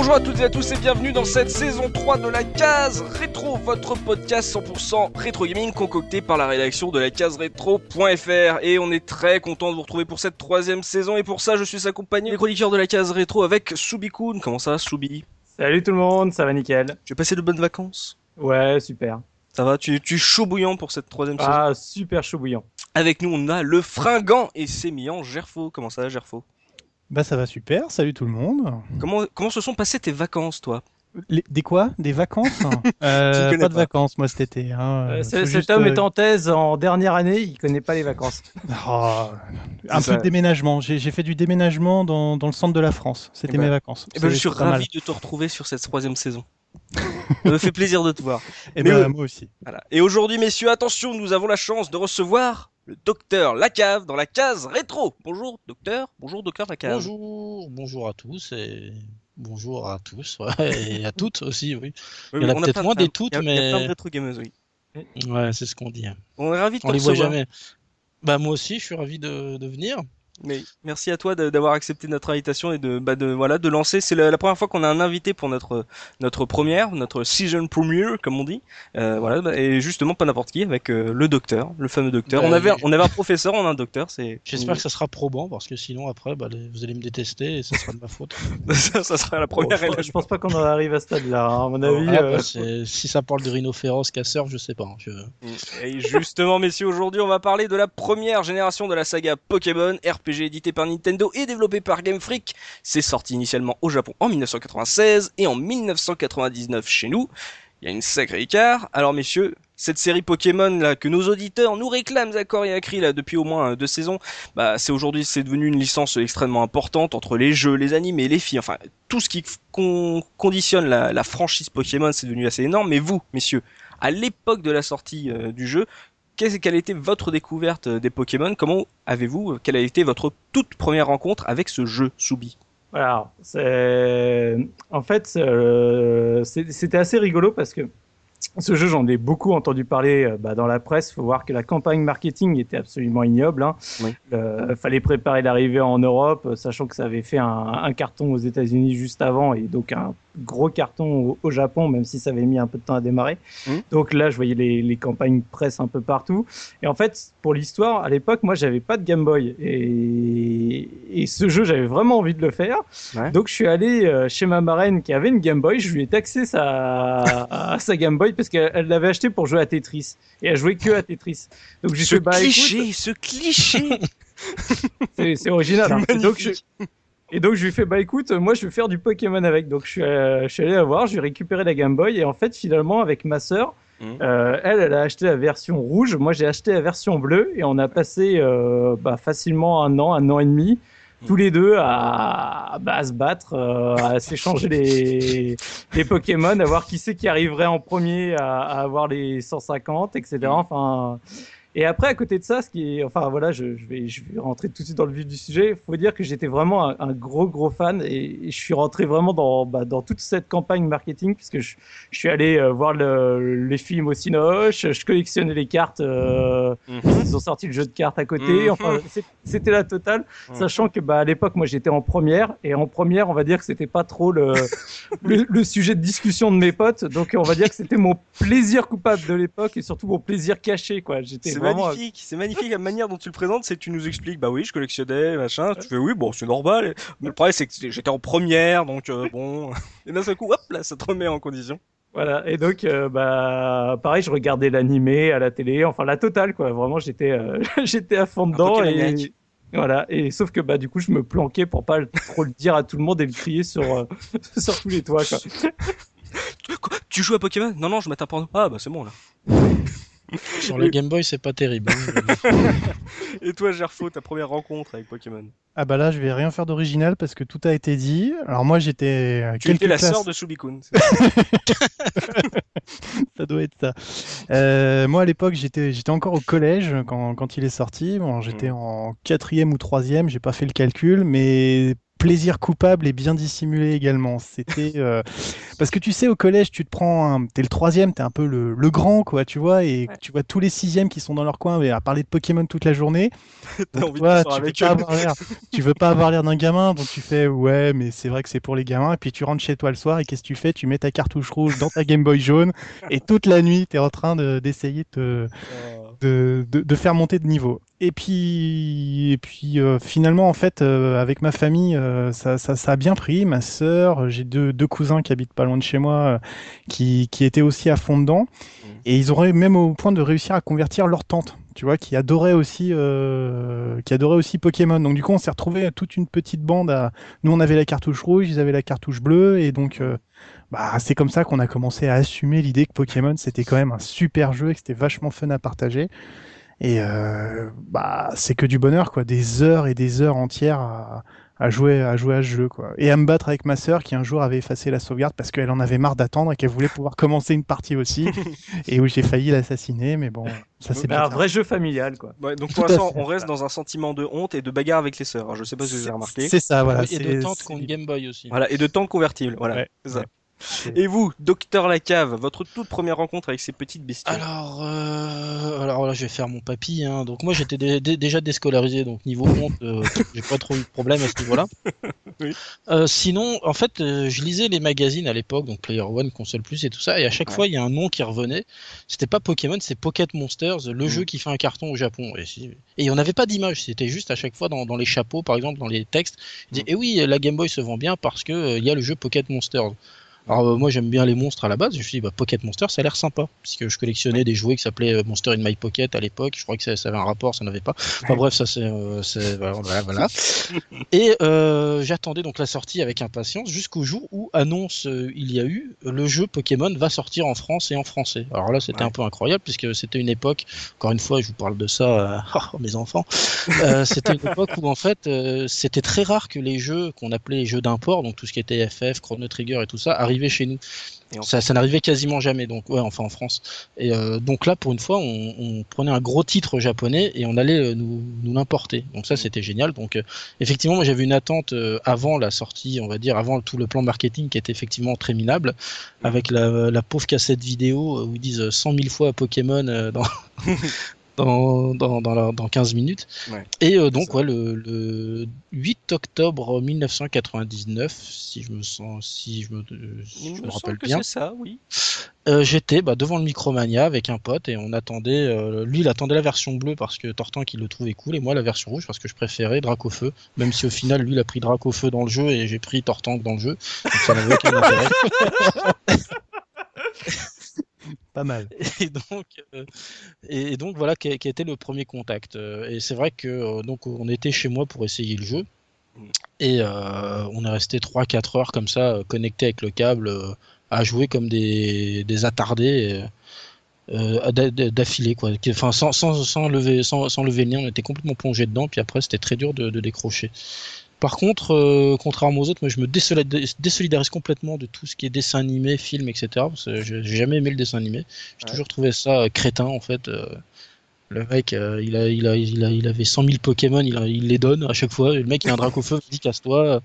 Bonjour à toutes et à tous et bienvenue dans cette saison 3 de la case rétro, votre podcast 100% rétro gaming concocté par la rédaction de la case rétro.fr et on est très content de vous retrouver pour cette troisième saison et pour ça je suis accompagné des chroniqueurs de la case rétro avec Soubikoun. Comment ça Soubi? Salut tout le monde, ça va nickel. Tu as passé de bonnes vacances? Ouais, super. Ça va tu, tu es chaud bouillant pour cette troisième saison? Ah, super chaud bouillant. Avec nous on a le fringant et sémillant Gerfo. Comment ça Gerfo? Bah ça va super, salut tout le monde. Comment, comment se sont passées tes vacances toi? Les- des quoi? Des vacances? Euh, connais Pas de pas. vacances moi cet été. Hein. Euh, ce- juste, cet homme euh, est en thèse en dernière année, il connaît pas les vacances. oh, un Ça- peu de déménagement. J'ai j'ai fait du déménagement dans, dans le centre de la France. C'était Eh ben- mes vacances. Eh ben, je C'est- suis c'est pas mal. ravi de te retrouver sur cette troisième saison. Ça me fait plaisir de te voir. Eh Mais ben, moi aussi. Voilà. Et aujourd'hui, messieurs, attention, nous avons la chance de recevoir le docteur Lacave dans la case rétro. Bonjour, docteur. Bonjour, docteur Lacave. Bonjour, bonjour à tous et bonjour à tous ouais, et à toutes aussi, oui. Oui, Il y en a peut-être de- moins des toutes, il y a- Il y a mais- plein de rétro gameuses, oui. Ouais, c'est ce qu'on dit. hein. On est ravis de On les voit jamais. Bah moi aussi, je suis ravi de, de venir. Mais merci à toi d'avoir accepté notre invitation et de, bah, de, voilà, de lancer. C'est la, la première fois qu'on a un invité pour notre, notre première, notre season premiere, comme on dit. Euh, voilà, bah, et justement pas n'importe qui, avec euh, le docteur, le fameux docteur. Bah, on avait, oui. on avait un professeur, on a un docteur. C'est. J'espère que ça sera probant parce que sinon après, bah, les- vous allez me détester et ça sera de ma faute. ça, ça sera la Bon, première. je, pense- la- je pense pas qu'on en arrive à ce stade-là, hein, à mon avis. Ah, euh, bah, si ça parle de rhinocéros, casseur, je sais pas. hein, je- Et justement, messieurs, aujourd'hui, on va parler de la première génération de la saga Pokémon, RPG édité par Nintendo et développé par Game Freak. C'est sorti initialement au Japon en 1996 et en 1999 chez nous. Il y a une sacrée écart. Alors, messieurs, cette série Pokémon là que nos auditeurs nous réclament à corps et à cri là depuis au moins euh, deux saisons, bah c'est aujourd'hui c'est devenu une licence extrêmement importante entre les jeux, les animés, les filles, enfin tout ce qui con- conditionne la, franchise Pokémon, c'est devenu assez énorme. Mais vous, messieurs, à l'époque de la sortie euh, du jeu, quelle a été votre découverte euh, des Pokémon? Comment avez-vous, euh, quelle a été votre toute première rencontre avec ce jeu Soubi? Voilà, c'est en fait euh, c'était assez rigolo parce que ce jeu j'en ai beaucoup entendu parler bah, dans la presse. Faut voir que la campagne marketing était absolument ignoble. Hein. Oui. Euh, fallait préparer l'arrivée en Europe, sachant que ça avait fait un, un carton aux États-Unis juste avant et donc un gros carton au, au Japon, même si ça avait mis un peu de temps à démarrer. Mhm. Donc là, je voyais les, les campagnes presse un peu partout. Et en fait, pour l'histoire, à l'époque, moi, j'avais pas de Game Boy et, et ce jeu, j'avais vraiment envie de le faire. Ouais. Donc je suis allé euh, chez ma marraine qui avait une Game Boy, je lui ai taxé sa, sa Game Boy parce qu'elle elle l'avait acheté pour jouer à Tetris et elle jouait que à Tetris. Donc j'ai Ce bah cliché, écoute, ce cliché c'est original. hein. Donc, je. Et donc je lui fais bah écoute, moi je vais faire du Pokémon avec. Donc je suis, euh, je suis allé la voir, je lui ai récupéré la Game Boy et en fait finalement avec ma sœur, Mhm. euh, elle elle a acheté la version rouge, moi j'ai acheté la version bleue et on a passé euh, bah, facilement un an, un an et demi. Tous les deux à, bah, à se battre, euh, à s'échanger les, les Pokémon, à voir qui c'est qui arriverait en premier à, à avoir les 150, etc. Enfin, et après, à côté de ça, ce qui est, enfin voilà, je, je vais, je vais rentrer tout de suite dans le vif du sujet. Il faut dire que j'étais vraiment un, un gros, gros fan et, et je suis rentré vraiment dans, bah, dans toute cette campagne marketing puisque je, je suis allé euh, voir le, les films au Cinoche, je collectionnais les cartes. Euh, Mhm. ils ont sorti le jeu de cartes à côté. Mhm. Enfin, c'était la totale. Mhm. Sachant que bah, à l'époque, moi, j'étais en première et en première, on va dire que c'était pas trop le, le, le sujet de discussion de mes potes. Donc, on va dire que c'était mon plaisir coupable de l'époque et surtout mon plaisir caché, quoi. J'étais Magnifique, c'est magnifique la manière dont tu le présentes, c'est que tu nous expliques, bah oui, je collectionnais, machin, tu fais oui, bon, c'est normal, mais le problème c'est que j'étais en première, donc euh, bon, et d'un seul coup, hop, là, ça te remet en condition. Voilà. Et donc, euh, bah, pareil, je regardais l'animé à la télé, enfin la totale, quoi. Vraiment, j'étais, euh, j'étais à fond dedans. Et, voilà. Et sauf que, bah, du coup, je me planquais pour pas trop le dire à tout le monde et le crier sur, sur tous les toits, quoi. Quoi tu joues à Pokémon? Non, non, je m'attends pas. Ah, bah c'est bon là. Sur le Game Boy, c'est pas terrible. hein. Et toi, Gerfo, ta première rencontre avec Pokémon Ah bah là je vais rien faire d'original parce que tout a été dit. Alors moi j'étais euh, Tu quelques étais la classes- sœur de Subikun. ça doit être ça. Euh, moi, à l'époque, j'étais, j'étais encore au collège quand, quand il est sorti. Bon, j'étais Mhm. en quatrième ou troisième, j'ai pas fait le calcul, mais plaisir coupable et bien dissimulé également. C'était euh, parce que tu sais au collège tu te prends, un... t'es le troisième, t'es un peu le, le grand quoi, tu vois, et Ouais. tu vois tous les sixièmes qui sont dans leur coin à parler de Pokémon toute la journée. Donc, toi, tu veux pas avoir l'air, tu veux pas avoir l'air d'un gamin, donc tu fais ouais, mais c'est vrai que c'est pour les gamins. Et puis tu rentres chez toi le soir et qu'est-ce que tu fais? Tu mets ta cartouche rouge dans ta Game Boy jaune et toute la nuit tu es en train de- d'essayer de, de, de, de faire monter de niveau. Et puis, et puis euh, finalement, en fait, euh, avec ma famille, euh, ça, ça, ça a bien pris. Ma sœur, j'ai deux, deux cousins qui habitent pas loin de chez moi, euh, qui, qui étaient aussi à fond dedans. Et ils auraient même au point de réussir à convertir leur tante, tu vois, qui adorait aussi, euh, qui adorait aussi Pokémon. Donc du coup, on s'est retrouvé toute une petite bande. À... Nous, on avait la cartouche rouge, ils avaient la cartouche bleue, et donc. euh, bah, c'est comme ça qu'on a commencé à assumer l'idée que Pokémon c'était quand même un super jeu et que c'était vachement fun à partager. Et euh, bah, c'est que du bonheur, quoi. Des heures et des heures entières à, à jouer, à jouer à ce jeu, quoi. Et à me battre avec ma sœur qui un jour avait effacé la sauvegarde parce qu'elle en avait marre d'attendre et qu'elle voulait pouvoir commencer une partie aussi. et où j'ai failli l'assassiner, mais bon, ça c'est un vrai jeu familial, quoi. Ouais, donc Tout pour l'instant, on reste dans un sentiment de honte et de bagarre avec les sœurs. hein. Je sais pas si vous avez remarqué. C'est ça, voilà. et de tente contre Game Boy aussi. Voilà, et de temps convertible. Voilà, Ouais, c'est ça. ouais. Et vous, Docteur Lacave, votre toute première rencontre avec ces petites bestioles Alors, euh, alors là, je vais faire mon papy. Hein. Donc moi, j'étais dé- dé- déjà déscolarisé, donc niveau honte, euh, j'ai pas trop eu de problème à ce niveau-là. Oui. Euh, sinon, en fait, euh, je lisais les magazines à l'époque, donc Player One, Console Plus et tout ça, et à chaque Ouais. fois, il y a un nom qui revenait. C'était pas Pokémon, c'est Pocket Monsters, le Mm. jeu qui fait un carton au Japon. Et, et on n'avait pas d'image, c'était juste à chaque fois dans, dans les chapeaux, par exemple, dans les textes. Je disais, Mm. eh oui, la Game Boy se vend bien parce que il y a le jeu Pocket Monsters. Alors euh, moi j'aime bien les monstres à la base, je me suis dit bah, Pocket Monster ça a l'air sympa, puisque je collectionnais des jouets qui s'appelaient euh, Monster in My Pocket à l'époque, je crois que ça, ça avait un rapport, ça n'avait pas. Enfin bref, ça c'est... euh, voilà, voilà. Et euh, j'attendais donc la sortie avec impatience jusqu'au jour où annonce il y a eu, le jeu Pokémon va sortir en France et en français. Alors là c'était Ouais. un peu incroyable, puisque c'était une époque, encore une fois je vous parle de ça, oh, mes enfants, c'était une époque où en fait c'était très rare que les jeux qu'on appelait les jeux d'import, donc tout ce qui était FF, Chrono Trigger et tout ça, arrivaient chez nous. Ça, ça n'arrivait quasiment jamais, donc ouais, enfin en France. Et euh, donc là, pour une fois, on, on prenait un gros titre japonais et on allait euh, nous, nous l'importer. Donc ça, c'était génial. Donc euh, effectivement, moi j'avais une attente euh, avant la sortie, on va dire, avant tout le plan marketing qui était effectivement très minable, avec la, la pauvre cassette vidéo où ils disent 100 000 fois Pokémon dans. Dans, dans, dans, la- dans 15 minutes. Ouais. Et euh, donc, ouais, le, le 8 octobre 1999, si je me sens, si je me, si Il je me me semble rappelle bien, c'est ça, oui. euh, j'étais bah, devant le Micromania avec un pote et on attendait. euh, lui, il attendait la version bleue parce que Tortank il le trouvait cool et moi la version rouge parce que je préférais Dracofeu. Même si au final, lui, il a pris Dracofeu dans le jeu et j'ai pris Tortank dans le jeu. Donc ça n'avait aucun intérêt. Pas mal. Et donc, euh, et donc voilà qui a, été le premier contact. Euh, Et c'est vrai que euh, donc on était chez moi pour essayer le jeu. Et on est resté 3-4 heures comme ça, connectés avec le câble, à jouer comme des, des attardés. euh, d'a- d'a- d'affilée quoi enfin sans, sans, sans lever sans, sans lever le nez on était complètement plongé dedans puis après c'était très dur de, de décrocher par contre euh, contrairement aux autres moi je me désolid- désolidarise complètement de tout ce qui est dessin animé film etc parce que j'ai jamais aimé le dessin animé. J'ai Ouais. toujours trouvé ça euh, crétin en fait euh, le mec euh, il, a, il, a, il, a, il avait 100 000 Pokémon il, a- il les donne à chaque fois le mec il a un drac au feu il dit casse-toi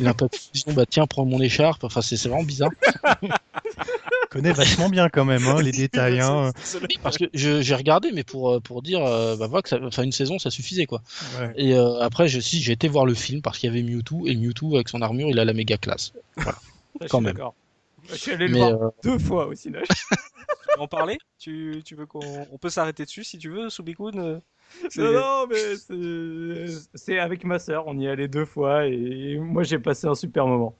il a un papillon bah tiens prends mon écharpe enfin c'est vraiment bizarre connais vachement bien quand même hein, les détails. Hein. Parce que j'ai regardé, mais pour, euh, pour dire, euh, bah, voilà que ça, enfin, une saison, ça suffisait, quoi. Ouais. Et euh, après, je, si, j'ai été voir le film parce qu'il y avait Mewtwo, et Mewtwo, avec son armure, il a la méga classe. Je Quand suis même. Je suis allé le Mais, voir euh, deux fois au cinéma. Tu veux en parler? Tu, tu veux qu'on on peut s'arrêter dessus si tu veux, Subikun euh, c'est- Non, non, mais c'est- avec ma sœur. On y allait deux fois et moi j'ai passé un super moment.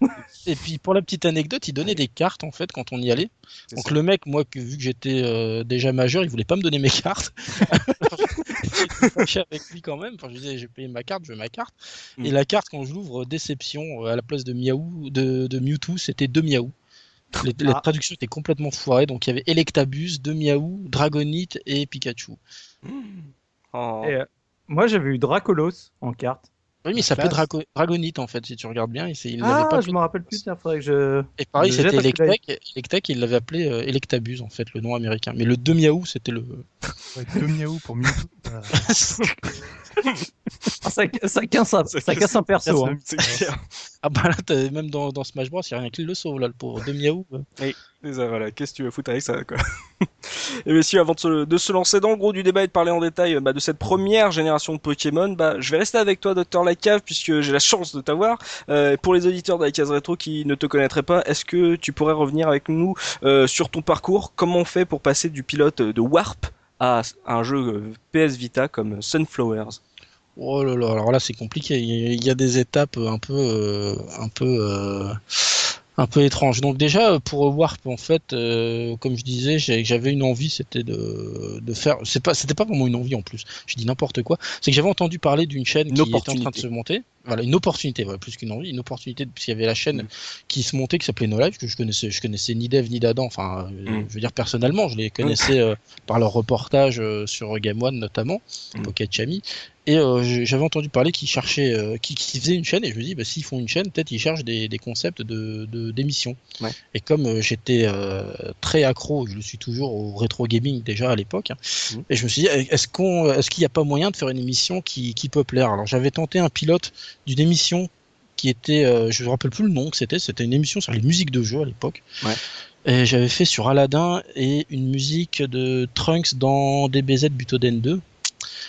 et puis, pour la petite anecdote, il donnait des cartes, en fait, quand on y allait. Donc, ça. le mec, moi, que, vu que j'étais euh, déjà majeur, il voulait pas me donner mes cartes. J'étais avec lui quand même. Enfin, je disais, j'ai payé ma carte, je veux ma carte. Et Mm. la carte, quand je l'ouvre, déception, euh, à la place de Miaou, de, de Mewtwo, c'était deux Miaou. Les, la Ah. traduction était complètement foirée, donc il y avait Electabuzz, deux Miaou, Dragonite et Pikachu. Oh. Et, euh, moi j'avais eu Dracolos en carte. Oui, mais il s'appelait Drago Dragonite en fait, si tu regardes bien. Il, il Ah, pas je me rappelle plus, faudrait que je. Et pareil, c'était. Electek. Electek, il l'avait appelé euh, Electabuzz en fait, le nom américain. Mais le 2 Miaou, c'était le. Ouais, deux miaou pour Mewtwo. Voilà. Ah, ça, ça casse un, Ça ça casse un perso. hein. Ah bah là, même dans, dans Smash Bros, il n'y a rien qui le sauve là, le pauvre 2 Miaou. Et ça, voilà, qu'est-ce que tu veux foutre avec ça, quoi. Et messieurs, avant de se, lancer dans le gros du débat et de parler en détail bah, de cette première génération de Pokémon, bah, je vais rester avec toi, Docteur Lacave, puisque j'ai la chance de t'avoir. Euh, pour les auditeurs de la case rétro qui ne te connaîtraient pas, est-ce que tu pourrais revenir avec nous euh, sur ton parcours? Comment on fait pour passer du pilote de Warp à un jeu euh, PS Vita comme Sunflowers? Oh là là, alors là c'est compliqué. Il y a- des étapes un peu, un peu, un peu étranges. Donc déjà pour Warp en fait, euh, comme je disais, j'avais une envie, c'était de, de faire. C'est pas, c'était pas vraiment une envie en plus. Je dis n'importe quoi. C'est que j'avais entendu parler d'une chaîne qui était en train de se monter. Voilà, une opportunité, voilà, plus qu'une envie, une opportunité puisqu'il y avait la chaîne Mm. qui se montait, qui s'appelait No Life, que je connaissais, je connaissais ni Dev ni d'Adam. Enfin, euh, Mm. je veux dire personnellement, je les connaissais euh, par leur reportage euh, sur Game One notamment, Mm. Pocket Chami. Et euh, j'avais entendu parler qu'ils cherchaient, qu'ils faisaient une chaîne, et je me dis, bah, s'ils font une chaîne, peut-être ils cherchent des, des concepts de de- d'émissions. Ouais. Et comme j'étais très accro, je le suis toujours au rétro gaming déjà à l'époque, hein, et je me suis dit, est-ce qu'on, est-ce qu'il n'y a pas moyen de faire une émission qui, qui peut plaire Alors j'avais tenté un pilote d'une émission qui était, euh, je me rappelle plus le nom que c'était, c'était une émission sur les musiques de jeux à l'époque. Ouais. Et j'avais fait sur Aladdin et une musique de Trunks dans DBZ Butoden 2.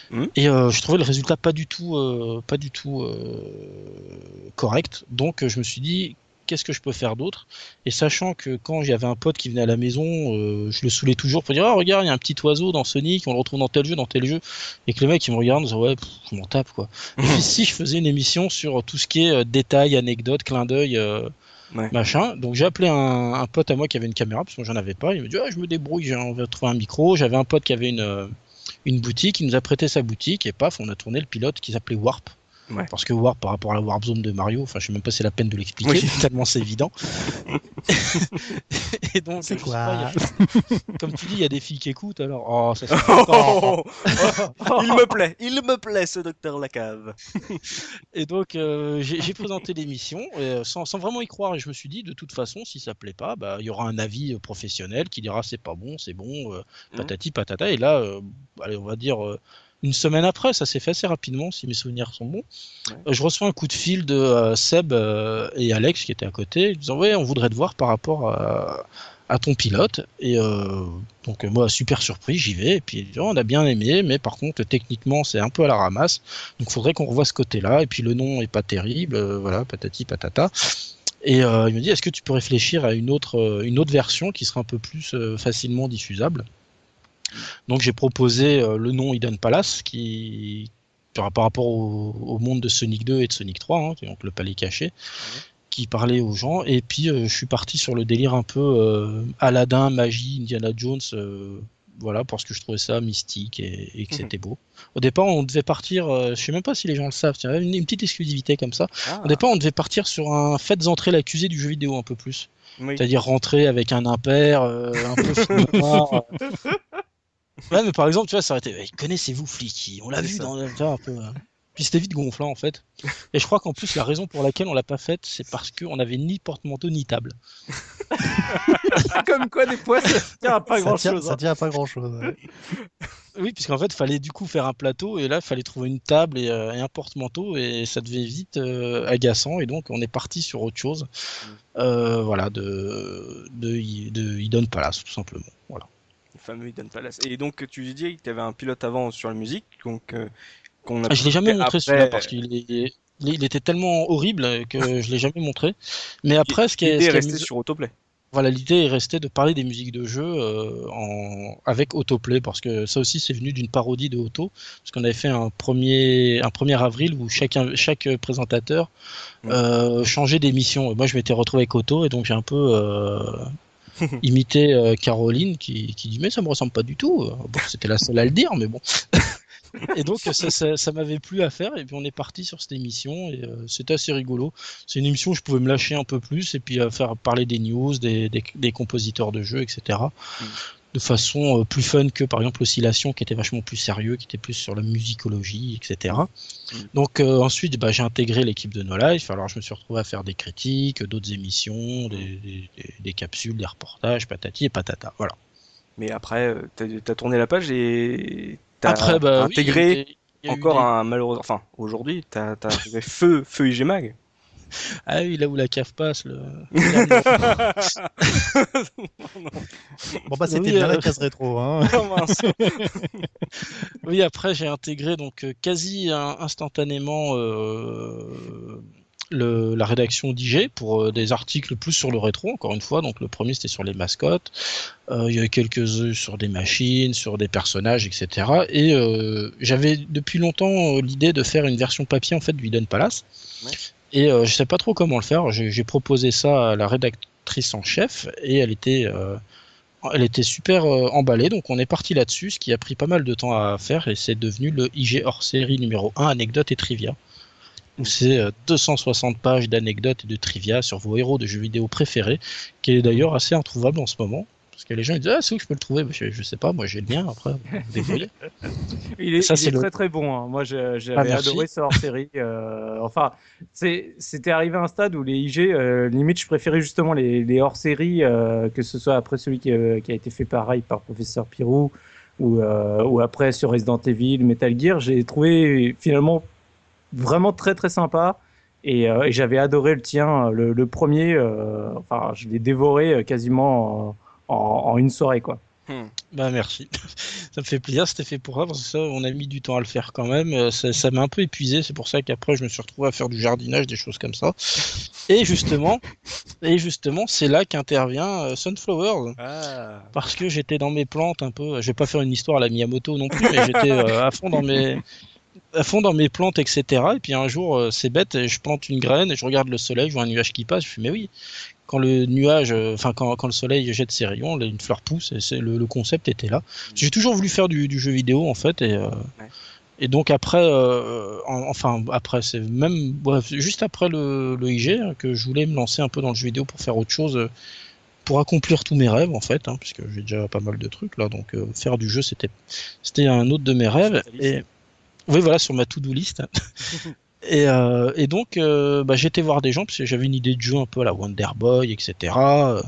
Mhm. Et euh, je trouvais le résultat pas du tout, euh, pas du tout euh, correct. Donc je me suis dit, qu'est-ce que je peux faire d'autre? Et sachant que quand j'avais un pote qui venait à la maison, euh, je le saoulais toujours pour dire, ah regarde, il y a un petit oiseau dans Sonic, on le retrouve dans tel jeu, dans tel jeu. Et que le mec il me regarde, en disant, ouais, pff, je m'en tape quoi. Et puis si je faisais une émission sur tout ce qui est euh, détails, anecdotes, clin d'œil. euh, Ouais. machin. Donc j'ai appelé un, un pote à moi qui avait une caméra parce que moi j'en avais pas. Il me dit ah, je me débrouille, j'ai on va trouver un micro. J'avais un pote qui avait une euh, une boutique, il nous a prêté sa boutique et paf, on a tourné le pilote qui s'appelait Warp. Ouais. Parce que Warp par rapport à la Warp Zone de Mario, enfin je sais même pas si c'est la peine de l'expliquer, Oui. tellement c'est évident. et donc C'est a- comme tu dis, il y a des filles qui écoutent alors. Oh, ça c'est Oh, il me plaît, il me plaît ce Docteur Lacave. Et donc euh, j'ai présenté l'émission euh, sans, sans vraiment y croire et je me suis dit de toute façon si ça plaît pas bah il y aura un avis euh, professionnel qui dira c'est pas bon c'est bon euh, Mhm. patati patata et là allez on va dire une semaine après ça s'est fait assez rapidement si mes souvenirs sont bons Ouais. Je reçois un coup de fil de euh, Seb euh, et Alex qui étaient à côté disant ouais on voudrait te voir par rapport à, à ton pilote et euh, donc moi super surpris j'y vais et puis on a bien aimé mais par contre techniquement c'est un peu à la ramasse donc faudrait qu'on revoie ce côté-là. Et puis le nom est pas terrible, voilà, patati patata. Et il me dit, est-ce que tu peux réfléchir à une autre, une autre version qui serait un peu plus facilement diffusable? Donc j'ai proposé euh, le nom Hidden Palace, qui par rapport au, au monde de Sonic 2 et de Sonic 3, hein, donc le palais caché, qui parlait aux gens. Et puis euh, je suis parti sur le délire un peu euh, Aladdin, magie, Indiana Jones. euh, voilà, parce que je trouvais ça mystique et, et que Mhm. c'était beau. Au départ, on devait partir, je sais même pas si les gens le savent, tiens, une, une petite exclusivité comme ça. Ah, Au départ, on devait partir sur un faites entrer l'accusé du jeu vidéo un peu plus. oui. C'est-à-dire rentrer avec un impair, un peu noir. Ouais, mais par exemple, tu vois, ça aurait été, connaissez-vous Flicky? On l'a vu ça. dans le. tu vois, un peu. euh. Puis c'était vite gonflant en fait. Et je crois qu'en plus, la raison pour laquelle on l'a pas faite, c'est parce qu'on n'avait ni porte-manteau ni table. Comme quoi, des fois, ça tient à pas ça, grand tient, chose. ça tient à pas grand chose. Oui, puisqu'en fait, fallait du coup faire un plateau et là, il fallait trouver une table et, euh, et un porte-manteau et ça devait vite euh, agaçant et donc on est parti sur autre chose. Euh, voilà, de, de, de Hidden Palace, tout simplement. Voilà. Le fameux Hidden Palace. Et donc, tu dis que tu avais un pilote avant sur la musique, donc euh, qu'on a. Ah, je l'ai jamais montré celui-là parce qu'il est, il était tellement horrible que je l'ai jamais montré. Mais après, ce qui est, ce est qui est restée amusant- sur autoplay. voilà, l'idée est restée de parler des musiques de jeu euh, en... avec autoplay parce que ça aussi c'est venu d'une parodie de Auto parce qu'on avait fait un premier un 1er avril où chacun chaque présentateur Ouais. euh, changeait d'émission. Moi je m'étais retrouvé avec Auto et donc j'ai un peu imité euh, Caroline qui, dit mais ça me ressemble pas du tout. Euh, Bon, c'était la seule à le dire mais bon. Et donc ça, ça, m'avait plu à faire et puis on est parti sur cette émission et euh, c'était assez rigolo. C'est une émission où je pouvais me lâcher un peu plus et puis euh, faire parler des news, des, des compositeurs de jeux, etc. de façon euh, plus fun que par exemple Oscillation qui était vachement plus sérieux, qui était plus sur la musicologie, etc. Mm. Donc euh, ensuite bah, j'ai intégré l'équipe de No Life, alors je me suis retrouvé à faire des critiques, d'autres émissions, des, des- des- des capsules, des reportages, patati et patata, voilà. Mais après, euh, t'as as tourné la page et t'as Après bah intégré il y a- il y a eu encore des- un malheureux. Enfin, aujourd'hui, t'as as feu, feu IG Mag. Ah oui, là où la cave passe, le... Bon bah c'était Oui, bien euh, la case rétro. Hein. Oh. Oui, après j'ai intégré donc euh, quasi in- instantanément euh, le, la rédaction d'IG pour euh, des articles plus sur le rétro, encore une fois. Donc le premier c'était sur les mascottes, Euh, il y avait quelques sur des machines, sur des personnages, etc. Et euh, j'avais depuis longtemps euh, l'idée de faire une version papier en fait du Hidden Palace. Ouais. Et euh, je sais pas trop comment le faire. J'ai proposé ça à la rédactrice en chef et elle était euh, elle était super euh, emballée, donc on est parti là-dessus, ce qui a pris pas mal de temps à faire, et c'est devenu le IG hors série numéro 1, anecdotes et trivia. Où c'est euh, 260 pages d'anecdotes et de trivia sur vos héros de jeux vidéo préférés, qui est d'ailleurs assez introuvable en ce moment. Parce que les gens ils disent Ah, c'est où que je peux le trouver? Bah, je, je sais pas, moi j'ai le mien après. débrouillez. Il est, Ça, il c'est est le- très très bon. hein. Moi, Ah, j'avais merci. adoré ce hors série. Euh, enfin, c'était arrivé à un stade où les IG, euh, limite, je préférais justement les, les hors série, que ce soit après celui qui, euh, qui a été fait pareil par Professeur Pirou ou, euh, ou après sur Resident Evil, Metal Gear. J'ai trouvé finalement vraiment très très sympa. Et, euh, et j'avais adoré le tien, le, le premier. euh, enfin, je l'ai dévoré euh, quasiment en, une soirée, quoi. Hmm. Bah merci, ça me fait plaisir, c'était fait pour ça, parce que ça on a mis du temps à le faire quand même, Euh, ça ça m'a un peu épuisé, c'est pour ça qu'après je me suis retrouvé à faire du jardinage, des choses comme ça. Et justement, et justement c'est là qu'intervient euh, Sunflowers, Ah. parce que j'étais dans mes plantes un peu, je vais pas faire une histoire à la Miyamoto non plus, mais j'étais euh, à fond dans mes à fond dans mes plantes, etc. Et puis un jour, euh, c'est bête, je plante une graine, et je regarde le soleil, je vois un nuage qui passe, je fais mais oui, quand le nuage, euh, enfin quand, quand le soleil jette ses rayons, une fleur pousse, et c'est le, le concept était là. J'ai toujours voulu faire du, du jeu vidéo en fait, et euh, Ouais. et donc après, euh, en- enfin après, c'est même bref, juste après le, le IG hein, que je voulais me lancer un peu dans le jeu vidéo pour faire autre chose. pour accomplir tous mes rêves en fait, hein, puisque j'ai déjà pas mal de trucs là, donc euh, faire du jeu c'était c'était un autre de mes rêves. Et oui voilà sur ma to-do list. et, euh, et donc euh, bah, j'étais voir des gens parce que j'avais une idée de jeu un peu à la Wonder Boy, etc. euh,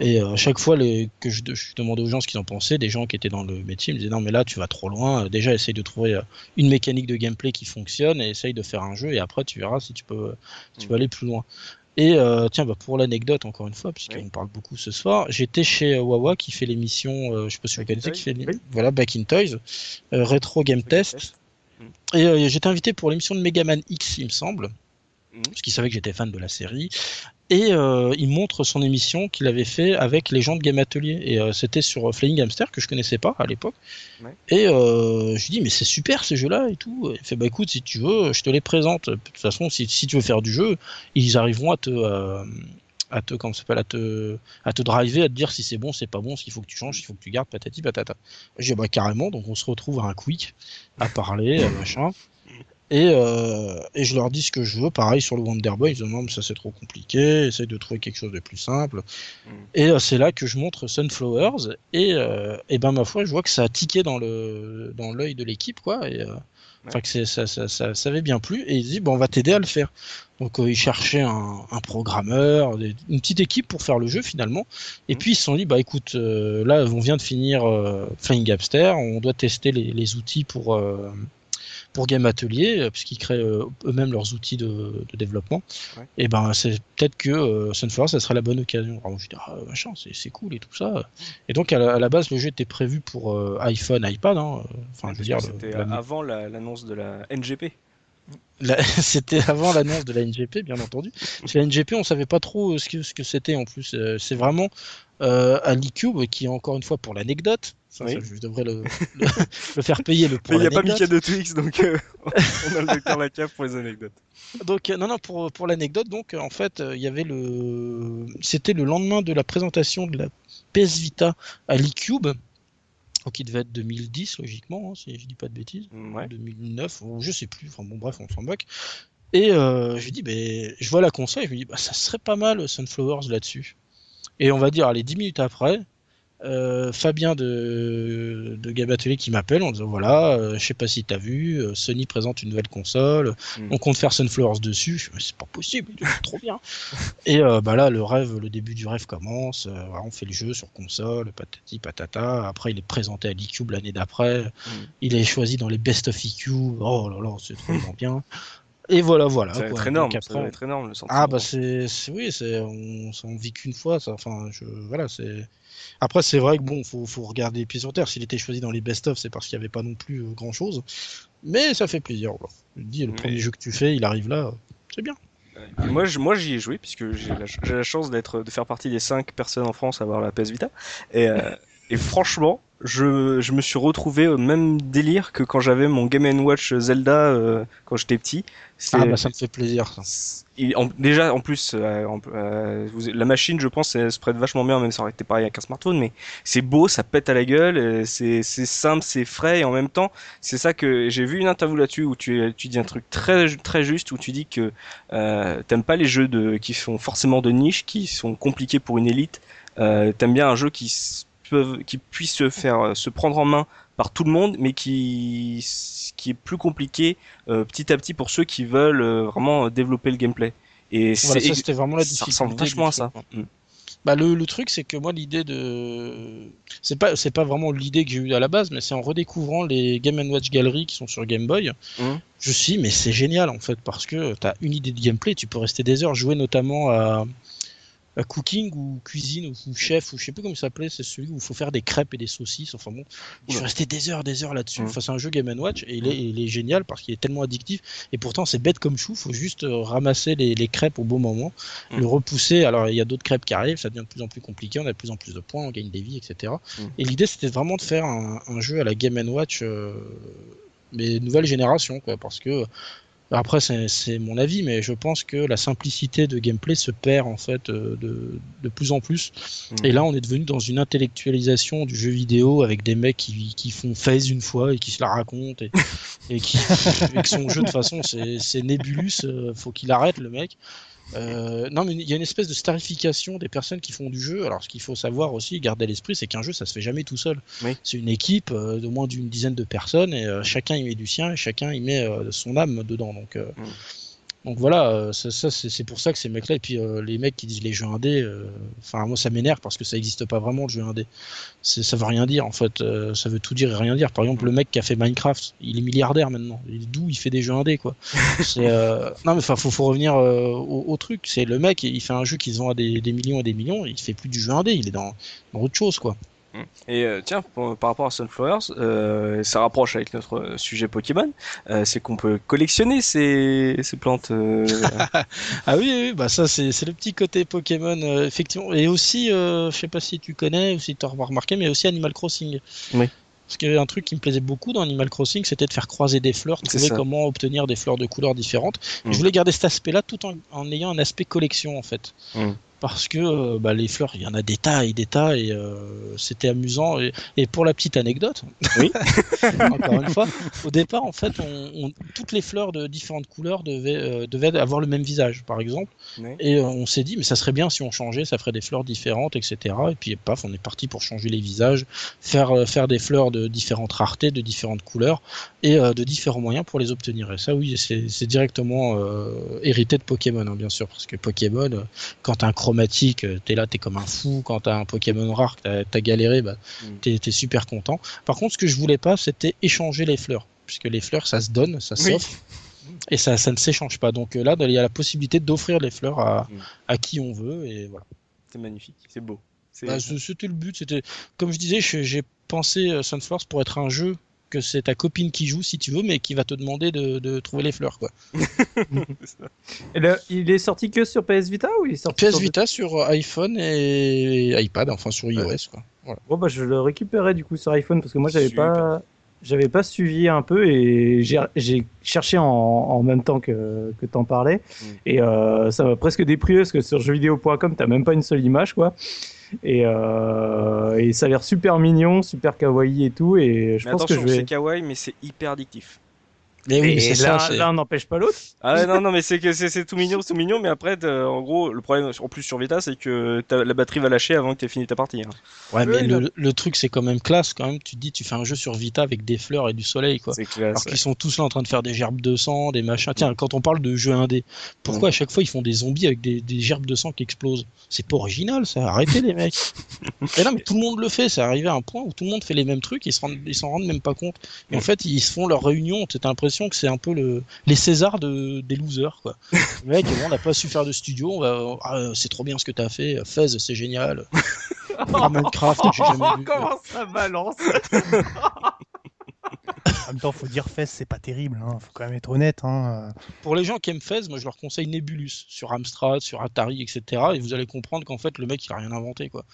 Et euh, à chaque fois les, que je, je demandais aux gens ce qu'ils en pensaient, des gens qui étaient dans le métier me disaient non mais là tu vas trop loin. Euh, Déjà essaye de trouver euh, une mécanique de gameplay qui fonctionne et essaye de faire un jeu et après tu verras si tu peux si tu Mm. peux aller plus loin. Et euh, tiens, bah, pour l'anecdote, encore une fois, puisqu'on Oui. parle beaucoup ce soir, j'étais chez euh, Wawa qui fait l'émission, euh, je sais pas si vous connaissez, qui fait oui. voilà, Back in Toys, euh, Retro Game Test. Et euh, j'étais invité pour l'émission de Megaman X, il me semble, Mhm. parce qu'il savait que j'étais fan de la série. Et euh, il montre son émission qu'il avait fait avec les gens de Game Atelier. Et euh, c'était sur Flying Hamster que je connaissais pas à l'époque. Ouais. Et je lui dis mais c'est super ces jeux-là et tout. Il fait bah écoute si tu veux, je te les présente. De toute façon si, si tu veux faire du jeu, ils arriveront à te à te comment ça s'appelle à te à te driver, à te dire si c'est bon, c'est pas bon, ce qu'il faut que tu changes, il faut que tu gardes, patati patata. J'ai bah carrément. Donc on se retrouve à un quick à parler, euh, machin. Et, euh, et je leur dis ce que je veux, pareil sur le Wonder Boy, ils disent non mais ça c'est trop compliqué, essaye de trouver quelque chose de plus simple. Mm. Et euh, c'est là que je montre Sunflowers et, euh, et ben ma foi je vois que ça a tiqué dans le dans l'œil de l'équipe quoi et euh, enfin que ça, ça, ça, ça avait bien plu et ils disent bon on va t'aider à le faire. Donc euh, ils cherchaient un, un programmeur, une petite équipe pour faire le jeu finalement. Et Mm. puis ils se sont dit bah écoute euh, là on vient de finir euh, Flying Hamster, on doit tester les, les outils pour euh, pour Game Atelier, euh, puisqu'ils créent euh, eux-mêmes leurs outils de, de développement. Ouais. Et ben c'est peut-être que euh, Sunflower ça serait la bonne occasion. Alors, je dis ah, machin, c'est c'est cool et tout ça. Et donc à la, à la base le jeu était prévu pour euh, iPhone, iPad. Hein. Enfin je veux dire, c'était la- avant la- l'annonce de la NGP. la- c'était avant l'annonce de la NGP, bien entendu. Parce que la NGP, on savait pas trop ce que ce que c'était en plus. C'est vraiment euh, à l'eCube qui est encore une fois pour l'anecdote. Ça, Oui. ça, je devrais le, le, le faire payer le pour Mais il n'y a pas. Mika de Twix, donc euh, on a le docteur Lacave pour les anecdotes. Donc euh, non non pour pour l'anecdote donc euh, en fait euh, il y avait le c'était le lendemain de la présentation de la PS Vita à l'eCube il devait être 2010 logiquement hein, si je dis pas de bêtises Mm, Ouais. 2009 ou je sais plus enfin bon bref on s'en moque et euh, je lui dis ben je vois la console et je me dis bah ça serait pas mal Sunflowers là-dessus et on va dire allez 10 minutes après euh, Fabien de, de Game Atelier qui m'appelle en disant voilà, euh, je sais pas si t'as vu, euh, Sony présente une nouvelle console, Mm. on compte faire Sunflowers dessus. C'est pas possible, trop bien. Et euh, bah là, le rêve, le début du rêve commence. euh, voilà, on fait le jeu sur console, patati patata. Après, il est présenté à l'eCube l'année d'après. Il est choisi dans les Best of eCube. Oh là là, c'est trop bien. Et voilà, voilà. Ça va quoi. être énorme. Après, énorme le sentiment. ah bah c'est c'est- oui c'est on s'en vit qu'une fois ça enfin je voilà c'est après c'est vrai que bon faut faut regarder les pieds sur terre s'il était choisi dans les best of c'est parce qu'il n'y avait pas non plus grand chose mais ça fait plaisir voilà. je dis le Mais- premier jeu que tu fais il arrive là c'est bien Et moi, je- moi, j'y ai joué puisque j'ai la, chance d'être, de faire partie des 5 personnes en France à avoir la PS Vita. Et, euh, et franchement, je, je me suis retrouvé au même délire que quand j'avais mon Game Watch Zelda euh, quand j'étais petit. Ah bah ça me fait plaisir ça il- en- déjà, en plus, euh, euh, vous- la machine, je pense, elle se prête vachement bien, même si ça aurait été pareil avec un smartphone, mais c'est beau, ça pète à la gueule, euh, c'est simple, c'est frais, et en même temps, c'est ça que j'ai vu une interview là-dessus où tu, tu dis un truc très, très juste, où tu dis que euh, t'aimes pas les jeux de, qui sont forcément de niche, qui sont compliqués pour une élite, euh, t'aimes bien un jeu qui, peuvent, qui puisse se faire, euh, se prendre en main par tout le monde, mais qui, qui est plus compliqué euh, petit à petit pour ceux qui veulent euh, vraiment développer le gameplay. Et voilà, ça c'était vraiment la ça difficulté ressemble vachement à ça. Mm. Bah le, le truc c'est que moi l'idée de c'est pas c'est pas vraiment l'idée que j'ai eue à la base mais c'est en redécouvrant les Game Watch Gallery qui sont sur Game Boy Mhm. je me suis dit, mais c'est génial en fait parce que t'as une idée de gameplay tu peux rester des heures jouer notamment à cooking ou cuisine ou, chef ou je sais plus comment ça s'appelait c'est celui où il faut faire des crêpes et des saucisses enfin bon je suis resté des heures des heures là-dessus Mhm. enfin c'est un jeu Game Watch et il est, il est génial parce qu'il est tellement addictif et pourtant c'est bête comme chou faut juste euh, ramasser les, les crêpes au bon moment Mhm. le repousser. Alors, il y a d'autres crêpes qui arrivent, ça devient de plus en plus compliqué, on a de plus en plus de points, on gagne des vies, etc. Et l'idée, c'était vraiment de faire un, un jeu à la Game Watch, euh, mais nouvelle génération, quoi, parce que. Après, c'est mon avis, mais je pense que la simplicité de gameplay se perd en fait euh, de, de plus en plus. Mhm. Et là, on est devenu dans une intellectualisation du jeu vidéo avec des mecs qui, qui font phase une fois et qui se la racontent et, et qui que son jeu de façon c'est c'est Nebulus, euh, faut qu'il arrête le mec. Euh, non, mais il y a une espèce de starification des personnes qui font du jeu. Alors, ce qu'il faut savoir aussi, garder à l'esprit, c'est qu'un jeu, ça se fait jamais tout seul. Oui. C'est une équipe euh, de moins d'une dizaine de personnes et euh, chacun y met du sien et chacun y met euh, son âme dedans. Donc, euh, Mm. Donc voilà, euh, ça, ça, c'est pour ça que ces mecs-là, et puis euh, les mecs qui disent les jeux indés, euh, enfin moi ça m'énerve parce que ça n'existe pas vraiment le jeu indé. Ça veut rien dire en fait, euh, ça veut tout dire et rien dire. Par exemple, le mec qui a fait Minecraft, il est milliardaire maintenant. Il- D'où il fait des jeux indés quoi? Non mais enfin faut, faut revenir au, au truc. C'est le mec, il fait un jeu qui se vend à des, des millions et des millions, il fait plus du jeu indé, il est dans, dans autre chose quoi. Et euh, tiens, pour- par rapport à Sunflowers, euh, ça rapproche avec notre euh, sujet Pokémon, euh, c'est qu'on peut collectionner ces, ces plantes. Ah oui, oui, bah ça c'est le petit côté Pokémon effectivement et aussi je sais pas si tu connais ou si tu as remarqué mais aussi Animal Crossing. Oui. Parce qu'un truc qui me plaisait beaucoup dans Animal Crossing, c'était de faire croiser des fleurs, trouver comment obtenir des fleurs de couleurs différentes. Mm. je voulais garder cet aspect-là tout en, en ayant un aspect collection en fait. Mm. Parce que euh, bah, les fleurs, il y en a des tas et des tas et euh, c'était amusant. Et, et pour la petite anecdote, Oui. encore une fois, au départ en fait, on, on- toutes les fleurs de différentes couleurs devaient, euh, devaient avoir le même visage, par exemple. Et euh, on s'est dit, mais ça serait bien si on changeait, ça ferait des fleurs différentes, etc. Et puis paf, on est parti pour changer les visages, faire, euh, faire des fleurs de différentes raretés, de différentes couleurs et euh, de différents moyens pour les obtenir. Et ça, oui, c'est directement euh, hérité de Pokémon, hein, bien sûr, parce que Pokémon, quand un chromatique, euh, t'es là, t'es comme un fou. Quand t'as un Pokémon rare, que t'as galéré, bah, Mm. t'es t'es super content. Par contre, ce que je voulais pas, c'était échanger les fleurs, puisque les fleurs, ça se donne, ça Oui. s'offre. Et ça, ça ne s'échange pas. Donc euh, là, il y a la possibilité d'offrir les fleurs à, Mm. à qui on veut. Et voilà. C'est magnifique, c'est beau. C'est- Bah, c- c'était le but. C'était, comme je disais, j'ai pensé euh, Sunflowers pour être un jeu que c'est ta copine qui joue si tu veux, mais qui va te demander de, de trouver les fleurs. Quoi. Et le- il est sorti que sur PS Vita ou il est sorti PS sur Vita sur iPhone et iPad, enfin sur iOS. Quoi. Voilà. Bon bah je le récupérerai du coup sur iPhone parce que moi j'avais pas j'avais pas suivi un peu et j'ai cherché en, en même temps que que t'en parlais Mm. et euh, ça m'a presque dépris parce que sur jeuxvideo.com t'as même pas une seule image quoi et euh, et ça a l'air super mignon super kawaii et tout et je Mais pense que je vais c'est kawaii, mais c'est hyper addictif. Mais oui, Et ça. l'un l'un n'empêche pas l'autre. Ah ouais, non, non, mais c'est que c'est c'est tout mignon, c'est tout mignon, mais après, en gros, le problème, en plus sur Vita, c'est que la batterie va lâcher avant que t'aies fini ta partie. hein. Ouais, mais Oui, le, le truc, c'est quand même classe, quand même. Tu te dis, tu fais un jeu sur Vita avec des fleurs et du soleil, quoi. C'est classe. Alors qu'ils sont tous là en train de faire des gerbes de sang, des machins. Tiens, quand on parle de jeux indés, pourquoi à chaque fois ils font des zombies avec des, des gerbes de sang qui explosent? C'est pas original, ça. Arrêtez les mecs. Et non, mais tout le monde le fait. C'est arrivé à un point où tout le monde fait les mêmes trucs, ils se rendent, ils s'en rendent même pas compte. Et en fait, ils se font leur réunion. T'as l'impression que c'est un peu le, les Césars de, des losers, quoi. Le mec, bon, on n'a pas su faire de studio. On va, ah, c'est trop bien ce que t'as fait. Fez, c'est génial. Ah, Minecraft, j'ai jamais vu. Comment ça balance En même temps, faut dire fesses, c'est pas terrible. Hein. Faut quand même être honnête. Hein. Pour les gens qui aiment Fez, moi je leur conseille Nebulus sur Amstrad, sur Atari, etc. Et vous allez comprendre qu'en fait le mec il a rien inventé quoi.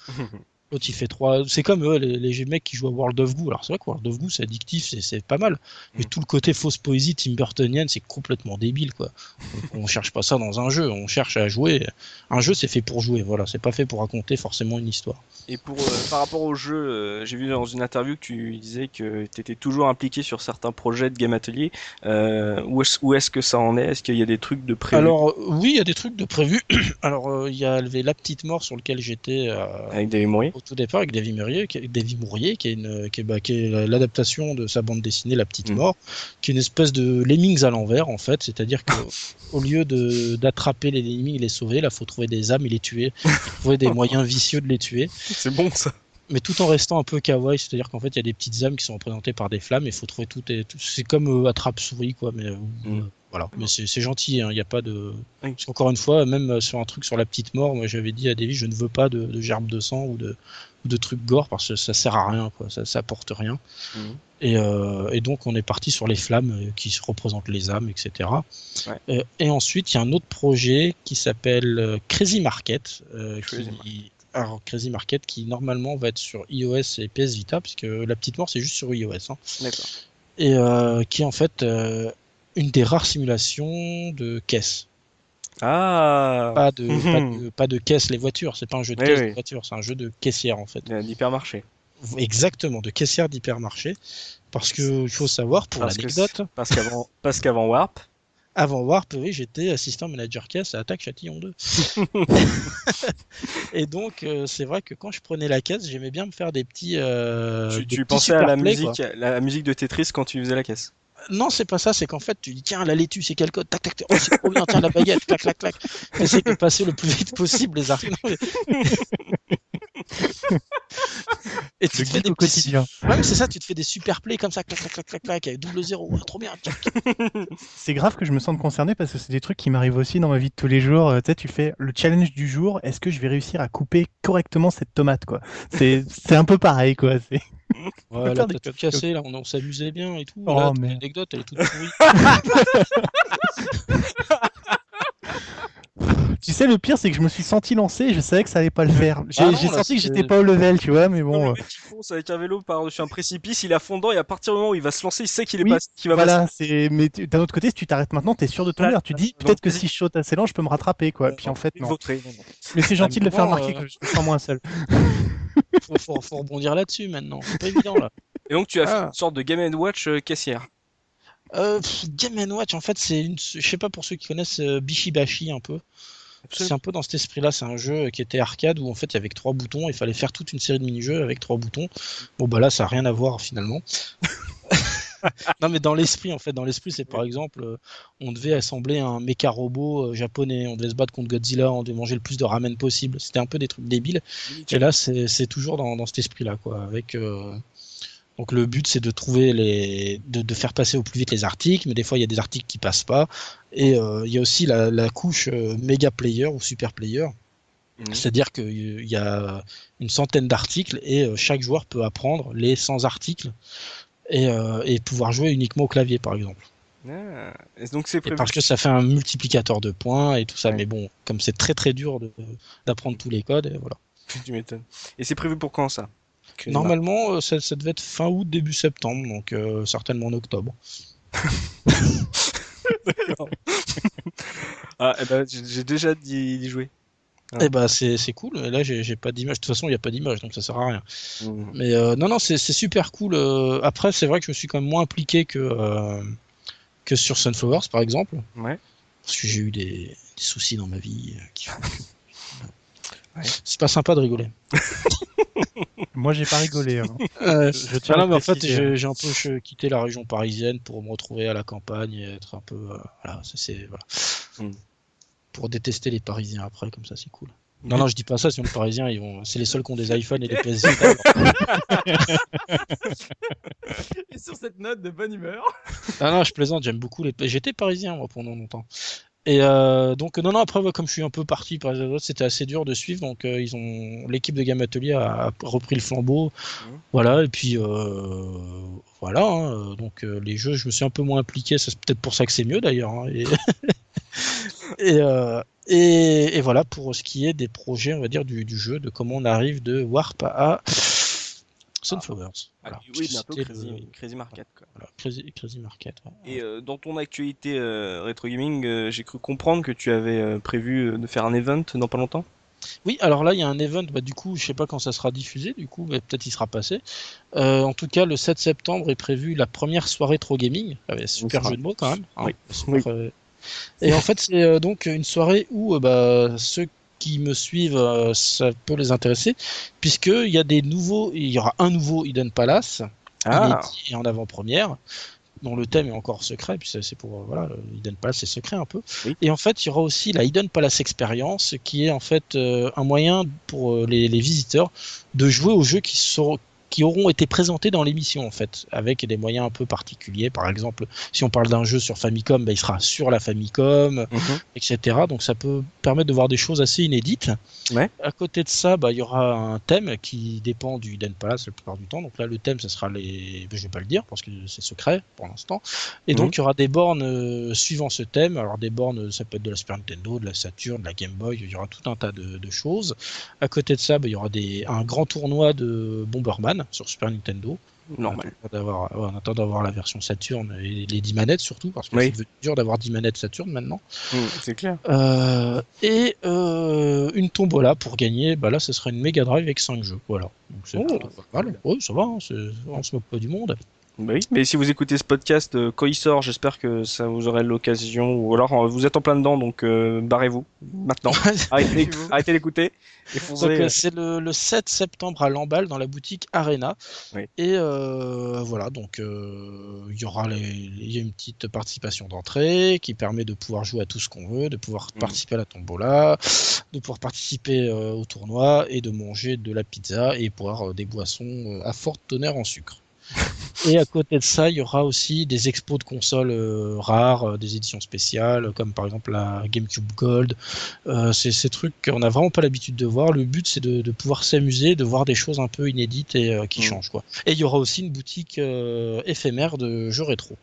L'autre il fait trois. C'est comme eux, les, les mecs qui jouent à World of Goo. Alors c'est vrai que World of Goo c'est addictif, c'est- pas mal. Mais Mm. tout le côté fausse poésie Tim Burtonienne c'est complètement débile quoi. on cherche pas ça dans un jeu, on cherche à jouer. Un jeu c'est fait pour jouer, voilà. C'est pas fait pour raconter forcément une histoire. Et pour euh, par rapport au jeu, euh, j'ai vu dans une interview que tu disais que tu étais toujours impliqué sur certains projets de Game Atelier. Euh, où est-ce que ça en est? Est-ce qu'il y a des trucs de prévu Alors euh, oui, il y a des trucs de prévu. Alors euh, il y a le- la petite mort sur lequel j'étais. euh, avec David au tout départ avec Davy Mourier, qui est, Davy Mourier, qui est, une, qui est, bah, qui est l'adaptation de sa bande dessinée La Petite Mm. Mort, qui est une espèce de Lemmings à l'envers en fait, c'est-à-dire que au lieu de d'attraper les Lemmings et les sauver, là faut trouver des âmes et les tuer, trouver des moyens vicieux de les tuer, C'est bon ça. mais tout en restant un peu kawaii, c'est-à-dire qu'en fait il y a des petites âmes qui sont représentées par des flammes et il faut trouver tout, et tout- c'est comme euh, attrape souris quoi, mais euh, Mm. Voilà, mais c'est c'est gentil, hein, il n'y a pas de parce qu'encore une fois, même euh, sur un truc sur la petite mort, moi j'avais dit à Davy, je ne veux pas de, de gerbes de sang ou de, ou de trucs gore parce que ça sert à rien, quoi. Ça, ça apporte rien. Mhm. Et, euh, et donc on est parti sur les flammes euh, qui se représentent les âmes, etc. Ouais. Euh, et ensuite il y a un autre projet qui s'appelle Crazy Market, euh, Crazy qui, alors, Crazy Market qui normalement va être sur iOS et PS Vita, puisque la petite mort c'est juste sur iOS. hein. D'accord. et euh, qui en fait euh, une des rares simulations de caisse. Ah Pas de, pas de, pas de caisse les voitures, c'est pas un jeu de Oui, caisse oui. les voitures, c'est un jeu de caissière en fait. A l'hypermarché. Exactement, de caissière d'hypermarché. Parce que il faut savoir, pour l'anecdote, Parce qu'avant parce qu'avant Warp, avant Warp, oui, j'étais assistant manager caisse à Attaque Châtillon 2. Et donc, euh, c'est vrai que quand je prenais la caisse, j'aimais bien me faire des petits. euh, tu, des tu petits pensais à la musique, quoi. la musique de Tetris quand tu faisais la caisse. Non, c'est pas ça, c'est qu'en fait, tu dis, tiens, la laitue, c'est quel code? Tac, tac, tac. Oh, c'est trop bien, tiens, la baguette, clac, clac, clac. Essaye de passer le plus vite possible les arcs. Et tu Le te fais des au petits... quotidien. Ouais, mais c'est ça, tu te fais des super plays comme ça, clac, clac, clac, clac, clac, avec double zéro, ouais, trop bien. C'est grave que je me sente concerné parce que c'est des trucs qui m'arrivent aussi dans ma vie de tous les jours. Euh, Tu sais, tu fais le challenge du jour. Est-ce que je vais réussir à couper correctement cette tomate, quoi? C'est c'est un peu pareil, quoi. C'est Ouais, là, faire des t'as tout copies, cassé, là, on, on s'amusait bien et tout. Oh, mais- elle est toute pourrie. Tu sais, le pire, c'est que je me suis senti lancé et je savais que ça allait pas le faire. J'ai Ah non, j'ai senti que j'étais pas au level, tu vois, mais Non, bon. le euh, mec, il fonce avec un vélo par-dessus un précipice, il est à fond dedans et à partir du moment où il va se lancer, il sait qu'il est Oui, pas, qu'il va passer. Voilà, c'est. Mais d'un autre côté, si tu t'arrêtes maintenant, t'es sûr de tomber. Voilà. Tu dis Non, peut-être que si je saute assez lent, je peux me rattraper, quoi. Puis en fait, non. non, non. Mais c'est gentil de le faire remarquer euh, que je me sens moins seul. faut, faut, faut rebondir là-dessus maintenant, c'est pas évident là. Et donc tu as fait Ah. une sorte de Game Watch euh, caissière. Euh, pff, Game Watch, en fait, c'est une. Je sais pas pour ceux qui connaissent euh, Bishibashi un peu. C'est un peu dans cet esprit-là. C'est un jeu qui était arcade où en fait il y avait que trois boutons. Il fallait faire toute une série de mini-jeux avec trois boutons. Bon bah là, ça a rien à voir finalement. non mais dans l'esprit en fait, dans l'esprit c'est par exemple, euh, on devait assembler un méca robot euh, japonais, on devait se battre contre Godzilla, on devait manger le plus de ramen possible. C'était un peu des trucs débiles. Et là, c'est toujours dans, dans cet esprit-là, quoi. Avec euh, donc le but, c'est de trouver les, de, de faire passer au plus vite les articles, mais des fois il y a des articles qui passent pas. Et euh, il y a aussi la, la couche euh, méga player ou super player, Mhm. c'est-à-dire qu'il y a une centaine d'articles et euh, chaque joueur peut apprendre les 100 articles et, euh, et pouvoir jouer uniquement au clavier, par exemple. Ah. Et donc c'est Et prévu. parce que ça fait un multiplicateur de points et tout ça, Ouais. mais bon, comme c'est très très dur d'apprendre tous les codes, et voilà. Tu m'étonnes. Et c'est prévu pour quand ça? Normalement, euh, ça, ça devait être fin août, début septembre, donc euh, certainement en octobre. Ah, eh ben, j'ai déjà d'y d'y jouer. Ah. Et bah c'est c'est cool, là j'ai j'ai pas d'image. De toute façon, il n'y a pas d'image, donc ça sert à rien. Mhm. Mais euh, non, non, c'est c'est super cool. euh. Après, c'est vrai que je me suis quand même moins impliqué que, euh, que sur Sunflowers par exemple. Ouais. Parce que j'ai eu des, des soucis dans ma vie euh, qui font que- Ouais. C'est pas sympa de rigoler. Moi, j'ai pas rigolé. hein. Euh, Je tiens Ah à non, mais en fait, préciser. j'ai un peu quitté la région parisienne pour me retrouver à la campagne et être un peu. euh, voilà, c'est. Voilà. Mm. Pour détester les Parisiens après, comme ça, c'est cool. Non, non, je dis pas ça, sinon les Parisiens, ils vont... c'est les seuls qui ont des iPhones et des PS. Et sur cette note de bonne humeur. ah non, je plaisante, j'aime beaucoup les. J'étais parisien, moi, pendant longtemps. Et euh, donc, non, non, après, ouais, comme je suis un peu parti par les autres, c'était assez dur de suivre. Donc, euh, ils ont l'équipe de Game Atelier a, a repris le flambeau. Mhm. Voilà, et puis euh, voilà. hein, donc, euh, les jeux, je me suis un peu moins impliqué. C'est peut-être pour ça que c'est mieux d'ailleurs. hein, et, et, euh, et, et voilà pour ce qui est des projets, on va dire, du, du jeu, de comment on arrive de Warp à Sunflowers. Voilà. Ah, oui, bientôt C'était Crazy, le- Crazy Market. Quoi. voilà, Crazy, Crazy Market. ouais. Et euh, dans ton actualité euh, rétro gaming, euh, j'ai cru comprendre que tu avais euh, prévu de faire un event dans pas longtemps. Oui, alors là, il y a un event, bah, du coup, je sais pas quand ça sera diffusé, du coup, bah, peut-être il sera passé. Euh, en tout cas, le 7 septembre est prévu la première soirée Trop Gaming. Avec super jeu de mots quand même. hein. Oui. Super, Oui. euh, Et en fait, c'est euh, donc une soirée où euh, bah, ceux qui me suivent, euh, ça peut les intéresser, puisqu'il y a des nouveaux, il y aura un nouveau Hidden Palace, Ah, et en avant-première dont le thème est encore secret, puis c'est pour euh, voilà, le Hidden Palace c'est secret un peu. Oui. Et en fait, il y aura aussi la Hidden Palace Experience, qui est en fait euh, un moyen pour euh, les, les visiteurs de jouer aux jeux qui seront qui auront été présentés dans l'émission en fait, avec des moyens un peu particuliers. Par exemple, si on parle d'un jeu sur Famicom, bah, il sera sur la Famicom, mhm. etc. Donc ça peut permettre de voir des choses assez inédites. Ouais. À côté de ça, bah, il y aura un thème qui dépend du Hidden Palace la plupart du temps. Donc là, le thème, ce sera les. Je vais pas le dire parce que c'est secret pour l'instant. Et donc Mhm. il y aura des bornes euh, suivant ce thème. Alors des bornes, ça peut être de la Super Nintendo, de la Saturn, de la Game Boy. Il y aura tout un tas de, de choses. À côté de ça, bah, il y aura des... un grand tournoi de Bomberman sur Super Nintendo. normal. On attend d'avoir, la version Saturn et les 10 manettes surtout parce que Oui. c'est dur d'avoir 10 manettes Saturn maintenant. Mm, c'est clair. Euh, et euh, une tombola pour gagner, bah là ce sera une Mega Drive avec 5 jeux. Voilà. Donc c'est Oh, pas mal. Ça va, hein, on se moque pas du monde. Bah oui. Mais si vous écoutez ce podcast euh, quand il sort, j'espère que ça vous aurez l'occasion. Ou alors euh, vous êtes en plein dedans, donc euh, barrez-vous maintenant. Arrêtez, arrêtez d'écouter. Euh, c'est le, le 7 septembre à Lamballe dans la boutique Arena. Oui. Et euh, voilà, donc euh, il y aura les- il y a une petite participation d'entrée qui permet de pouvoir jouer à tout ce qu'on veut, de pouvoir Mhm. participer à la tombola, de pouvoir participer au tournoi et de manger de la pizza et boire des boissons à forte teneur en sucre. Et à côté de ça, il y aura aussi des expos de consoles euh, rares, euh, des éditions spéciales, comme par exemple la GameCube Gold. Euh, c'est ces trucs qu'on n'a vraiment pas l'habitude de voir. Le but, c'est de, de pouvoir s'amuser, de voir des choses un peu inédites et euh, qui Mm. changent. Quoi. Et il y aura aussi une boutique éphémère de jeux rétro.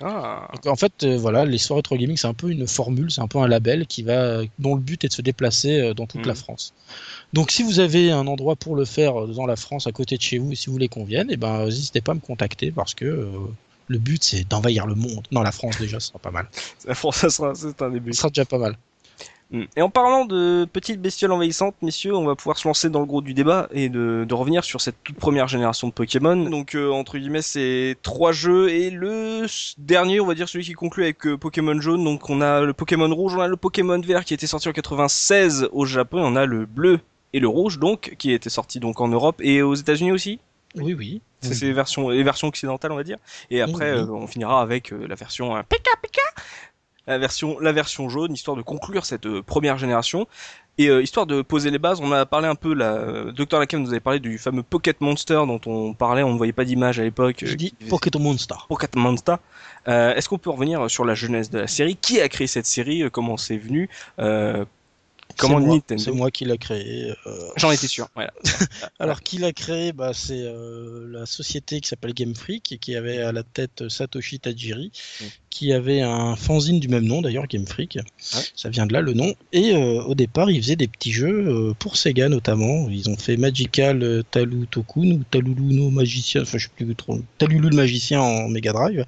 Ah, Donc, en fait, euh, voilà, les soirées rétro gaming, c'est un peu une formule, c'est un peu un label qui va, dont le but est de se déplacer euh, dans toute la France. Donc, si vous avez un endroit pour le faire euh, dans la France, à côté de chez vous, et si vous voulez qu'on vienne, eh ben, n'hésitez pas à me contacter parce que euh, le but, c'est d'envahir le monde. Non, la France déjà, ce sera pas mal. ça, ça sera, c'est un début. Ce sera déjà pas mal. Mm. Et en parlant de petites bestioles envahissantes, messieurs, on va pouvoir se lancer dans le gros du débat et de, de revenir sur cette toute première génération de Pokémon. Donc euh, entre guillemets, c'est trois jeux et le dernier, on va dire celui qui conclut avec euh, Pokémon jaune. Donc on a le Pokémon rouge, on a le Pokémon vert qui était sorti en 96 au Japon, on a le bleu et le rouge donc qui était sorti donc en Europe et aux États-Unis aussi. Oui, oui. C'est Oui. ces versions, les versions occidentales, on va dire. Et après, oui. euh, on finira avec euh, la version euh, Pika Pika, la version, la version jaune, histoire de conclure cette euh, première génération. Et euh, histoire de poser les bases, on a parlé un peu, la euh, Docteur Lakem nous avait parlé du fameux Pocket Monster dont on parlait, on ne voyait pas d'image à l'époque. euh, Je dis qui- Pokémon Monster. Pocket Monster. Euh, Est-ce qu'on peut revenir sur la jeunesse de la série? Qui a créé cette série? Euh, Comment c'est venu? Euh, Comment C'est moi- Nintendo C'est moi qui l'a créé. euh, J'en étais sûr. Voilà. Alors, qui l'a créé bah, C'est euh, la société qui s'appelle Game Freak et qui avait à la tête Satoshi Tajiri, Mm. qui avait un fanzine du même nom d'ailleurs, Game Freak. Ça vient de là le nom. Et euh, au départ, ils faisaient des petits jeux euh, pour Sega notamment. Ils ont fait Magical euh, Talu Tokun ou Talulu no Magicien, enfin je sais plus trop. Talulu le Magicien en Mega Drive.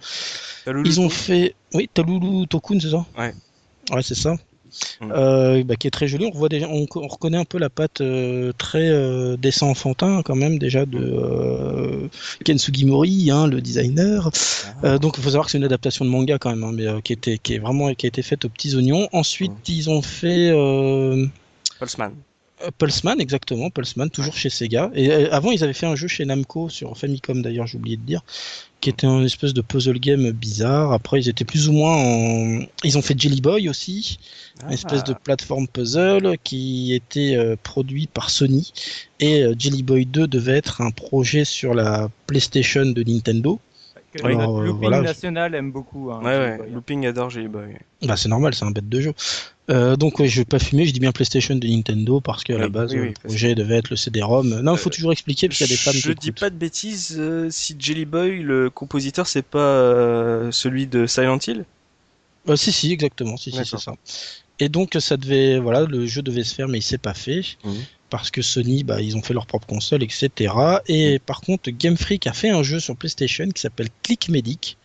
Ils ont fait. Oui, Talulu Tokun, c'est ça? Ouais. Ouais, c'est ça. Mm. euh, bah, qui est très joli. On, revoit déjà, on, on reconnaît un peu la patte euh, très euh, dessin enfantin quand même déjà de euh, Ken Sugimori, hein, le designer. Euh, donc il faut savoir que c'est une adaptation de manga quand même, hein, mais qui était qui est vraiment qui a été faite aux petits oignons. Ensuite Mm. ils ont fait Pulseman. Pulseman, exactement, Pulseman, toujours chez Sega. Et avant, ils avaient fait un jeu chez Namco, sur Famicom d'ailleurs, j'ai oublié de dire, qui était un espèce de puzzle game bizarre. Après, ils étaient plus ou moins en. Ils ont fait Jelly Boy aussi, une espèce de plateforme puzzle qui était euh, produit par Sony. Et euh, Jelly Boy 2 devait être un projet sur la PlayStation de Nintendo. Que Oui. notre Alors, euh, Looping voilà. National aime beaucoup. hein, Ouais, ouais. Boy. Looping adore Jelly Boy. Bah, c'est normal, c'est un bête de jeu. Euh, donc, ouais, je vais pas fumer, je dis bien PlayStation de Nintendo parce qu'à la Oui, base, oui, oui, le projet devait être le CD-ROM. Non, il faut Euh, toujours expliquer parce qu'il y a des fans Je qui dis pas de bêtises, euh, si Jelly Boy, le compositeur, c'est pas celui de Silent Hill? Si, si, exactement, si, si, c'est ça. Et donc, ça devait, voilà, le jeu devait se faire, mais il s'est pas fait. Mhm. Parce que Sony, bah, ils ont fait leur propre console, etc. Et par contre, Game Freak a fait un jeu sur PlayStation qui s'appelle Click Medic.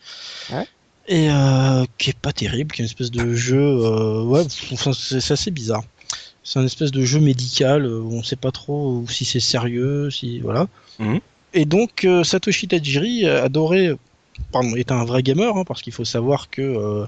Ouais. Et euh, qui est pas terrible, qui est une espèce de jeu, euh, ouais, c'est assez bizarre. C'est un espèce de jeu médical euh, où on sait pas trop si c'est sérieux, si voilà. Mhm. Et donc euh, Satoshi Tajiri adorait, pardon, était un vrai gamer hein, parce qu'il faut savoir que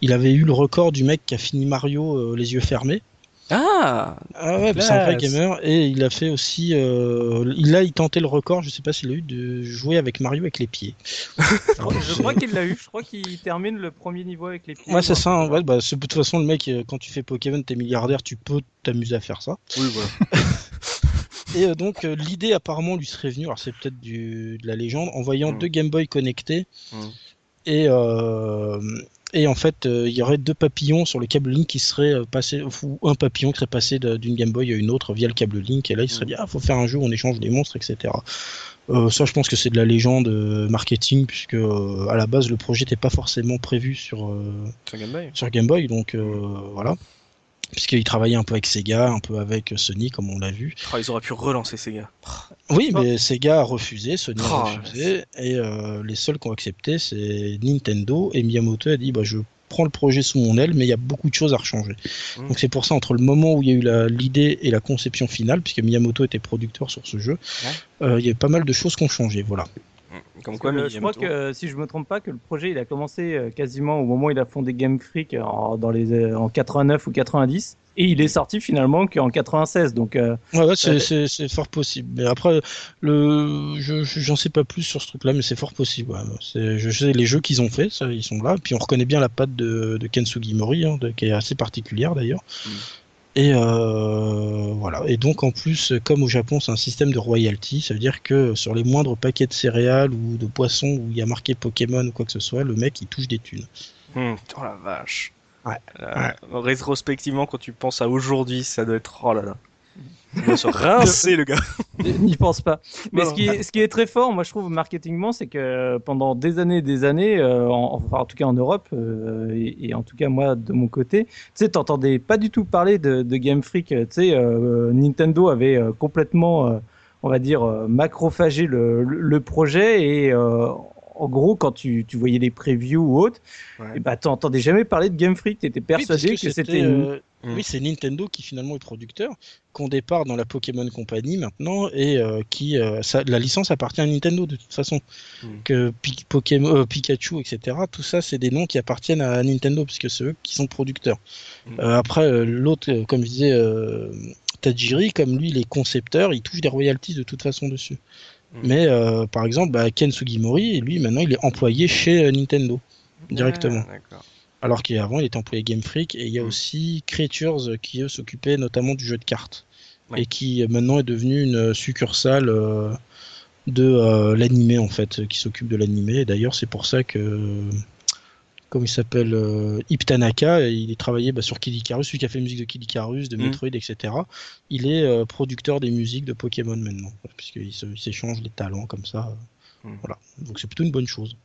il avait eu le record du mec qui a fini Mario les yeux fermés. Ah Ah ouais, bah, c'est un vrai gamer et il a fait aussi, euh, il a il tenté le record, je sais pas s'il a eu de jouer avec Mario avec les pieds. Je crois qu'il l'a eu. Je crois qu'il termine le premier niveau avec les pieds. Ouais, c'est ça. hein. Ouais, bah, de toute façon, le mec, euh, quand tu fais Pokémon, t'es milliardaire, tu peux t'amuser à faire ça. Oui, voilà. Et euh, donc, euh, l'idée apparemment lui serait venue, alors c'est peut-être du- de la légende, en voyant Mm. deux Game Boy connectés. Mm. Et, euh, et en fait, euh, il y aurait deux papillons sur le câble Link qui seraient euh, passés, ou un papillon qui serait passé d'une Game Boy à une autre via le câble Link. Et là, il serait Mm. dit, ah, faut faire un jeu où on échange les monstres, etc. Euh, ça, je pense que c'est de la légende marketing, puisque euh, à la base, le projet n'était pas forcément prévu sur, euh, Sur Game Boy. sur Game Boy, donc euh, voilà. Puisqu'il travaillait un peu avec Sega, un peu avec Sony, comme on l'a vu. Oh, ils auraient pu relancer gars. Oui, Oh. mais Sega a refusé, Sony Oh, a refusé, et euh, les seuls qui ont accepté, c'est Nintendo, et Miyamoto a dit, bah, je prends le projet sous mon aile, mais il y a beaucoup de choses à rechanger. Mm. Donc c'est pour ça, entre le moment où il y a eu l'idée et la conception finale, puisque Miyamoto était producteur sur ce jeu, euh, il y a eu pas mal de choses qui ont changé, voilà. Comme Parce quoi, que le- mais je crois que si je me trompe pas que le projet il a commencé euh, quasiment au moment où il a fondé Game Freak euh, en, dans les euh, en 89 ou 90 et il est sorti finalement qu'en 96 donc euh, Ouais, ouais, c'est, Euh, fort possible. Mais après, le, je, je- j'en sais pas plus sur ce truc-là, mais c'est fort possible. ouais. Je sais les jeux qu'ils ont fait, ça, ils sont là. Puis on reconnaît bien la patte de, de Ken Sugimori, hein, de- qui est assez particulière d'ailleurs. Mm. Et euh, voilà. Et donc en plus, comme au Japon, c'est un système de royalty, ça veut dire que sur les moindres paquets de céréales ou de poissons où il y a marqué Pokémon ou quoi que ce soit, le mec il touche des thunes. Hmm, Oh la vache. Ouais. Euh, Rétrospectivement, quand tu penses à aujourd'hui, ça doit être. Oh là là. Il doit se rincer, le gars. n'y pense pas. Mais Non, ce qui, est, ce qui est très fort, moi je trouve marketingement, c'est que pendant des années et des années, euh, en, enfin, en tout cas en Europe, euh, et, et en tout cas moi de mon côté, tu sais, t'entendais pas du tout parler de, de Game Freak. Tu sais, euh, Nintendo avait euh, complètement, euh, on va dire, euh, macrophagé le, le, le projet et euh, en gros, quand tu, tu voyais les previews ou autres, Ouais. et bah, t'entendais jamais parler de Game Freak. T'étais Oui, persuadé que, c'était euh. Oui, c'est Nintendo qui finalement est producteur, qu'on départ dans la Pokémon Company maintenant, et euh, qui euh, ça- la licence appartient à Nintendo de toute façon. Mm. Que Pi- Pokémon, euh, Pikachu, etc. Tout ça, c'est des noms qui appartiennent à Nintendo puisque c'est eux qui sont producteurs. Mm. Euh, après, euh, l'autre, euh, comme je disais, euh, Tajiri, comme lui, il est concepteur, il touche des royalties de toute façon dessus. Mm. Mais euh, par exemple, bah, Ken Sugimori, lui, maintenant, il est employé chez euh, Nintendo directement. Ah, d'accord. Alors qu'avant, il était employé Game Freak. Et il y a Mm. aussi Creatures euh, qui, eux, s'occupaient notamment du jeu de cartes. Ouais. Et qui maintenant est devenu une succursale euh, de l'animé, en fait, qui s'occupe de l'animé. Et D'ailleurs, c'est pour ça que. Euh, Comme il s'appelle euh, Ip Tanaka, et il est travaillé bah, sur Kid Icarus, celui qui a fait la musique de Kid Icarus, de Mm. Metroid, etc. Il est euh, producteur des musiques de Pokémon maintenant, puisqu'il s'échange les talents comme ça. Mm. Voilà. Donc c'est plutôt une bonne chose.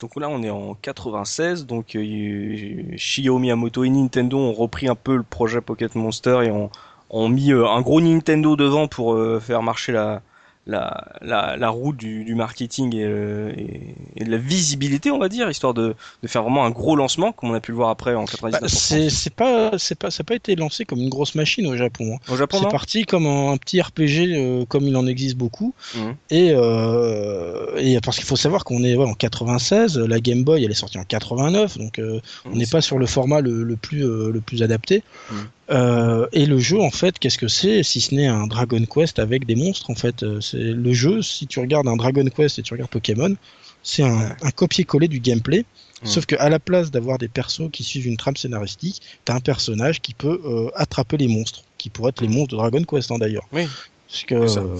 Donc là, on est en 96. Donc euh, Shigeru Miyamoto et Nintendo ont repris un peu le projet Pocket Monster et ont, ont mis euh, un gros Nintendo devant pour euh, faire marcher la, la, la, la route du, du marketing et, euh, et, et de la visibilité, on va dire, histoire de, de faire vraiment un gros lancement, comme on a pu le voir après en 99. Bah, c'est pas c'est pas ça a pas été lancé comme une grosse machine au Japon. hein. Au Japon, C'est parti comme un, un petit RPG euh, comme il en existe beaucoup Mhm. et, euh, et parce qu'il faut savoir qu'on est ouais, en 96, la Game Boy elle est sortie en 89 donc on n'est pas sur le format le, le plus le plus adapté. Mhm. Euh, et le jeu en fait qu'est-ce que c'est si ce n'est un Dragon Quest avec des monstres en fait Euh, c'est le jeu si tu regardes un Dragon Quest et tu regardes Pokémon c'est un, Ouais. un copier-coller du gameplay. Sauf qu'à la place d'avoir des persos qui suivent une trame scénaristique, t'as un personnage qui peut euh, attraper les monstres, qui pourraient être les monstres de Dragon Quest hein, d'ailleurs. Oui. Parce que, ça. euh,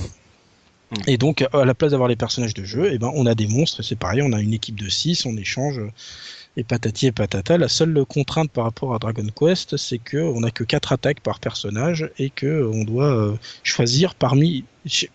Mm. Et donc, à la place d'avoir les personnages de jeu, eh ben, on a des monstres, et c'est pareil, on a une équipe de 6, on échange, et patati et patata. La seule contrainte par rapport à Dragon Quest, c'est que on a que 4 attaques par personnage, et que euh, on doit euh, choisir parmi,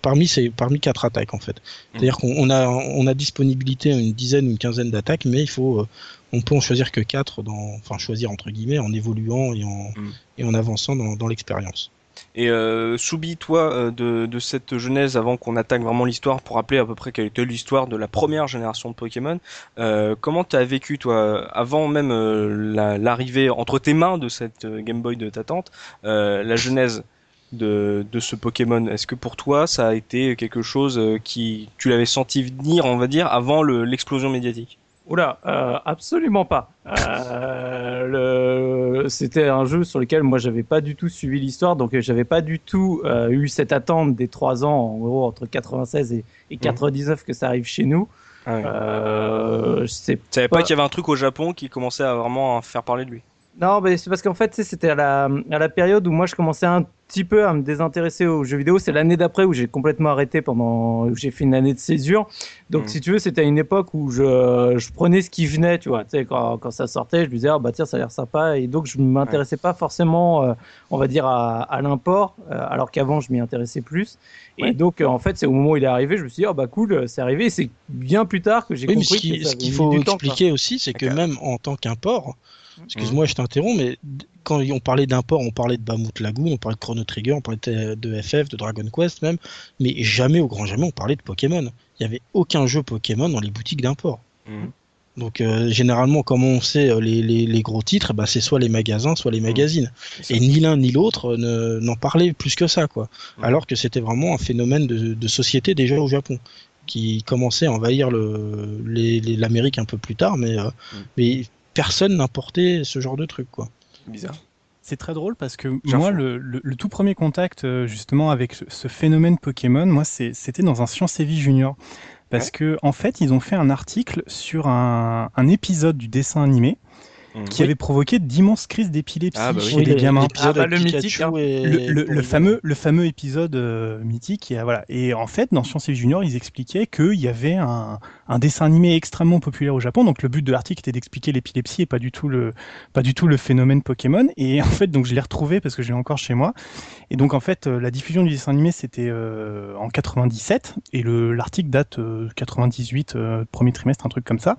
parmi ces, parmi 4 attaques, en fait. C'est-à-dire qu'on on a, on a disponibilité à une dizaine, une quinzaine d'attaques, mais il faut, euh, on peut en choisir que 4 dans, enfin, choisir entre guillemets, en évoluant et en, Mm. et en avançant dans, dans l'expérience. Et euh, Soubi, toi, euh, de, cette genèse, avant qu'on attaque vraiment l'histoire, pour rappeler à peu près quelle était l'histoire de la première génération de Pokémon, euh, comment t'as vécu, toi, avant même euh, la- l'arrivée entre tes mains de cette euh, Game Boy de ta tante, la genèse de, ce Pokémon? Est-ce que pour toi, ça a été quelque chose qui, tu l'avais senti venir, on va dire, avant le- l'explosion médiatique? Oula, euh, absolument pas. Euh, le... C'était un jeu sur lequel moi j'avais pas du tout suivi l'histoire, donc euh, j'avais pas du tout euh, eu cette attente des trois ans, en gros entre 96 et, et 99 que ça arrive chez nous. ah. Euh, je sais Tu savais pas pas- qu'il y avait un truc au Japon qui commençait à vraiment faire parler de lui Non, mais c'est parce qu'en fait, c'était à la, à la période où moi je commençais un petit peu à me désintéresser aux jeux vidéo. C'est l'année d'après où j'ai complètement arrêté pendant, où j'ai fait une année de césure. Donc, Mhm. si tu veux, c'était à une époque où je, je prenais ce qui venait, tu vois. Tu sais, quand, quand ça sortait, je me disais, ah bah tiens, ça a l'air sympa. Et donc, je m'intéressais pas forcément, euh, on va dire, à, à l'import, euh, alors qu'avant, je m'y intéressais plus. Et donc, euh, en fait, c'est au moment où il est arrivé, je me suis dit, ah bah cool, c'est arrivé. Et c'est bien plus tard que j'ai Oui, mais compris ça ce qu'il avait faut temps, expliquer aussi, c'est que même en tant qu'import, excuse-moi, je t'interromps, mais quand on parlait d'import, on parlait de Bahamut Lagoon, on parlait de Chrono Trigger, on parlait de FF, de Dragon Quest même, mais jamais, au grand jamais, on parlait de Pokémon. Il n'y avait aucun jeu Pokémon dans les boutiques d'import. Mhm. Donc euh, généralement, comme on sait, euh, les, les, les gros titres, bah, c'est soit les magasins, soit les magazines. C'est Et ni l'un ni l'autre euh, ne- n'en parlaient plus que ça, quoi. Alors que c'était vraiment un phénomène de, de société déjà au Japon, qui commençait à envahir le- l'Amérique un peu plus tard, mais, euh, mais personne n'importait ce genre de truc, quoi. Bizarre. C'est très drôle parce que moi, le, le- le tout premier contact euh, justement avec ce, phénomène Pokémon, moi, c'était dans un Science et Vie Junior. Parce que en fait, ils ont fait un article sur un, un épisode du dessin animé Mhm. qui avait provoqué d'immenses crises d'épilepsie Ah, bah oui. chez Oui, les les- gamins. Ah, bah, le mythique, hein. et- Le, le- le fameux, le fameux épisode euh, mythique. Et, voilà. et en fait, dans Science et Junior, ils expliquaient qu'il y avait un, un dessin animé extrêmement populaire au Japon. Donc le but de l'article était d'expliquer l'épilepsie et pas du tout le, pas du tout le phénomène Pokémon. Et en fait, donc je l'ai retrouvé parce que je l'ai encore chez moi. Et donc en fait, euh, la diffusion du dessin animé c'était euh, en 97 et le l'article date euh, 98, euh, premier trimestre, un truc comme ça.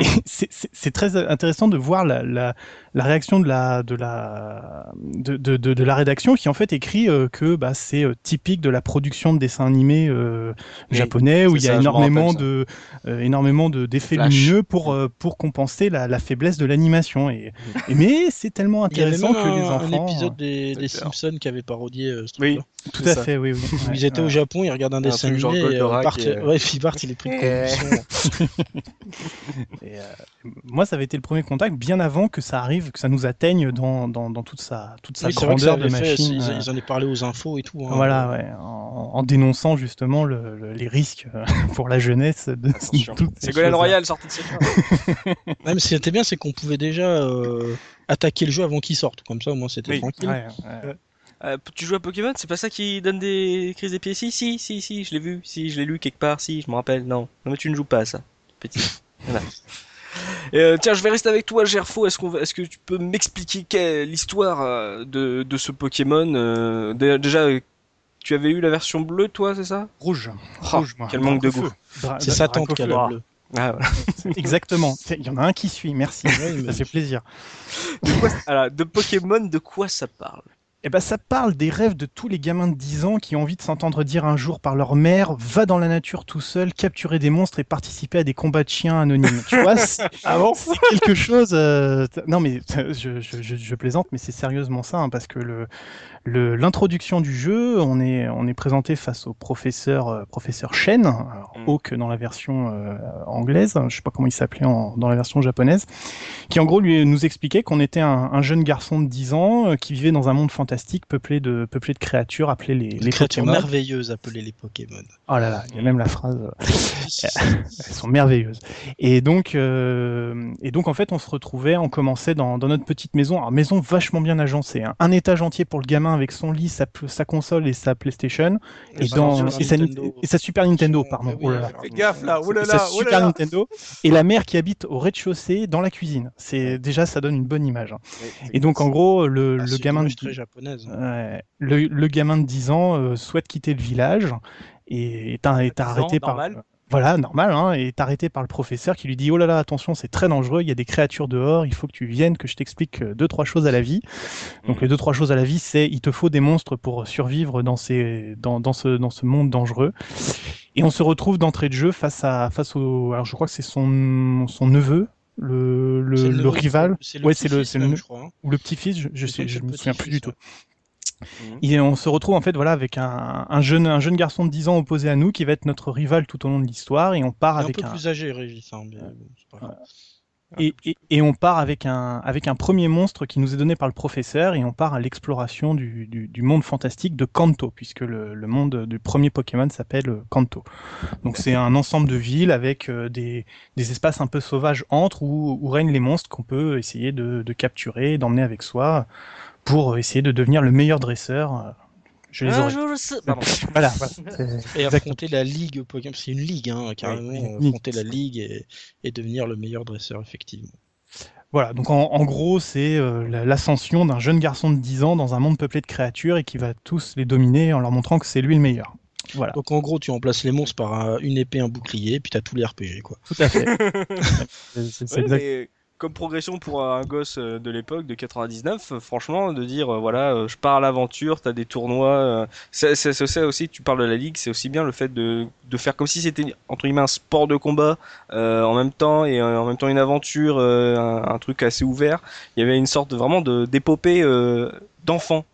Et c'est- c'est c'est très intéressant de voir la, la, réaction de la de la de, de, de, de la rédaction qui en fait écrit euh, que bah, c'est euh, typique de la production de dessins animés euh, Oui, japonais où il y a ça, énormément rappelle de euh, énormément de d'effets Flash. lumineux pour euh, pour compenser la, la faiblesse de l'animation et, et mais c'est tellement Il y avait intéressant même que un, les un enfants épisode des, des. Simpsons qui avait parodié euh, ce Oui. truc-là. tout c'est à ça. fait oui, oui. Ouais, ils étaient ouais. au Japon, ils regardaient un Un dessin truc genre animé, et, euh, Bart, et, euh, ouais, puis Bart, il est pris de. Et, euh, moi, ça avait été le premier contact bien avant que ça arrive, que ça nous atteigne dans, dans, dans toute sa, toute sa Oui, c'est grandeur de fait, machine. ils, euh, ils en avaient parlé aux infos et tout. hein. Voilà, ouais, en, en dénonçant justement le- le- les risques euh, pour la jeunesse de Attention. toutes ces Ségolène choses-là. Royal sortie de ses Ouais, mais ce qui était bien, c'est qu'on pouvait déjà euh, attaquer le jeu avant qu'il sorte. Comme ça, au moins, c'était Oui. tranquille. Ouais, ouais. Euh, tu joues à Pokémon, c'est pas ça qui donne des crises d'épilepsie Si, si, si, je l'ai vu, si, je l'ai lu quelque part, si, je me rappelle. Non, non mais tu ne joues pas à ça, petit. Voilà. Et, euh, tiens, je vais rester avec toi, Gerfo. Est-ce qu'on, va- est-ce que tu peux m'expliquer quelle l'histoire euh, de, de ce Pokémon euh, dé- Déjà, tu avais eu la version bleue, toi, c'est ça? Rouge. Oh, Rouge, moi. Quel manque de goût. Dra- C'est tante qui a la bleue. Ah, voilà. Exactement. Il y en a un qui suit, merci. Ouais, ça fait plaisir. de, quoi, alors, de Pokémon, de quoi ça parle? Eh ben, ça parle des rêves de tous les gamins de 10 ans qui ont envie de s'entendre dire un jour par leur mère va dans la nature tout seul, capturer des monstres et participer à des combats de chiens anonymes. Tu vois, c'est Ah bon quelque chose. euh, Non, mais je, je- je- je plaisante, mais c'est sérieusement ça, hein, parce que le- l'introduction du jeu, on est on est présenté face au professeur euh, professeur Shen, alors, Mm. Hawk dans la version euh, anglaise, je sais pas comment il s'appelait dans la version japonaise, qui en gros lui nous expliquait qu'on était un, un jeune garçon de 10 ans euh, qui vivait dans un monde fantastique peuplé de peuplé de créatures appelées les Les créatures Pokémon. merveilleuses appelées les Pokémon. Oh là là, il y a même la phrase. euh, elles sont merveilleuses. Et donc, et donc en fait, on se retrouvait, on commençait dans, dans notre petite maison, alors maison vachement bien agencée, hein. un étage entier pour le gamin avec son lit, sa, sa console et sa PlayStation, et, sa dans, Super et, sa, Nintendo. et sa Super Nintendo, pardon. oui, Oh là là. Fais gaffe là, oh là Et sa oh là Super. Nintendo et la mère qui habite au rez-de-chaussée dans la cuisine. C'est déjà ça donne une bonne image. hein. Et donc en gros le, Ah, le gamin de image très japonaise. Ouais. le, le gamin de 10 ans euh, souhaite quitter le village et est, un- est 10 ans, arrêté par normal. Voilà normal hein, et est arrêté par le professeur qui lui dit oh là là attention c'est très dangereux il y a des créatures dehors il faut que tu viennes que je t'explique euh, deux trois choses à la vie donc Mhm. les deux trois choses à la vie c'est il te faut des monstres pour survivre dans ces dans, dans ce dans ce monde dangereux et on se retrouve d'entrée de jeu face à face au alors je crois que c'est son son neveu le le, le neveu, rival C'est le ouais c'est le le je crois. hein. ou le petit-fils je, je sais je me le souviens plus du tout. Et on se retrouve en fait voilà avec un, un jeune un jeune garçon de 10 ans opposé à nous qui va être notre rival tout au long de l'histoire et on part est un avec peu un, plus âgé, Régis. hein, mais et, et, et on part avec un avec un premier monstre qui nous est donné par le professeur et on part à l'exploration du, du, du monde fantastique de Kanto puisque le, le monde du premier Pokémon s'appelle euh, Kanto. Donc c'est un ensemble de villes avec euh, des, des espaces un peu sauvages entre où, où règnent les monstres qu'on peut essayer de, de capturer, d'emmener avec soi pour essayer de devenir le meilleur dresseur. euh, Je les Un aurais. jour, je sais- Pardon. Voilà, voilà. C'est- Et affronter la ligue Pokémon, c'est une ligue, hein, carrément. Oui, euh, affronter la ligue et, et devenir le meilleur dresseur, effectivement. Voilà, donc en, en gros, c'est euh, la- l'ascension d'un jeune garçon de 10 ans dans un monde peuplé de créatures et qui va tous les dominer en leur montrant que c'est lui le meilleur. Voilà, Donc en gros, tu remplaces les monstres par un- une épée, un bouclier, puis t'as tous les RPG, quoi. tout à fait. C'est- c'est- c'est Ouais, exact- mais comme progression pour un gosse euh, de l'époque, de 99, euh, franchement, de dire euh, voilà, je pars à l'aventure, t'as des tournois. c'est ça aussi, tu parles de la ligue, c'est aussi bien le fait de, de faire comme si c'était entre guillemets un sport de combat en même temps et en même temps une aventure, un, truc assez ouvert. Il y avait une sorte de, vraiment d'épopée d'enfant.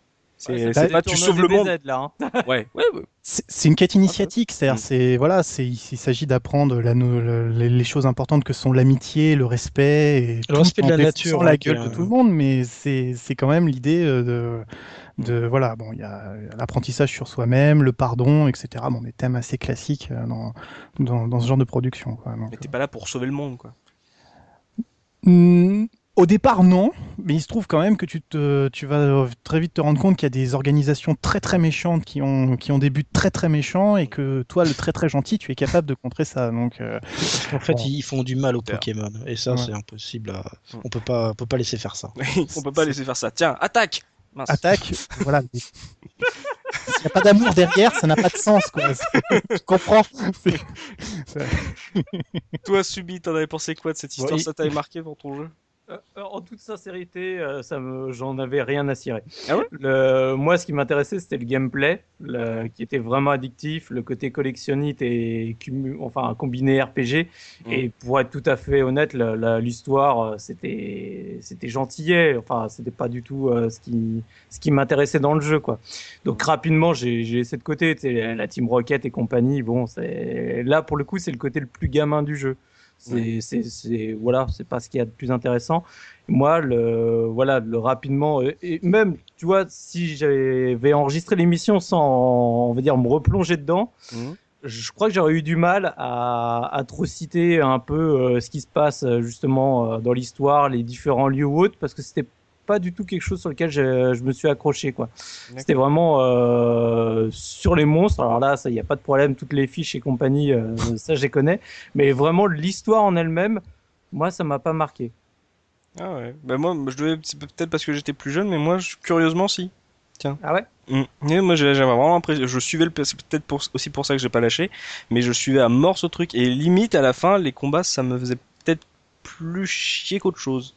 C'est Ouais, pas tu sauves le monde. Là. hein. Ouais, ouais, ouais. C'est une quête initiatique, c'est-à-dire Mm. c'est voilà, c'est il s'agit d'apprendre les, les choses importantes que sont l'amitié, le respect et Le tout respect de la nature, la gueule de tout le monde, mais c'est c'est quand même l'idée euh, de de voilà bon il y a l'apprentissage sur soi-même, le pardon, etc. Bon des thèmes assez classiques euh, dans dans, dans ce genre de production. Quoi, donc, Mais t'es pas là pour sauver le monde, quoi. Hmm, Au départ, non, mais il se trouve quand même que tu, te, tu vas euh, très vite te rendre compte qu'il y a des organisations très très méchantes qui ont, qui ont des buts très très méchants et que toi, le très très gentil, tu es capable de contrer ça. Donc, euh, En fait, Bon. ils font du mal aux. Pokémon, et ça, Ouais. c'est impossible. À... On peut pas, on peut pas laisser faire ça. On peut pas laisser faire ça. Tiens, attaque. Mince. attaque, voilà. S'il n'y a pas d'amour derrière, ça n'a pas de sens. Quoi. Tu comprends? Toi, Subi, t'en avais pensé quoi de cette histoire? Oui. Ça t'avait marqué dans ton jeu? En toute sincérité, euh, ça me, j'en avais rien à cirer. Ah ouais? Le, moi, ce qui m'intéressait, c'était le gameplay, le- qui était vraiment addictif, le côté collectionnite et enfin combiné RPG. Mm. Et pour être tout à fait honnête, l'histoire, euh, c'était, c'était gentillet. Enfin, c'était pas du tout euh, ce qui, ce qui m'intéressait dans le jeu, quoi. Donc rapidement, j'ai, j'ai laissé de côté, la Team Rocket et compagnie. Bon, c'est là pour le coup, c'est le côté le plus gamin du jeu. C'est, c'est, c'est, voilà, c'est pas ce qu'il y a de plus intéressant. Moi, le, voilà, le rapidement, euh, et même, tu vois, si j'avais enregistré l'émission sans, on va dire, me replonger dedans, Mhm. je crois que j'aurais eu du mal à, à trop citer un peu euh, ce qui se passe euh, justement dans l'histoire, les différents lieux ou autres, parce que c'était pas du tout quelque chose sur lequel je, je me suis accroché, quoi. C'était vraiment euh, sur les monstres. Alors là, ça, il n'y a pas de problème. Toutes les fiches et compagnie, euh, ça, je les connais. Mais vraiment, l'histoire en elle-même, moi, ça m'a pas marqué. Ah ouais. Bah moi, je devais, c'est peut-être parce que j'étais plus jeune, mais moi, je- curieusement, si. Ah ouais? Mm. Et moi, j'ai- j'avais vraiment l'impression, je suivais le, c'est peut-être pour, aussi pour ça que j'ai pas lâché, mais je suivais à mort ce truc et limite à la fin, les combats, ça me faisait peut-être plus chier qu'autre chose.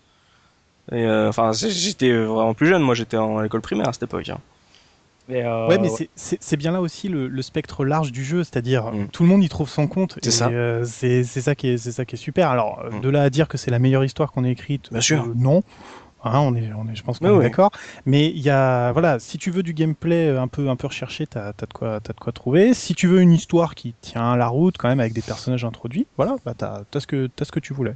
Et, euh, Enfin, j'étais vraiment plus jeune. Moi, j'étais en à l'école primaire à cette époque. hein. Mais, euh, Ouais, mais c'est- bien là aussi le, le spectre large du jeu, c'est-à-dire Mm. tout le monde y trouve son compte. C'est et, ça. euh, c'est ça qui est, c'est ça qui est super. Alors Mm. de là à dire que c'est la meilleure histoire qu'on ait écrite, Bien sûr. euh, non. Hein, on est, on est, je pense qu'on Mais est oui. d'accord. Mais il y a, voilà, si tu veux du gameplay euh, un peu, un peu recherché, t'as, t'as de quoi, t'as de quoi trouver. Si tu veux une histoire qui tient la route, quand même avec des personnages introduits, voilà, bah t'as, t'as ce que, t'as ce que tu voulais.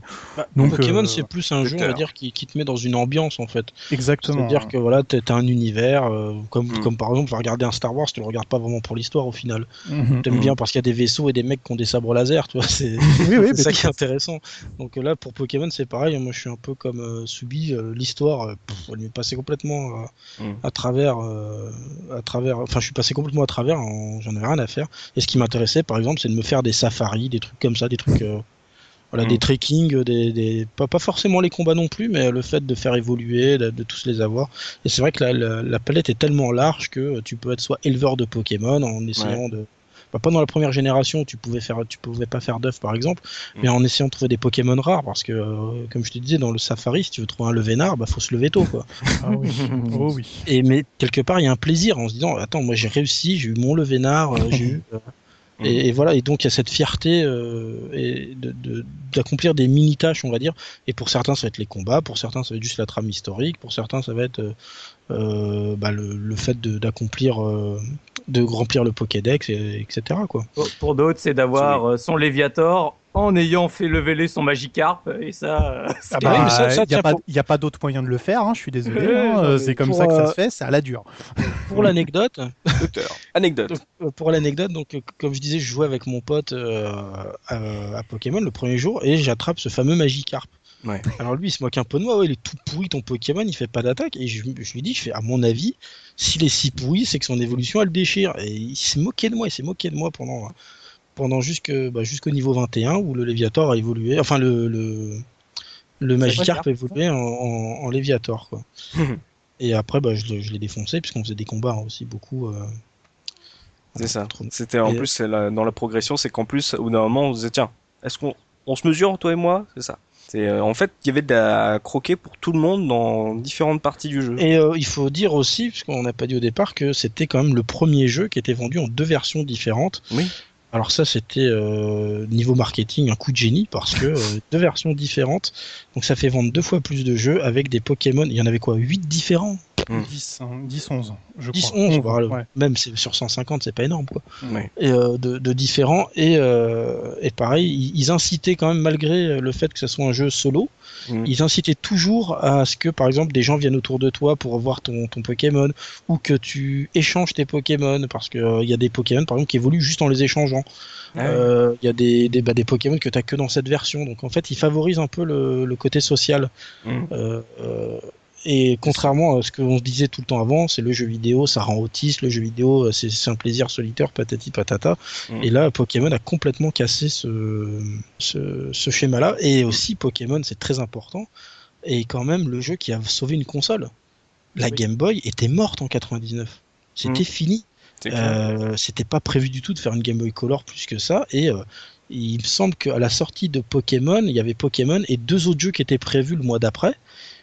Donc, Pokémon, euh, c'est plus un jeu, on va dire, qui, qui te met dans une ambiance en fait. Exactement. C'est-à-dire que voilà, t'as un univers, euh, comme, Mm. comme par exemple, tu vas regarder un Star Wars, tu le regardes pas vraiment pour l'histoire au final. Mhm. T'aimes Mm. bien parce qu'il y a des vaisseaux et des mecs qui ont des sabres laser, tu vois, c'est Oui, oui, c'est ça qui est intéressant. Donc là, pour Pokémon, c'est pareil, moi je suis un peu comme euh, Subi, euh, l'histoire, euh, complètement euh, Mm. à travers, euh, à travers, enfin je suis passé complètement à travers, en- j'en avais rien à faire. Et ce qui m'intéressait, par exemple, c'est de me faire des safaris, des trucs comme ça, des trucs... voilà, Mm. des trekking, des, des... Pas, pas forcément les combats non plus, mais le fait de faire évoluer, de, de tous les avoir. Et c'est vrai que la, la, la palette est tellement large que tu peux être soit éleveur de Pokémon en essayant de. Bah, pas dans la première génération, tu pouvais faire, tu pouvais pas faire d'œufs par exemple, Mm. mais en essayant de trouver des Pokémon rares, parce que euh, comme je te disais dans le Safari, si tu veux trouver un Levénard, bah faut se lever tôt quoi. Ah oui. oh oui. Et mais quelque part il y a un plaisir en se disant, attends moi j'ai réussi, j'ai eu mon Levénard, euh, j'ai eu. euh, et, et voilà, et donc il y a cette fierté euh, et de- de- d'accomplir des mini tâches, on va dire. Et pour certains, ça va être les combats, pour certains, ça va être juste la trame historique, pour certains, ça va être euh, bah, le, le fait de- d'accomplir, euh, de remplir le Pokédex, et, etc. Quoi. Pour, pour d'autres, c'est d'avoir euh, son Léviator en ayant fait leveler son Magikarp. Et ça, euh, Ah bah, il n'y a, pas- pour- y a pas d'autre moyen de le faire, hein, je suis désolé. Hein, euh, c'est comme ça que ça euh, se fait, c'est à la dure. Pour l'anecdote, Anecdote. Euh, pour l'anecdote, donc euh, comme je disais, je jouais avec mon pote euh, à, à Pokémon le premier jour et j'attrape ce fameux Magikarp. Ouais. Alors lui, il se moque un peu de moi, ouais, il est tout pourri ton Pokémon, il fait pas d'attaque et je, je lui dis, je fais à mon avis, s'il est si pourri, c'est que son évolution elle déchire et il s'est moqué de moi, il s'est moqué de moi pendant pendant jusque bah, jusqu'au niveau 21 où le Léviator a évolué, enfin le le, le Magikarp a évolué en, en, en Léviator quoi. Et après, bah, je, l'ai défoncé puisqu'on faisait des combats aussi beaucoup. euh, C'est ça. C'était en Et- plus c'est la- dans la progression, c'est qu'en plus au bout d'un moment on se disait tiens, est-ce qu'on on se mesure toi et moi? C'est ça. C'est euh, en fait il y avait de la croquer pour tout le monde dans différentes parties du jeu. Et euh, il faut dire aussi, puisqu'on n'a pas dit au départ, que c'était quand même le premier jeu qui était vendu en deux versions différentes. Oui. Alors ça, c'était euh, niveau marketing un coup de génie parce que euh, deux versions différentes, donc ça fait vendre deux fois plus de jeux avec des Pokémon. Il y en avait quoi, 8 différents, Mm. 10, hein, 10, 11, je 10, crois. 11, voilà. ouais. même sur 150, c'est pas énorme quoi. Ouais. Et euh, de, de différents et, euh, et pareil, ils, ils incitaient quand même malgré le fait que ce soit un jeu solo, Mm. ils incitaient toujours à ce que par exemple des gens viennent autour de toi pour voir ton, ton Pokémon ou que tu échanges tes Pokémon parce que euh, il y a des Pokémon par exemple qui évoluent juste en les échangeant. Ah ouais. Euh, Il y a des, des, bah, des Pokémon que tu que dans cette version. Donc en fait, ils favorisent un peu le, le côté social. Mm. Euh, euh, et contrairement à ce qu'on se disait tout le temps avant, c'est le jeu vidéo, ça rend autiste, le jeu vidéo, c'est un plaisir solitaire, patati patata. Mm. Et là, Pokémon a complètement cassé ce, ce, ce schéma-là. Et aussi, Pokémon, c'est très important, et quand même le jeu qui a sauvé une console. La Oui. Game Boy était morte en 99. C'était Mm. fini. Euh, C'était pas prévu du tout de faire une Game Boy Color plus que ça. Et euh, il me semble qu'à la sortie de Pokémon, il y avait Pokémon et deux autres jeux qui étaient prévus le mois d'après.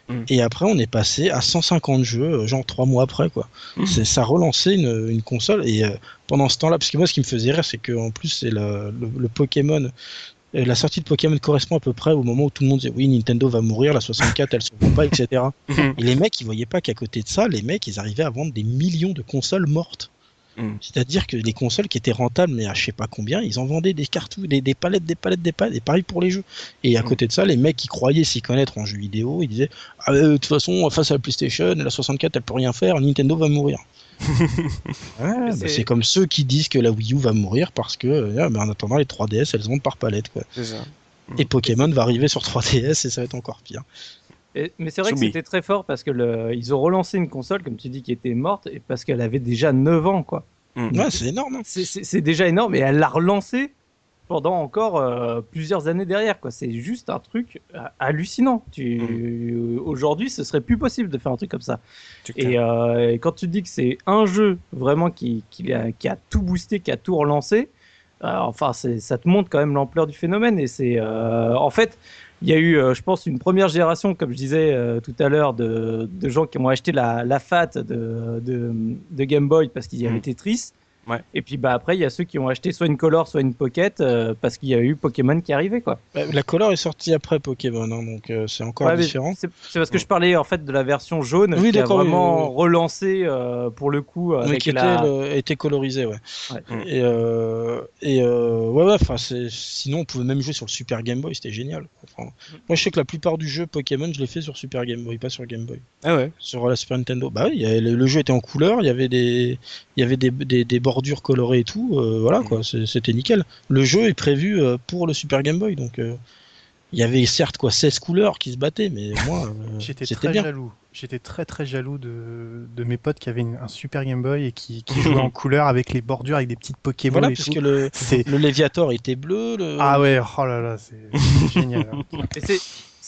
Mm. Et après, on est passé à 150 jeux, euh, genre trois mois après, quoi. Mm. C'est Ça relancé une, une console. Et euh, pendant ce temps-là, parce que moi, ce qui me faisait rire, c'est qu'en plus, c'est le, le, le Pokémon. La sortie de Pokémon correspond à peu près au moment où tout le monde disait oui Nintendo va mourir, la 64 elle se vend pas, etc. Mhm. Et les mecs ils voyaient pas qu'à côté de ça, les mecs ils arrivaient à vendre des millions de consoles mortes. Mm. C'est-à-dire que les consoles qui étaient rentables, mais à je sais pas combien, ils en vendaient des cartouches, des, des palettes, des palettes, des palettes, et pareil pour les jeux. Et à Mm. côté de ça, les mecs qui croyaient s'y connaître en jeux vidéo, ils disaient Ah, euh, de toute façon, face à la PlayStation, la 64, elle peut rien faire, Nintendo va mourir. Ouais, bah, c'est- comme ceux qui disent que la Wii U va mourir parce que, euh, mais en attendant, les 3DS, elles vendent par palette. Quoi. C'est ça. Et Pokémon va arriver sur 3DS et ça va être encore pire. Et- mais c'est vrai que c'était très fort parce que le, ils ont relancé une console, comme tu dis, qui était morte et parce qu'elle avait déjà 9 ans, quoi. Mm. Ouais, c'est énorme. hein. C'est- déjà énorme et elle l'a relancé pendant encore euh, plusieurs années derrière, quoi. C'est juste un truc euh, hallucinant. Tu, Mm. Aujourd'hui, ce serait plus possible de faire un truc comme ça. Et, euh, et quand tu dis que c'est un jeu vraiment qui, qui, a, qui a tout boosté, qui a tout relancé, euh, enfin, ça te montre quand même l'ampleur du phénomène. Et c'est, euh, en fait, il y a eu, euh, je pense, une première génération, comme je disais euh, tout à l'heure, de, de gens qui ont acheté la, la FAT de, de, de Game Boy parce qu'il y avait Mm. Tetris. Ouais. Et puis bah après, il y a ceux qui ont acheté soit une Color, soit une Pocket euh, parce qu'il y a eu Pokémon qui arrivait quoi. Bah, La Color est sortie après Pokémon, hein, donc euh, c'est encore Ouais, mais différent. C'est c'est parce que je parlais en fait de la version jaune Oui, qui a oui, vraiment oui, relancé euh, pour le coup Oui, avec qui la. était, le- était colorisé, ouais. Ouais. Et, euh, et euh, ouais, enfin, c'est- sinon on pouvait même jouer sur le Super Game Boy, c'était génial. Enfin, moi, je sais que la plupart du jeu Pokémon, je l'ai fait sur Super Game Boy, pas sur Game Boy. Ah ouais. Sur la Super Nintendo. Bah oui, le, le jeu était en couleur, il y avait des, il y avait des, des, des bordures colorées et tout. euh, voilà quoi, c'est- c'était nickel. Le jeu est prévu euh, pour le Super Game Boy, donc euh, il y avait certes quoi 16 couleurs qui se battaient, mais moi, euh, J'étais très bien. jaloux. J'étais très très jaloux de, de mes potes qui avaient une- un Super Game Boy et qui, qui jouaient en couleur avec les bordures, avec des petites Pokémon Voilà, et puisque tout. le, le Léviator était bleu. Le... Ah ouais, oh là là, c'est c'est génial. hein.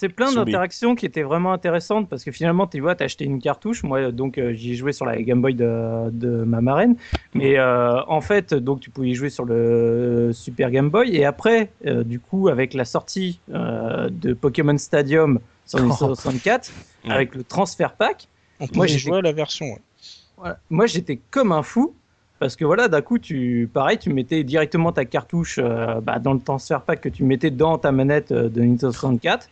C'est plein d'interactions qui étaient vraiment intéressantes parce que finalement, tu vois, t'as acheté une cartouche. Moi, donc, euh, j'y ai joué sur la Game Boy de, de ma marraine. Mais euh, en fait, donc, tu pouvais y jouer sur le Super Game Boy. Et après, euh, du coup, avec la sortie euh, de Pokémon Stadium sur Nintendo 64, Ouais. avec le transfert pack, On Moi, j'étais- jouer à la version. ouais. voilà. moi, j'étais comme un fou. Parce que voilà, d'un coup, tu, pareil, tu mettais directement ta cartouche euh, bah, dans le transfert pack que tu mettais dans ta manette euh, de Nintendo 64.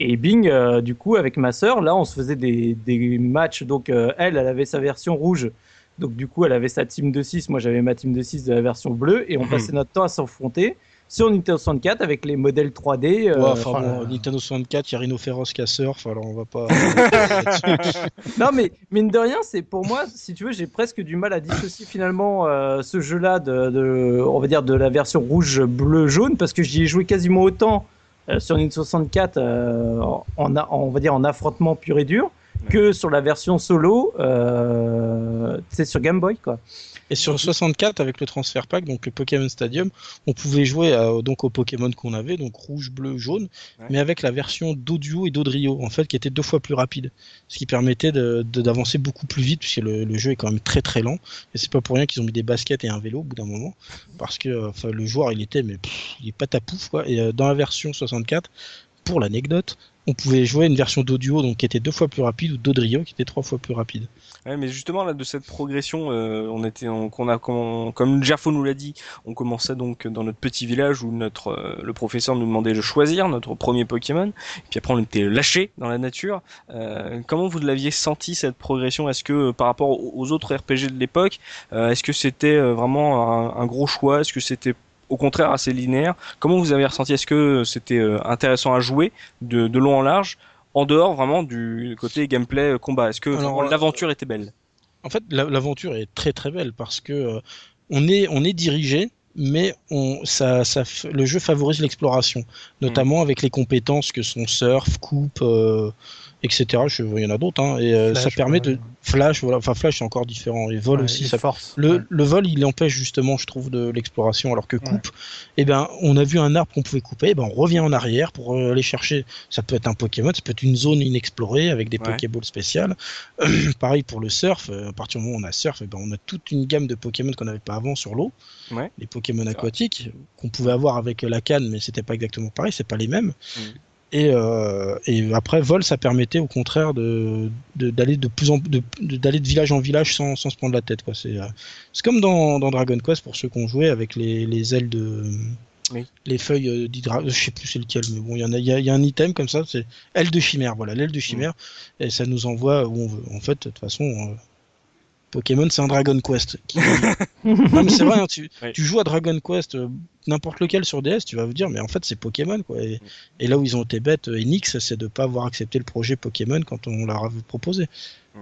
Et bing, euh, du coup, avec ma sœur, là, on se faisait des, des matchs. Donc, euh, elle, elle avait sa version rouge. Donc, du coup, elle avait sa team de 6. Moi, j'avais ma team de 6 de la version bleue. Et on Mhm. passait notre temps à s'affronter sur Nintendo 64 avec les modèles 3D. euh, Ouais, enfin bon. Nintendo 64, il y a Rhino Féroce qui surf, alors on va pas. Non, mais mine de rien, c'est pour moi, si tu veux, j'ai presque du mal à dissocier finalement euh, ce jeu-là de, de- on va dire, de la version rouge, bleu, jaune, parce que j'y ai joué quasiment autant euh, sur Nintendo 64, euh, en, a- on va dire en affrontement pur et dur, que sur la version solo, euh, c'est sur Game Boy, quoi. Et sur 64, avec le transfert pack, donc le Pokémon Stadium, on pouvait jouer à- donc aux Pokémon qu'on avait, donc rouge, bleu, jaune, Ouais. mais avec la version d'Audio et d'Audrio, en fait, qui était deux fois plus rapide. Ce qui permettait de- de- d'avancer beaucoup plus vite, puisque le, le jeu est quand même très très lent. Et c'est pas pour rien qu'ils ont mis des baskets et un vélo au bout d'un moment, parce que enfin, le joueur, il était, mais pff, il est pas tapouf, quoi. Et euh, dans la version 64, pour l'anecdote, on pouvait jouer une version d'audio donc qui était deux fois plus rapide ou d'Audrio qui était trois fois plus rapide. Ouais, mais justement là de cette progression, euh, on était, on, a, comme Gerfo nous l'a dit, on commençait donc dans notre petit village où notre, euh, le professeur nous demandait de choisir notre premier Pokémon, et puis après on était lâché dans la nature. Euh, comment vous l'aviez senti cette progression? Est-ce que par rapport aux aux autres RPG de l'époque, euh, est-ce que c'était euh, vraiment un, un gros choix? Est-ce que c'était au contraire assez linéaire. Comment vous avez ressenti? Est-ce que c'était euh, intéressant à jouer de, de long en large en dehors vraiment du côté gameplay euh, combat? Est-ce que euh, l'aventure était belle? En fait, la- l'aventure est très très belle parce que euh, on est on est dirigé, mais on ça, ça le jeu favorise l'exploration, notamment avec les compétences que sont surf, coupe, euh, etc. Je, il y en a d'autres, hein, et euh, ça permet ouais. de flash. Voilà, enfin flash c'est encore différent et vol Ouais, aussi. et Ça force. Le, ouais. le vol, il empêche justement, je trouve, de l'exploration, alors que coupe, eh ben, on a vu un arbre qu'on pouvait couper, eh ben, on revient en arrière pour euh, aller chercher. Ça peut être un Pokémon, ça peut être une zone inexplorée avec des. Pokéballs spéciales. Pareil pour le surf, euh, à partir du moment où on a surf, eh ben, on a toute une gamme de Pokémon qu'on n'avait pas avant sur l'eau. Les Pokémon aquatiques qu'on pouvait avoir avec la canne, mais c'était pas exactement pareil, c'est pas les mêmes. Et, euh, et après vol, ça permettait au contraire de- d'aller de, plus en de, de- d'aller de village en village sans, sans se prendre la tête quoi. C'est euh, c'est comme dans, dans Dragon Quest pour ceux qui ont joué avec les, les ailes de Oui. les feuilles euh, d'hydra, je sais plus c'est lequel, mais bon il y en a il y, a, il y a un item comme ça, c'est aile de chimère, voilà l'aile de chimère et ça nous envoie où on veut. En fait de toute façon Pokémon c'est un Dragon Quest. qui- non mais c'est vrai, hein, tu, Oui. tu joues à Dragon Quest euh, n'importe lequel sur DS, tu vas vous dire mais en fait c'est Pokémon quoi. Et, et là où ils ont été bêtes, euh, Enix, c'est de pas avoir accepté le projet Pokémon quand on leur a proposé.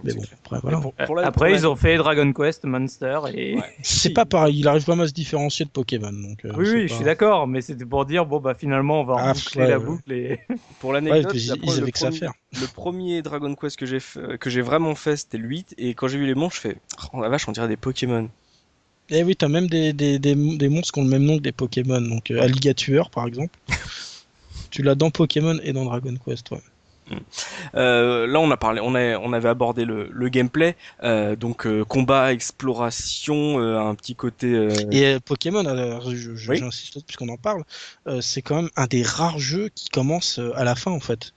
Mais C'est bon, clair. après voilà. Mais pour- pour la- Après, pour la- ils ont fait Dragon Quest, Monster et. Ouais. C'est pas pareil, il arrive vraiment à se différencier de Pokémon. Donc, euh, Oui, oui, pas- je suis d'accord, mais c'était pour dire, bon, bah finalement, on va Ah, boucler ouais, la ouais. boucle et. Pour Ouais, l'anecdote, ils, avaient le que ça à premier- faire. le premier Dragon Quest que j'ai fait- que j'ai vraiment fait, c'était le 8 et quand j'ai vu les monstres, je fais oh la vache, on dirait des Pokémon. Eh oui, t'as même des, des, des, des monstres qui ont le même nom que des Pokémon. Donc, euh, Alligatueur, par exemple. tu l'as dans Pokémon et dans Dragon Quest, ouais. Euh, là, on a parlé, on, a, on avait abordé le, le gameplay, euh, donc euh, combat, exploration, euh, un petit côté. euh, Et Pokémon, alors, je- je- Oui. j'insiste puisqu'on en parle, euh, c'est quand même un des rares jeux qui commence à la fin en fait.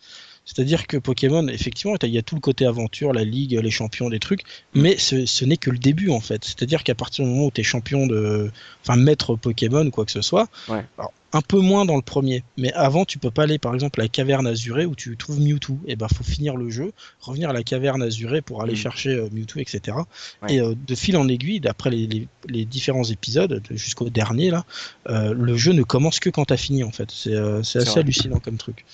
C'est-à-dire que Pokémon, effectivement, il y a tout le côté aventure, la ligue, les champions, des trucs, mais ce, ce n'est que le début en fait. C'est-à-dire qu'à partir du moment où tu es champion de. Enfin, maître Pokémon ou quoi que ce soit, Ouais. alors, un peu moins dans le premier, mais avant, tu peux pas aller par exemple à la caverne azurée où tu trouves Mewtwo. Et ben, faut finir le jeu, revenir à la caverne azurée pour aller Mhm. chercher euh, Mewtwo, etc. Ouais. Et euh, de fil en aiguille, d'après les, les- les différents épisodes, de- jusqu'au dernier là, euh, le jeu ne commence que quand t'as fini en fait. C'est assez vrai. hallucinant comme truc.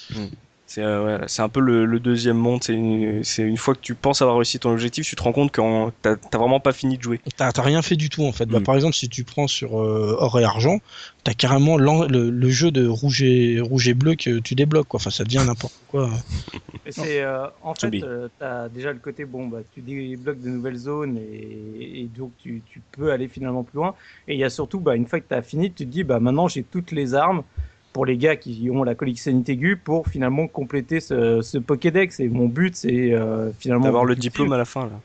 C'est euh, ouais, c'est un peu le, le deuxième monde. C'est une, fois que tu penses avoir réussi ton objectif, tu te rends compte que t'as vraiment pas fini de jouer. T'as rien fait du tout en fait. Bah, Mm. par exemple, si tu prends sur euh, or et argent, t'as carrément le, le jeu de rouge et rouge et bleu que tu débloques. Quoi. Enfin, ça devient n'importe quoi. C'est euh, en fait, euh, t'as déjà le côté bon, bah, tu débloques de nouvelles zones et, et donc tu, tu peux aller finalement plus loin. Et il y a surtout, bah, une fois que t'as fini, tu te dis, bah, maintenant j'ai toutes les armes pour les gars qui ont la collectionnité aiguë pour finalement compléter ce, ce Pokédex. Et mon but, c'est euh, finalement D'avoir le diplôme à la fin là.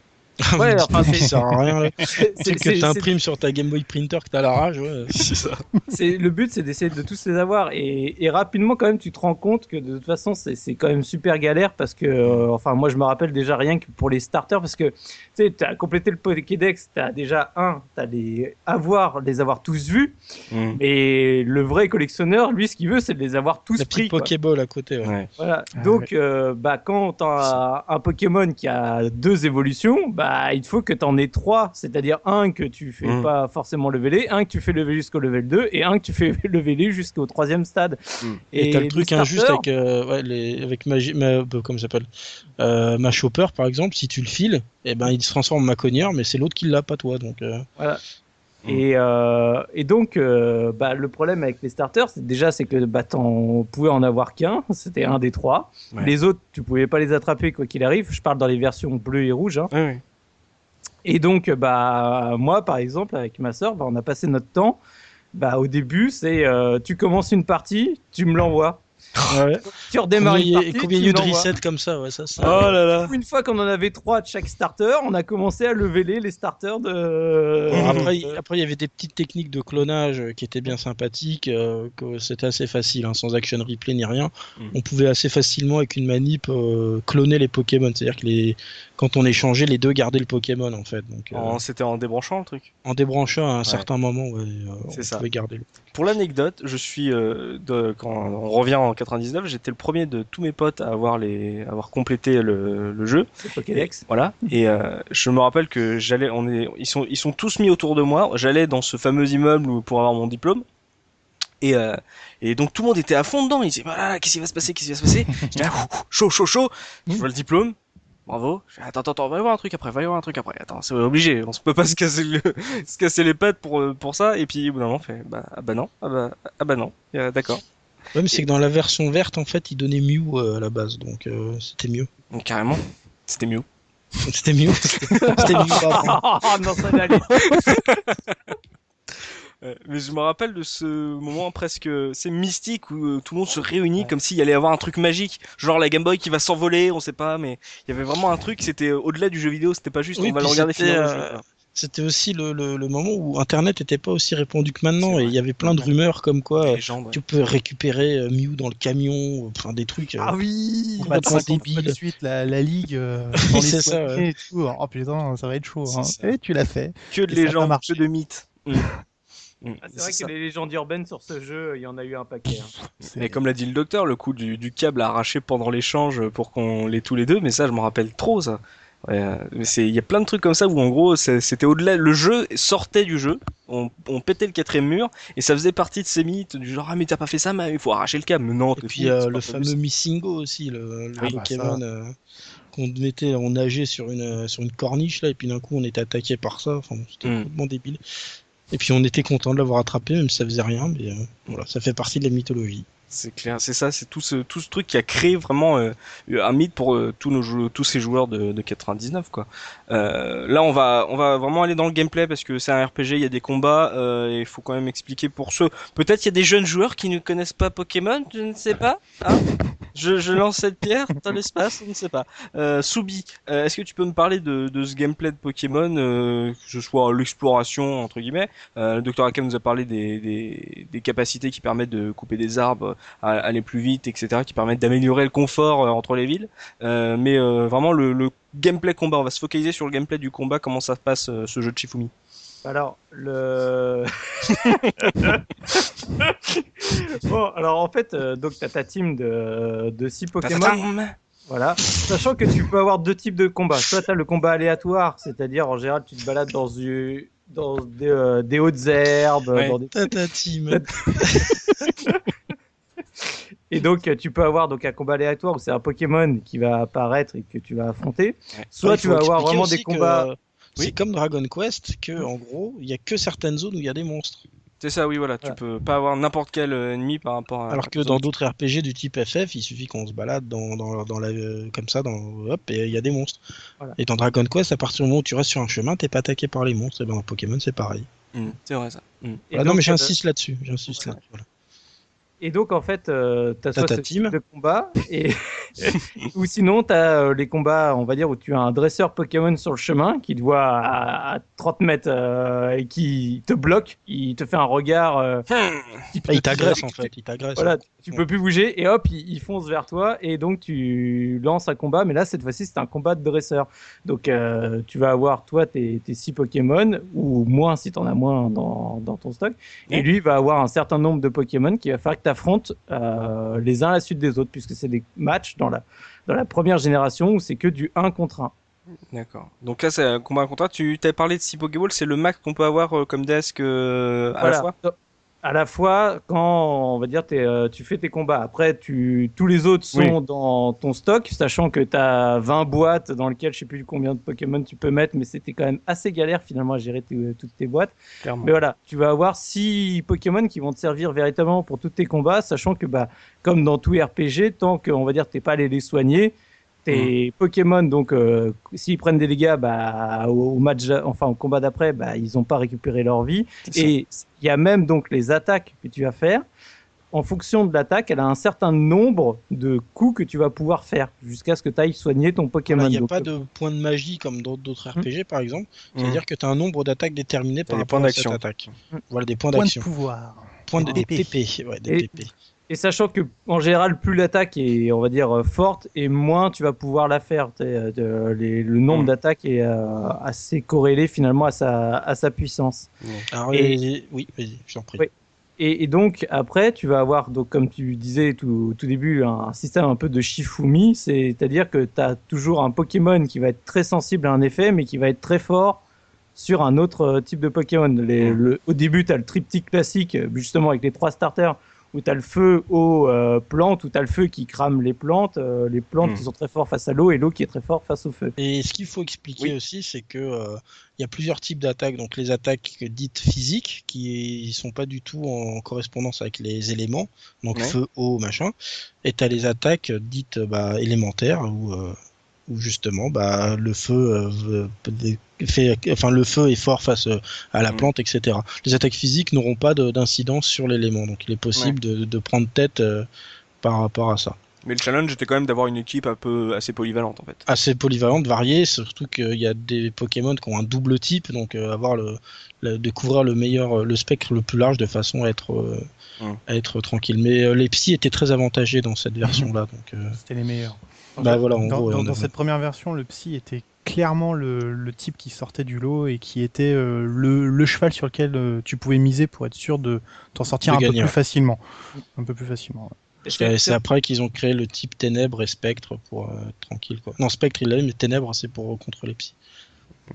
Ouais, enfin, ça c'est- sert à rien. C'est- que t'imprimes sur ta Game Boy Printer que t'as la rage. Ouais. C'est ça. c'est le but c'est d'essayer de tous les avoir et, et rapidement quand même tu te rends compte que de toute façon c'est c'est quand même super galère parce que euh, enfin moi je me rappelle déjà rien que pour les starters parce que tu sais tu as complété le Pokédex tu as déjà un tu as les avoir les avoir tous vus Mm. et le vrai collectionneur lui ce qu'il veut c'est de les avoir tous La pris. Pokéball à côté. ouais. Ouais. Voilà. Ah Donc, euh, bah, quand t'as un Pokémon qui a deux évolutions, bah, il faut que t'en aies trois. C'est-à-dire un que tu fais Mm. pas forcément leveler, un que tu fais lever jusqu'au level 2 et un que tu fais leveler jusqu'au troisième stade. Mm. Et, t'as le les truc starters- injuste avec, euh, ouais, les, avec ma, ma, euh, comment ça s'appelle euh, ma chopper par exemple, si tu le files, eh ben il se transforme en maconnière, mais c'est l'autre qui l'a, pas toi. Donc euh, Et, euh, et donc, euh, bah, le problème avec les starters, c'est déjà c'est que bah, t'en pouvais en avoir qu'un, c'était un des trois. Ouais. Les autres, tu pouvais pas les attraper quoi qu'il arrive. Je parle dans les versions bleues et rouges. Hein. Ouais, ouais. Et donc, bah, moi, par exemple, avec ma sœur, bah, on a passé notre temps. Bah, au début, c'est euh, tu commences une partie, tu me l'envoies. Tu redémarres combien une partie, combien il y tu a eu de resets comme ça, ouais, ça, ça. Oh là là. Une fois qu'on en avait trois de chaque starter, on a commencé à leveler les starters de. Après, il- après, il y avait des petites techniques de clonage euh, qui étaient bien sympathiques, euh, que c'était assez facile, hein, sans action replay ni rien. Mm. On pouvait assez facilement, avec une manip, euh, cloner les Pokémon. C'est-à-dire que les... quand on échangeait, les deux gardaient le Pokémon, en fait. Donc, euh, En- C'était en débranchant le truc. en débranchant à un certain moment, ouais, euh, C'est on ça. pouvait garder le Pour l'anecdote, je suis euh, de, quand on revient en 99, j'étais le premier de tous mes potes à avoir les, à avoir complété le, le jeu. C'est Pokédex. Voilà. Et euh, je me rappelle que j'allais, on est, ils sont, ils sont tous mis autour de moi. J'allais dans ce fameux immeuble où- pour avoir mon diplôme. Et, euh, et donc tout le monde était à fond dedans. Ils disaient, voilà, qu'est-ce qui va se passer, qu'est-ce qui va se passer J'étais là, chaud, chaud, chaud. Je vois le diplôme. Bravo. Attends, attends, attends, va y avoir un truc après, va y avoir un truc après. Attends, c'est obligé. On se peut pas se casser le, se casser les pattes pour euh, pour ça. Et puis au bout d'un moment, on fait, bah, ah bah non, ah bah, ah bah non. Euh, D'accord. Ouais, mais c'est que dans la version verte, en fait, ils donnaient Mew euh, à la base, donc euh, c'était mieux. Donc carrément, c'était mieux. C'était mieux. C'était mieux. Oh non, ça allait. Euh, mais je me rappelle de ce moment presque c'est mystique où euh, tout le monde se réunit comme s'il y allait avoir un truc magique, genre la Game Boy qui va s'envoler, on sait pas, mais il y avait vraiment un truc, c'était euh, au-delà du jeu vidéo, c'était pas juste Oui, on va le puis regarder c'était, finir le jeu, quoi. C'était aussi le, le, le moment où Internet n'était pas aussi répandu que maintenant, et il y avait plein de rumeurs comme quoi ouais. tu peux récupérer euh, Mew dans le camion, enfin des trucs. euh, Ah oui. Bah, complètement de débile. suite la, la ligue euh, les C'est ça, ouais. et tout. Oh putain, ça va être chaud. Hein. Et tu l'as fait. Que de pas légendes, marché. que de mythes. Mm. Mm, Ah, c'est vrai c'est que ça. les légendes urbaines sur ce jeu, il y en a eu un paquet. hein. Mais comme l'a dit le docteur, le coup du, du câble arraché pendant l'échange pour qu'on l'ait tous les deux, mais ça je me rappelle trop ça. Ouais, euh, il y a plein de trucs comme ça où en gros c'était au-delà, le jeu sortait du jeu, on, on pétait le quatrième mur et ça faisait partie de ces mythes du genre ah mais t'as pas fait ça, mais il faut arracher le câble. Non, Et puis euh, le fameux. Missingo aussi, le, le Ah bah Pokémon euh, qu'on mettait, on nageait sur une sur une corniche là, et puis d'un coup on était attaqué par ça. Enfin, c'était Mm. complètement débile. Et puis on était content de l'avoir attrapé, même si ça faisait rien, mais euh, voilà, ça fait partie de la mythologie. C'est clair, c'est ça, c'est tout ce tout ce truc qui a créé vraiment euh, un mythe pour euh, tous nos tous ces joueurs de, de 99 quoi. Euh, là on va on va vraiment aller dans le gameplay parce que c'est un RPG, il y a des combats, euh, et il faut quand même expliquer pour ceux. Peut-être il y a des jeunes joueurs qui ne connaissent pas Pokémon, je ne sais pas. Hein? Je, je lance cette pierre dans l'espace, on ne sait pas. Euh, Soubi, euh, est-ce que tu peux me parler de, de ce gameplay de Pokémon, euh, que ce soit l'exploration entre guillemets. Euh, le docteur Akam nous a parlé des, des, des capacités qui permettent de couper des arbres, à- aller plus vite, etc., qui permettent d'améliorer le confort euh, entre les villes. Euh, mais vraiment le, le gameplay combat, on va se focaliser sur le gameplay du combat, comment ça se passe ce jeu de Shifumi. Alors, le. bon, alors en fait, euh, donc tu as ta team de, de 6 Pokémon. Tatatam Voilà. Sachant que tu peux avoir deux types de combats. Soit tu as le combat aléatoire, c'est-à-dire en général, tu te balades dans, du- dans des, euh, des hautes herbes, Ouais. dans des Tata team. Et donc, tu peux avoir donc un combat aléatoire où c'est un Pokémon qui va apparaître et que tu vas affronter. Soit Ouais, tu vas avoir vraiment des que, euh, C'est Oui. comme Dragon Quest que en gros il y a que certaines zones où il y a des monstres. C'est ça, oui, voilà. Tu peux pas avoir n'importe quel euh, ennemi par rapport à. Alors que dans d'autres RPG du type FF, il suffit qu'on se balade dans, dans, dans la, euh, comme ça, dans, hop, et il y a des monstres. Voilà. Et dans Dragon Quest, à partir du moment où tu restes sur un chemin, t'es pas attaqué par les monstres. Et ben dans Pokémon, c'est pareil. Hmm, c'est vrai ça. Et Voilà, non, mais euh, j'insiste là-dessus. J'insiste voilà. là. Voilà. Et donc, en fait, euh, tu as T'as soit ta ce team. type de combat, et... ou sinon, tu as les combats, on va dire, où tu as un dresseur Pokémon sur le chemin qui te voit à, à 30 mètres euh, et qui te bloque, il te fait un regard. euh, qui Ah, il t'agresse en fait. Il t'agresse. Voilà, tu peux plus bouger et hop, il, il fonce vers toi et donc tu lances un combat. Mais là, cette fois-ci, c'est un combat de dresseur. Donc, euh, tu vas avoir toi tes, tes six Pokémon ou moins si tu en as moins dans, dans ton stock. Et Ouais. lui va avoir un certain nombre de Pokémon qui va faire que tu affrontes euh, les uns à la suite des autres, puisque c'est des matchs dans la, dans la première génération où c'est que du 1 contre 1. D'accord. Donc là, c'est un combat à contrat. Tu t'avais parlé de 6 Pokéball, c'est le max qu'on peut avoir euh, comme desk euh, à la fois? À la fois quand on va dire euh, tu fais tes combats. Après, tu, tous les autres sont dans ton stock, sachant que tu as 20 boîtes dans lesquelles je sais plus combien de Pokémon tu peux mettre, mais c'était quand même assez galère finalement à gérer tes- toutes tes boîtes. Clairement. Mais voilà, tu vas avoir 6 Pokémon qui vont te servir véritablement pour tous tes combats, sachant que bah, comme dans tout RPG, tant qu'on va dire t'es pas allé les soigner, tes Pokémon, donc euh, s'ils prennent des dégâts bah, au, match, enfin au combat d'après, bah, ils n'ont pas récupéré leur vie. Et il y a même donc les attaques que tu vas faire. En fonction de l'attaque, elle a un certain nombre de coups que tu vas pouvoir faire jusqu'à ce que tu ailles soigner ton Pokémon. Il n'y a Donc, pas de point de magie comme dans d'autres RPG par exemple. C'est-à-dire que tu as un nombre d'attaques déterminé par des rapport points à cette d'action. attaque. Voilà des points Point de d'action. pouvoir. Points de Des. Ouais, des Et- PP. Et sachant que en général, plus l'attaque est, on va dire, euh, forte, et moins tu vas pouvoir la faire. Euh, les- le nombre Mm. d'attaques est euh, assez corrélé finalement à sa, à sa puissance. Alors, Et- les- Oui, vas-y, je t'en prie. Oui. Et, et donc après, tu vas avoir, donc comme tu disais tout, tout début, un, système un peu de Shifumi, c'est-à-dire que tu as toujours un Pokémon qui va être très sensible à un effet, mais qui va être très fort sur un autre type de Pokémon. Les- Mm. le- au début, tu as le triptyque classique, justement avec les trois starters, où tu as le feu aux euh, plantes, où tu as le feu qui crame les plantes, euh, les plantes Mm. qui sont très fortes face à l'eau, et l'eau qui est très forte face au feu. Et ce qu'il faut expliquer Oui. aussi, c'est que euh, il y a plusieurs types d'attaques. Donc les attaques dites physiques, qui sont pas du tout en correspondance avec les éléments, donc Ouais. feu, eau, machin. Et t'as les attaques dites bah, élémentaires, où, euh, où justement bah, le feu euh, veut- fait, enfin le feu est fort face euh, à la Mm. plante, etc. Les attaques physiques n'auront pas de- d'incidence sur l'élément, donc il est possible de, de prendre tête euh, par rapport à ça. Mais le challenge était quand même d'avoir une équipe un peu assez polyvalente en fait. assez polyvalente, variée, surtout qu'il y a des Pokémon qui ont un double type, donc euh, avoir le, le- de couvrir le meilleur, euh, le spectre le plus large de façon à être, euh, Mm. à être tranquille. Mais euh, les psys étaient très avantagés dans cette version-là, donc euh, C'était les meilleurs. Bah voilà, en Dans, gros. dans- on dans avait- cette première version, le psy était clairement le, le type qui sortait du lot et qui était euh, le, le cheval sur lequel euh, tu pouvais miser pour être sûr de t'en sortir De un gagner, peu ouais. facilement. Un peu plus facilement. ouais. Parce que c'est après qu'ils ont créé le type ténèbres et spectre pour euh, tranquille quoi. Non, spectre il l'a mais ténèbres c'est pour contre les psys.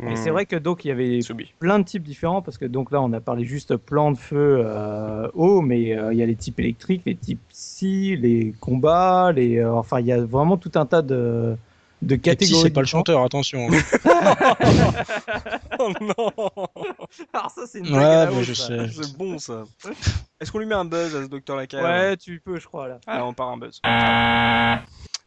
Et c'est vrai que donc il y avait Subi. plein de types différents parce que donc là on a parlé juste plan de feu euh, eau mais euh, il y a les types électriques les types psy les combats les euh, enfin il y a vraiment tout un tas de de catégories c'est pas le chanteur, attention. hein. Oh non alors ça c'est une Ouais, blague mais hausse, je ça. sais. C'est bon ça. Est-ce qu'on lui met un buzz à ce docteur Lacaille ouais tu peux je crois là Ah, on part un buzz.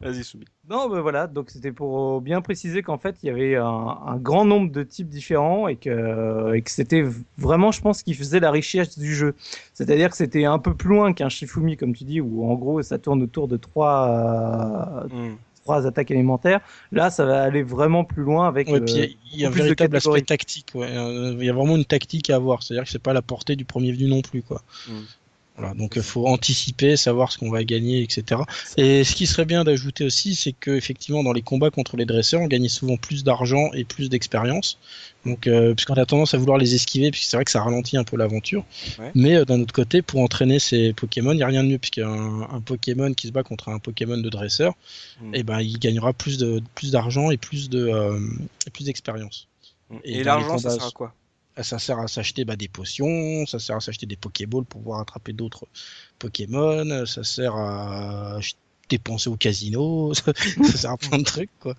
Vas-y, Soubi. Non, ben voilà, donc c'était pour bien préciser qu'en fait, il y avait un, un grand nombre de types différents et que, et que c'était vraiment, je pense, ce qui faisait la richesse du jeu. C'est-à-dire que c'était un peu plus loin qu'un Shifumi, comme tu dis, où en gros, ça tourne autour de trois, euh, Hmm. trois attaques élémentaires. Là, ça va aller vraiment plus loin avec. Ouais, euh, puis il y a- y a un plus de véritable aspect tactique. ouais. Euh, Il y a vraiment une tactique à avoir. C'est-à-dire que c'est pas la portée du premier venu non plus, quoi. Mm. Voilà, donc il faut anticiper, savoir ce qu'on va gagner, etc. Et ce qui serait bien d'ajouter aussi, c'est que effectivement dans les combats contre les dresseurs, on gagne souvent plus d'argent et plus d'expérience. Donc, euh, puisqu'on a tendance à vouloir les esquiver, puisque c'est vrai que ça ralentit un peu l'aventure. Ouais. Mais euh, d'un autre côté, pour entraîner ces Pokémon, il n'y a rien de mieux, puisqu'un un Pokémon qui se bat contre un Pokémon de dresseur, Mm. et ben il gagnera plus de plus d'argent et plus de euh, et plus d'expérience. Et, Et dans l'argent, ça à quoi? Ça sert à s'acheter bah, des potions, ça sert à s'acheter des Pokéballs pour pouvoir attraper d'autres Pokémon, ça sert à dépenser au casino, ça, sert à plein de trucs quoi.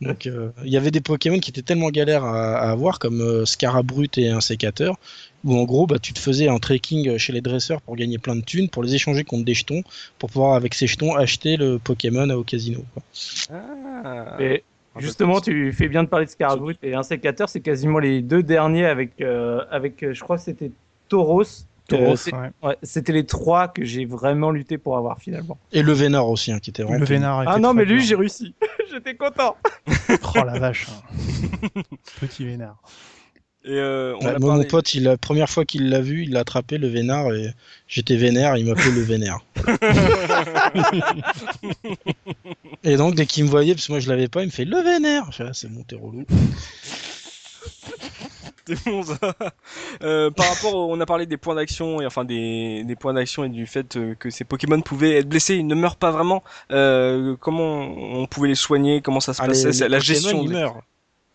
Donc euh, il y avait des Pokémon qui étaient tellement galères à, à avoir comme euh, Scarabrut et un sécateur où en gros bah, tu te faisais un trekking chez les dresseurs pour gagner plein de thunes, pour les échanger contre des jetons, pour pouvoir avec ces jetons acheter le Pokémon au casino. Quoi. Ah. Et justement, tu fais bien de parler de Scarabrut et un sécateur, c'est quasiment les deux derniers avec, euh, avec euh, je crois que c'était Tauros. Euh, Tauros, c'est- ouais. ouais, c'était les trois que j'ai vraiment lutté pour avoir finalement. Et le Vénard aussi hein, qui était vraiment Le Vénard Ah non, mais lui, j'ai réussi. J'étais content. Oh la vache. hein. Petit Vénard. Et euh, on Ouais, a moi, parlé- mon pote, il, la première fois qu'il l'a vu, il l'a attrapé, le vénard, et j'étais vénère, il m'appelait le vénère. et donc, dès qu'il me voyait, parce que moi je l'avais pas, il me fait le vénère. Ah, c'est bon, t'es relou. Bon ça. Euh, par rapport, au- on a parlé des points d'action et enfin des, des points d'action et du fait euh, que ces Pokémon pouvaient être blessés, ils ne meurent pas vraiment. Euh, comment on pouvait les soigner? Comment ça se Ah, passait? les, les la Pokémon, gestion. ils des- meurent.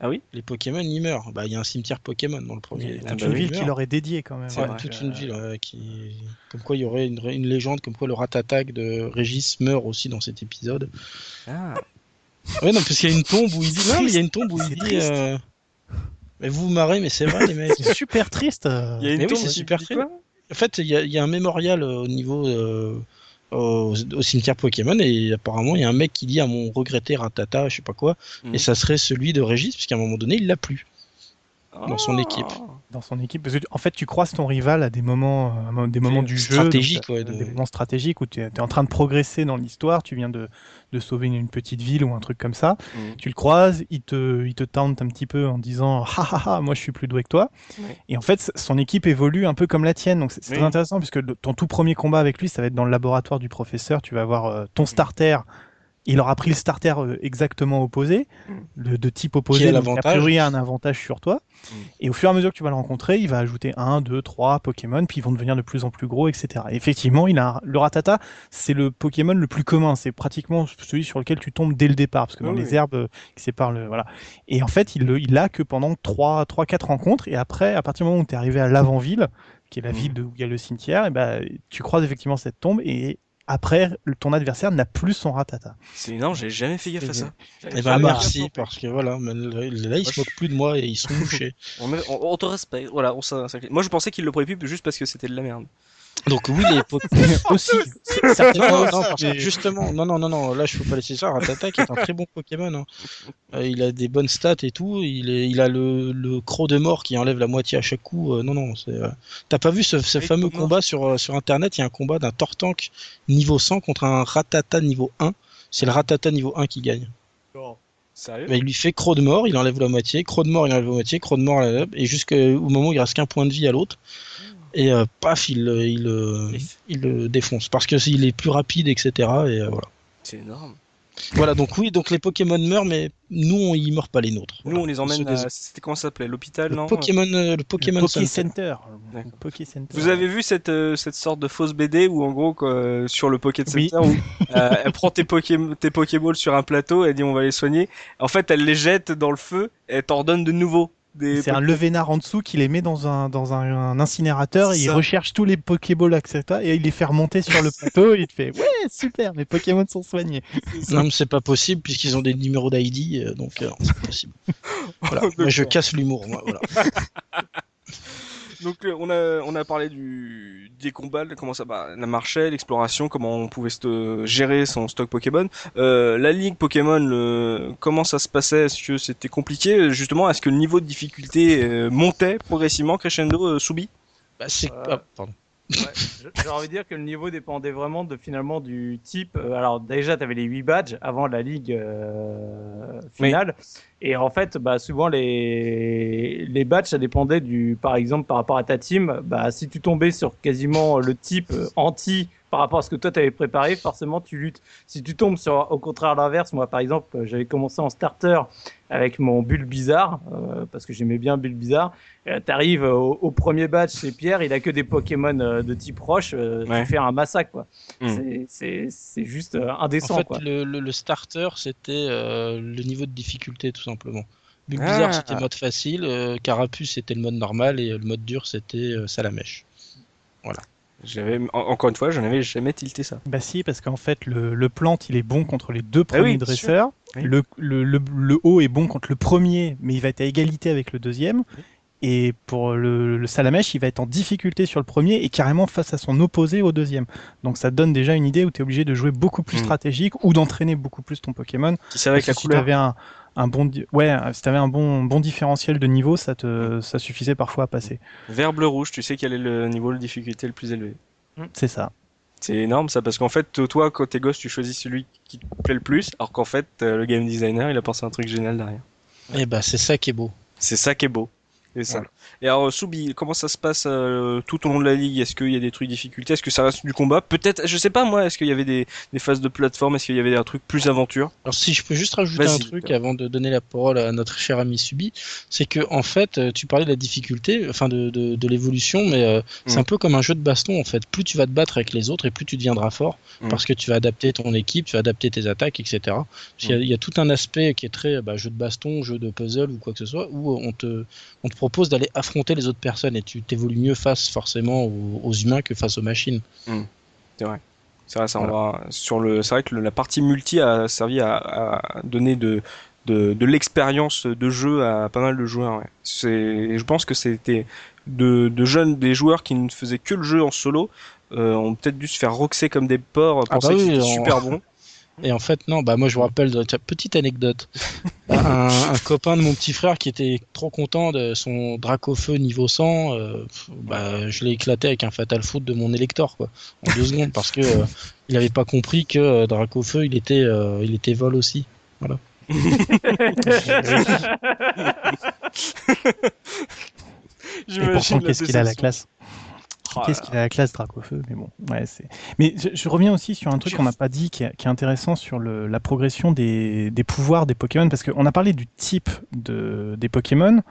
Ah oui Les Pokémon, ils meurent. Bah, il y a un cimetière Pokémon dans le premier. a Ah toute bah une oui, ville qui leur est dédiée quand même. C'est Ouais, toute euh, une ville, ouais, qui... comme quoi il y aurait une, une légende, comme quoi le Ratatak de Régis meurt aussi dans cet épisode. Ah. Ouais, non, parce qu'il y a une tombe où il dit, non, mais il y a une tombe où il C'est dit, euh, mais vous vous marrez, mais c'est vrai, les mecs. C'est super triste. Il y a une Mais oui, tombe c'est qui super triste. quoi? En fait, il y, a- il y a un mémorial euh, au niveau euh, au, au cimetière Pokémon et apparemment il y a un mec qui dit à mon regretté Ratata, je sais pas quoi, Mhm. et ça serait celui de Régis puisqu'à un moment donné il l'a plus. Dans son Ah. équipe. dans son équipe. Parce que, en fait, tu croises ton rival à des moments, euh, des moments du jeu. stratégiques, donc, ouais, de- Des moments stratégiques où tu es, en train de progresser dans l'histoire. Tu viens de, de sauver une, une petite ville ou un truc comme ça. Mhm. Tu le croises, il te, il te tente un petit peu en disant Ha ha ha, moi je suis plus doué que toi. Ouais. Et en fait, son équipe évolue un peu comme la tienne. Donc c'est Oui. très intéressant puisque ton tout premier combat avec lui, ça va être dans le laboratoire du professeur. Tu vas avoir euh, Mm. ton starter. Il aura pris le starter euh, exactement opposé, Mm. le, de type Qui opposé. a donc, a priori, a un avantage sur toi. Mm. Et au fur et à mesure que tu vas le rencontrer, il va ajouter un, deux, trois Pokémon, puis ils vont devenir de plus en plus gros, etc. Et effectivement, il a un- le Ratata, c'est le Pokémon le plus commun. C'est pratiquement celui sur lequel tu tombes dès le départ, parce que dans Oui, les oui. herbes euh, qui séparent le, voilà. Et en fait, il l'a que pendant trois, trois, quatre rencontres. Et après, à partir du moment où tu es arrivé à l'avant-ville, qui est la Mhm. ville de- où il y a le cimetière, et ben, tu croises effectivement cette tombe et après, ton adversaire n'a plus son Ratata. C'est non, j'ai jamais fait gaffe à ça. Et Ah ben bah. merci parce que voilà, là ils se moquent plus de moi et ils sont mouchés. On, me- on- on te respecte. Voilà, on Moi, je pensais qu'il le prenait plus juste parce que c'était de la merde. Donc oui les Pokémon Aussi, Non, certainement non, justement, non, non, non, non, là je peux pas laisser ça. Ratata qui est un très bon Pokémon. hein. Euh, il a des bonnes stats et tout. Il, est, il a le, le croc de mort qui enlève la moitié à chaque coup. Euh, non, non, c'est. euh, T'as pas vu ce, fameux combat sur, sur internet? Il y a un combat d'un Tortank niveau 100 contre un Ratata niveau 1. C'est le Ratata niveau 1 qui gagne. Sérieux? Bah, il lui fait croc de mort, il enlève la moitié, croc de mort, il enlève la moitié, croc de mort, il enlève, et jusqu'au moment où il reste qu'un point de vie à l'autre. Et euh, paf, il, le- il, Pif. il le défonce. Parce que il est plus rapide, etc. Et euh, voilà. C'est énorme. Voilà, donc oui, donc les Pokémon meurent, mais nous, on, ils meurent pas les nôtres. Nous, Voilà. on les emmène à. C'était comment ça s'appelait L'hôpital, le non Pokémon, euh, le Pokémon le Poké Center. Center. D'accord. Le Poké Center. Vous avez vu cette, euh, cette sorte de fausse BD où en gros quoi, sur le Pocket Oui. Center où euh, elle prend tes, poké tes Pokéballs sur un plateau, elle dit on va les soigner. En fait elle les jette dans le feu et elle t'en donne de nouveaux. Des C'est un levénard en dessous qui les met dans un, dans un, un incinérateur et il recherche tous les Pokéballs, etc. Et il les fait remonter sur le plateau et il te fait Ouais, super, mes Pokémon sont soignés. Non, mais c'est pas possible puisqu'ils ont des numéros d'ID, euh, donc euh, c'est pas possible. Voilà. Moi, je casse l'humour, moi. Voilà. Donc euh, on a on a parlé du des combats, de comment ça bah, la marchait, l'exploration, comment on pouvait gérer son stock Pokémon. Euh, la ligue Pokémon, le- comment ça se passait? Est-ce que c'était compliqué? Justement Est-ce que le niveau de difficulté euh, montait progressivement? Crescendo euh, Soubi? Bah, c'est... Euh, ah, pardon. Ouais, j'ai envie de dire que le niveau dépendait vraiment de finalement du type. euh, alors déjà, tu avais les 8 badges avant la ligue euh, finale. Et en fait, bah, souvent les, les badges, ça dépendait du, par exemple, par rapport à ta team. Bah, si tu tombais sur quasiment le type euh, anti par rapport à ce que toi t'avais préparé, forcément tu luttes. Si tu tombes sur, au contraire l'inverse, moi par exemple, j'avais commencé en starter avec mon bulle bizarre, euh, parce que j'aimais bien bulle bizarre. Euh, T'arrives au, au premier badge chez Pierre, il a que des Pokémon euh, de type roche, euh, Ouais. tu fais un massacre quoi. Mm. C'est- juste euh, En indécent fait, quoi. le, le- le starter, c'était euh, le niveau de difficulté, tout simplement. Ah. Bulbizarre, c'était mode facile. euh, Carapuce, c'était le mode normal. Et le mode dur, c'était euh, Salamèche. J'avais en- encore une fois, je n'avais jamais tilté ça. Bah si, parce qu'en fait, le, le plante, il est bon contre les deux Ah premiers oui, sûr. dresseurs. Oui. Le, le, le, haut est bon contre le premier, mais il va être à égalité avec le deuxième. Et pour le, le salamèche, il va être en difficulté sur le premier et carrément face à son opposé au deuxième. Donc ça te donne déjà une idée où tu es obligé de jouer beaucoup plus Mm. stratégique ou d'entraîner beaucoup plus ton Pokémon. Qui savait avec la que si couleur. un, un bon, ouais, si t'avais un bon, bon différentiel de niveau, ça te, ça suffisait parfois à passer. Vert, bleu, rouge, tu sais quel est le niveau de difficulté le plus élevé. C'est ça. C'est énorme ça parce qu'en fait toi quand t'es gosse tu choisis celui qui te plaît le plus alors qu'en fait euh, le game designer il a pensé un truc génial derrière. Et bah, c'est ça qui est beau. C'est ça qui est beau. C'est ça. Et alors Soubi, comment ça se passe euh, tout au long de la ligue? Est-ce qu'il y a des trucs de difficulté Est-ce que ça reste du combat? Peut-être, je sais pas moi. Est-ce qu'il y avait des, des phases de plateforme? Est-ce qu'il y avait des trucs plus aventure? Alors si je peux juste rajouter un truc avant de donner la parole à notre cher ami Subi, c'est que en fait, euh, tu parlais de la difficulté, enfin de, de, de l'évolution, mais euh, c'est Mm. un peu comme un jeu de baston en fait. Plus tu vas te battre avec les autres et plus tu deviendras fort, Mm. parce que tu vas adapter ton équipe, tu vas adapter tes attaques, etc. Y Mm. il y, a tout un aspect qui est très bah, jeu de baston, jeu de puzzle ou quoi que ce soit, où on te, on te propose d'aller affronter les autres personnes et tu t'évolues mieux face forcément aux, aux humains que face aux machines. C'est vrai, ça on va sur le. C'est vrai que le- la partie multi a servi à, à donner de de, de l'expérience de jeu à pas mal de joueurs. Ouais. C'est, je pense que c'était de, de jeunes, des joueurs qui ne faisaient que le jeu en solo, euh, ont peut-être dû se faire roxer comme des porcs, Ah penser bah que oui, c'était on- super bon. Et en fait, non, bah moi je me rappelle, de- tiens, petite anecdote. un, un copain de mon petit frère qui était trop content de son Dracofeu niveau 100, euh, bah, je l'ai éclaté avec un Fatal Foot de mon Elector, quoi, en deux secondes, parce que euh, il avait pas compris que euh, Dracofeu il était, euh, il était vol aussi. Et pourtant, qu'est-ce qu'il a la classe? Qu'est-ce qu'il a la classe Dracofeu Mais bon, ouais, c'est. Mais je, je reviens aussi sur un truc qu'on n'a pas dit qui est, qui est intéressant sur le, la progression des, des pouvoirs des Pokémon parce qu'on a parlé du type de, des Pokémon,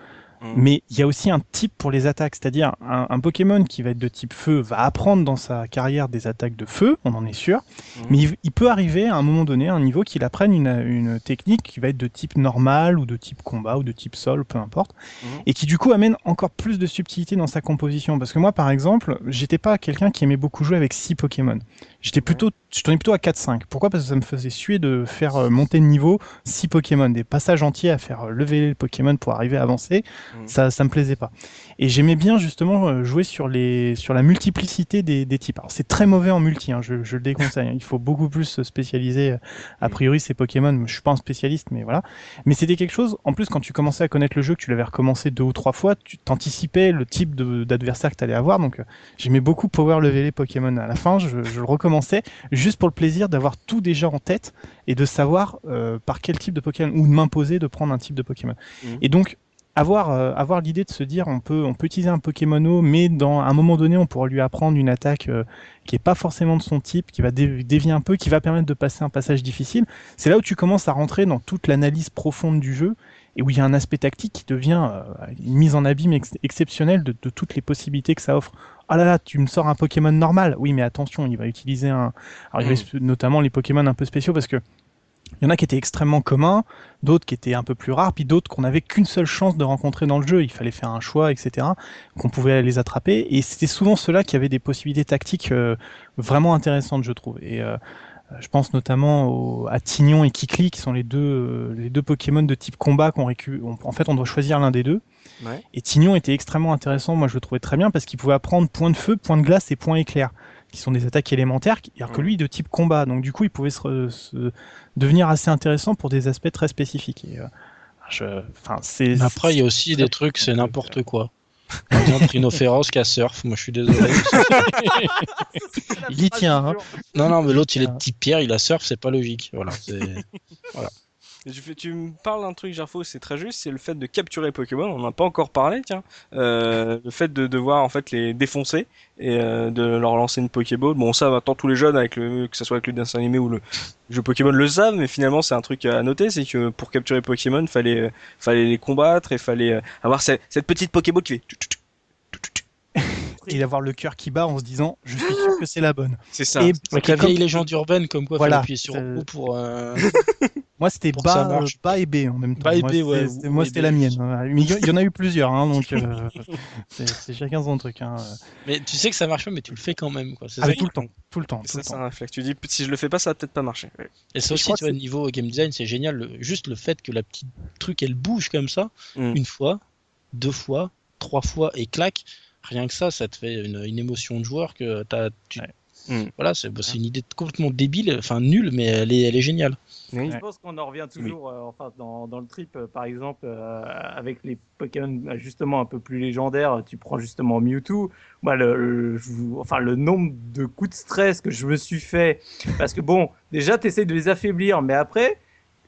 Mm. mais il y a aussi un type pour les attaques, c'est-à-dire un, un Pokémon qui va être de type feu va apprendre dans sa carrière des attaques de feu, on en est sûr, Mm. mais il, il peut arriver à un moment donné à un niveau qu'il apprenne une, une technique qui va être de type normal ou de type combat ou de type sol, peu importe, Mhm. et qui du coup amène encore plus de subtilité dans sa composition. Parce que moi, par exemple, j'étais pas quelqu'un qui aimait beaucoup jouer avec 6 Pokémon. J'étais plutôt, je tournais plutôt à 4-5. Pourquoi? Parce que ça me faisait suer de faire euh, monter de niveau 6 Pokémon, des passages entiers à faire euh, lever le Pokémon pour arriver à avancer. Mhm. Ça, ça me plaisait pas. Et j'aimais bien justement euh, jouer sur les, sur la multiplicité des, des types. Alors c'est très mauvais en multi, hein, je, je le déconseille. hein. Il faut beaucoup plus se spécialiser. euh, A priori, ces Pokémon, je suis pas un spécialiste, mais voilà. Mais c'était quelque chose, en plus, quand tu commençais à connaître le jeu, que tu l'avais recommencé deux ou trois fois, tu t'anticipais le type de- d'adversaire que tu allais avoir. Donc, euh, j'aimais beaucoup power lever les Pokémon. À la fin, je, je le recommençais juste pour le plaisir d'avoir tout déjà en tête et de savoir euh, par quel type de Pokémon, ou de m'imposer de prendre un type de Pokémon. Mhm. Et donc, avoir, euh, avoir l'idée de se dire on peut, on peut utiliser un Pokémono, mais dans un moment donné, on pourra lui apprendre une attaque euh, qui est pas forcément de son type, qui va dé- dévier un peu, qui va permettre de passer un passage difficile. C'est là où tu commences à rentrer dans toute l'analyse profonde du jeu et où il y a un aspect tactique qui devient euh, une mise en abîme ex- exceptionnelle de, de toutes les possibilités que ça offre. Ah là là, tu me sors un Pokémon normal. Oui, mais attention, il va utiliser un. Alors, il Mm. reste notamment les Pokémon un peu spéciaux parce que il y en a qui étaient extrêmement communs, d'autres qui étaient un peu plus rares, puis d'autres qu'on n'avait qu'une seule chance de rencontrer dans le jeu. Il fallait faire un choix, etc. Qu'on pouvait les attraper. Et c'était souvent ceux-là qui avaient des possibilités tactiques euh, vraiment intéressantes, je trouve. Et euh, Je pense notamment au- à Tignon et Kikli, qui sont les deux, euh, les deux Pokémon de type combat qu'on récupère. En fait, on doit choisir l'un des deux. Ouais. Et Tignon était extrêmement intéressant, moi je le trouvais très bien, parce qu'il pouvait apprendre point de feu, point de glace et point éclair, qui sont des attaques élémentaires, alors que lui de type combat. Donc du coup, il pouvait se, devenir assez intéressant pour des aspects très spécifiques. Et, euh, je, c'est. Après, il y a aussi des trucs, c'est n'importe quoi. Par exemple, Rhinophéros qui a surf, moi je suis désolé. Il y tient, hein. non, non, mais l'autre il est de type pierre, il a surf, c'est pas logique. Voilà, c'est- Et tu, me parles d'un truc, Gerfo, c'est très juste, c'est le fait de capturer Pokémon. On n'en a pas encore parlé, tiens. Euh, le fait de devoir en fait les défoncer et euh, de leur lancer une Pokéball. Bon, ça, maintenant tous les jeunes, avec le, que ce soit avec le dessin animé ou le jeu Pokémon, le savent. Mais finalement, c'est un truc à noter, c'est que pour capturer Pokémon, fallait euh, fallait les combattre et fallait euh, avoir cette, cette petite Pokéball qui fait. Et d'avoir le cœur qui bat en se disant, je suis sûr que c'est la bonne. C'est ça. Et la comme- vieille légende urbaine, comme quoi Voilà, faut appuyer sur euh, O pour. euh, Moi, c'était bas, bas et B en même temps. Bas et moi, B, c'était- ouais, moi, c'était la mienne. Mais il y, en a eu plusieurs, hein, donc euh, c'est chacun son truc. Hein. Mais tu sais que ça marche pas, mais tu le fais quand même. Quoi. C'est Ah, ça tout le temps, tout le temps, tout Ça, le c'est temps. un réflexe. Tu dis, si je le fais pas, ça va peut-être pas marcher. Ouais. Et ça aussi, tu vois, niveau game design, c'est génial. le- juste le fait que la petite truc, elle bouge comme ça, Mm. une fois, deux fois, trois fois, et clac. Rien que ça, ça te fait une, une émotion de joueur que t'as. Tu... Ouais. Mm. Voilà, c'est bah, c'est une idée complètement débile, enfin nulle, mais elle est, elle est géniale. Oui. Je pense qu'on en revient toujours, euh, enfin, dans, dans le trip, euh, par exemple, euh, avec les Pokémon justement un peu plus légendaires, tu prends justement Mewtwo. Moi, le, le- je vous- enfin, le nombre de coups de stress que je me suis fait, parce que bon, déjà, tu essaies de les affaiblir, mais après,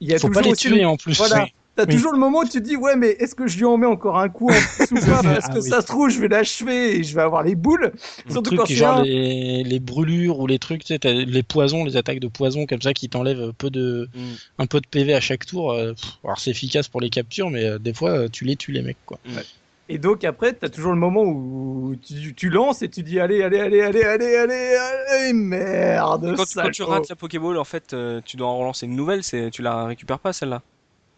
il y a Faut toujours pas les tuer en plus. Voilà. Oui. T'as Oui. toujours le moment où tu te dis ouais mais est-ce que je lui en mets encore un coup en plus ou pas parce Ah que oui. ça se trouve je vais l'achever et je vais avoir les boules Le surtout truc quand genre un- les, les brûlures ou les trucs, tu sais, t'as les poisons, les attaques de poison comme ça qui t'enlèvent un peu de, Mm. un peu de PV à chaque tour. euh, pff, alors c'est efficace pour les captures, mais euh, des fois euh, tu les tues les mecs quoi. Et donc après, tu as toujours le moment où tu, tu lances et tu dis allez, allez, allez, allez, allez, allez, allez, merde. Quand, tu- quand tu rates la Pokéball, en fait, euh, tu dois en relancer une nouvelle. Tu la récupères pas celle-là.